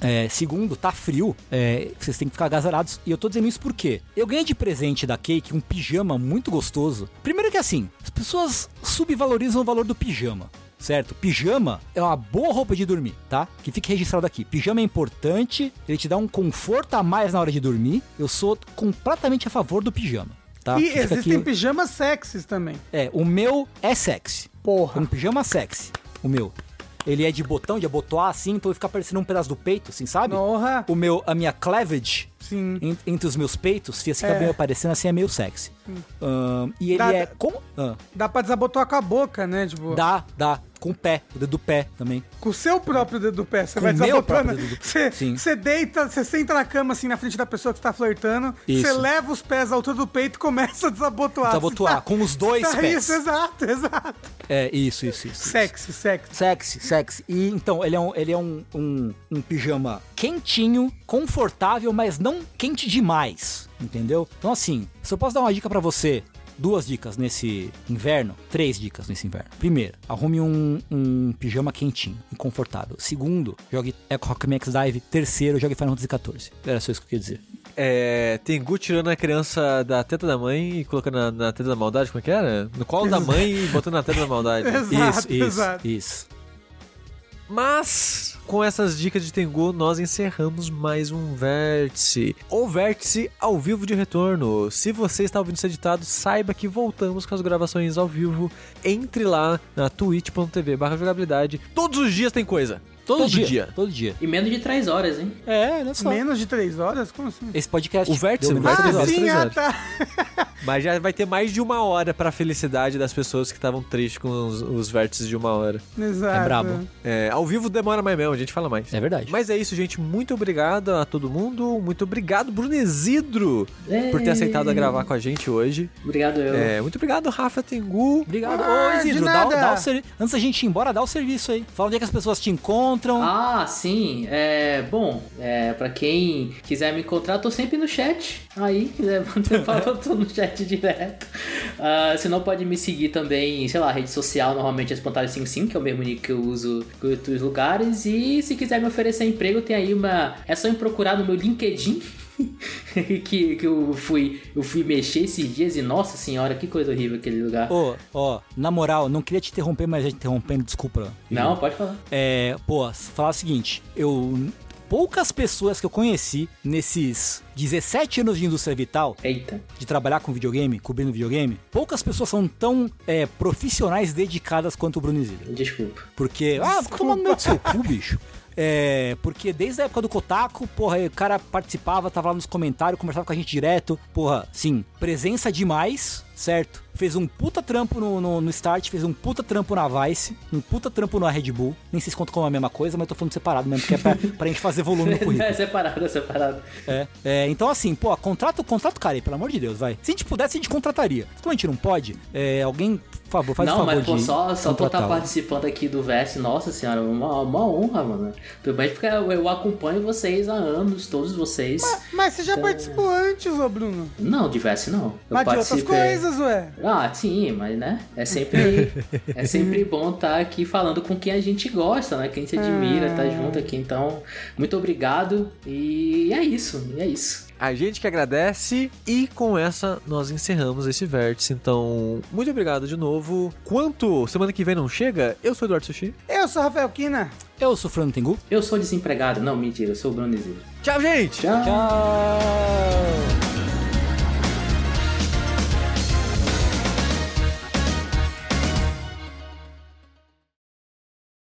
É, segundo, tá frio. É, vocês têm que ficar agasalhados. E eu tô dizendo isso porque eu ganhei de presente da Cake um pijama muito gostoso. Primeiro que assim, as pessoas subvalorizam o valor do pijama. Certo? Pijama é uma boa roupa de dormir, tá? Que fique registrado aqui. Pijama é importante, ele te dá um conforto a mais na hora de dormir. Eu sou completamente a favor do pijama, tá? E Que existem aqui- pijamas sexys também. é, o meu é sexy. Porra. Um pijama sexy. O meu. Ele é de botão, de abotoar assim, então ele fica parecendo um pedaço do peito, assim, sabe? Porra. O meu, a minha cleavage Sim. en- entre os meus peitos, fica É. meio aparecendo assim, é meio sexy. Ahn, e ele Dá- é com. ah, Dá pra desabotoar com a boca, né? Tipo, dá, dá. Com o pé, o dedo do pé também. com o seu próprio dedo do pé. Você Com vai desabotando. Você, deita, você senta na cama assim na frente da pessoa que tá flertando. Você leva os pés à altura do peito e começa a desabotoar. Desabotoar, Assim, com os dois tá pés. Isso, exato, exato. É, isso, isso, isso. isso. Sexy, sexy. Sexy, sexy. E então, ele é um, ele é um, um, um pijama quentinho, confortável, mas não quente demais. Entendeu? Então, assim, se eu posso dar uma dica pra você. Duas dicas nesse inverno, três dicas nesse inverno. Primeiro, arrume um, um pijama quentinho e confortável. Segundo, jogue Echo Rock Max Dive. Terceiro, jogue Final Fantasy XIV. Era só isso que eu queria dizer. É, Tengu tirando a criança da teta da mãe e colocando na, na teta da maldade, como é que era? No colo da mãe e botando na teta da maldade. Exato, [LAUGHS] isso, isso, exato. isso. Mas, com essas dicas de Tengu, nós encerramos mais um Vértice. O Vértice ao vivo de retorno. Se você está ouvindo isso editado, saiba que voltamos com as gravações ao vivo. Entre lá na twitch.tv barra jogabilidade. Todos os dias tem coisa. Todo, Todo dia, dia. Todo dia. E menos de 3 horas, hein? É, olha só. Menos de três horas? Como assim? Esse podcast. O vértice, deu o menos três Ah, horas. três sim, ah, horas. tá. [LAUGHS] Mas já vai ter mais de uma hora pra felicidade das pessoas que estavam tristes com os, os vértices de uma hora. Exato. É brabo. É, ao vivo demora mais mesmo, a gente fala mais. É verdade. Mas é isso, gente. Muito obrigado a todo mundo. Muito obrigado, Bruno Isidro, por ter aceitado a gravar com a gente hoje. Obrigado, eu. É, muito obrigado, Rafa Tengu. Obrigado. Ah, Ô, Isidro, de dá, dá o ser... antes da gente ir embora, dá o serviço aí. Fala onde é que as pessoas te encontram. Ah, sim. É, bom, é, pra quem quiser me encontrar, tô sempre no chat. Aí, quiser bater papo, eu tô no chat direto. Ah, se não, pode me seguir também, sei lá, rede social, normalmente é Espantalho55, que é o mesmo nick que eu uso em outros lugares. E se quiser me oferecer emprego, tem aí uma. É só me procurar no meu LinkedIn. [LAUGHS] que, que eu fui eu fui mexer esses dias e nossa senhora, que coisa horrível aquele lugar. Ô, ó, na moral, não queria te interromper, mas já te interrompendo, desculpa. Não, pode falar. É, pô, falar o seguinte, eu. Poucas pessoas que eu conheci nesses 17 anos de indústria vital, Eita. de trabalhar com videogame, cobrindo videogame, poucas pessoas são tão é, profissionais dedicadas quanto o Bruno Isidro. Desculpa. Porque. Ah, fica tomando do seu cu, [LAUGHS] bicho. É, porque desde a época do Kotaku, porra, o cara participava, tava lá nos comentários, conversava com a gente direto. Porra, sim, presença demais, certo? Fez um puta trampo no, no, no Start, fez um puta trampo na Vice, um puta trampo na Red Bull. Nem sei se conta como a mesma coisa, mas tô falando separado mesmo, porque é pra, pra gente fazer volume no [LAUGHS] currículo. é separado, é separado. É, é, então assim, pô, contrata, contrata o cara aí, pelo amor de Deus, vai. Se a gente pudesse, a gente contrataria. Como a gente não pode, é, alguém, por favor, faz o não, favor mas pô, de só, só por estar participando aqui do Verse, nossa senhora, uma, uma honra, mano. Principalmente porque eu, eu acompanho vocês há anos, todos vocês. Mas você já participou antes, ô Bruno. Não, de Verse não. Eu Mas de outras participei- coisas, ué. Ah, sim, mas né? É sempre, [LAUGHS] é sempre bom estar aqui falando com quem a gente gosta, né? Quem se admira, tá junto aqui. Então, muito obrigado. E é isso, é isso. A gente que agradece e com essa nós encerramos esse vértice. Então, muito obrigado de novo. Quanto semana que vem não chega, eu sou o Eduardo Sushi. Eu sou Rafael Kina. Eu sou o Fernando Tengu. Eu sou desempregado. Não, mentira, eu sou o Bruno Isidro. Tchau, gente! Tchau. Tchau!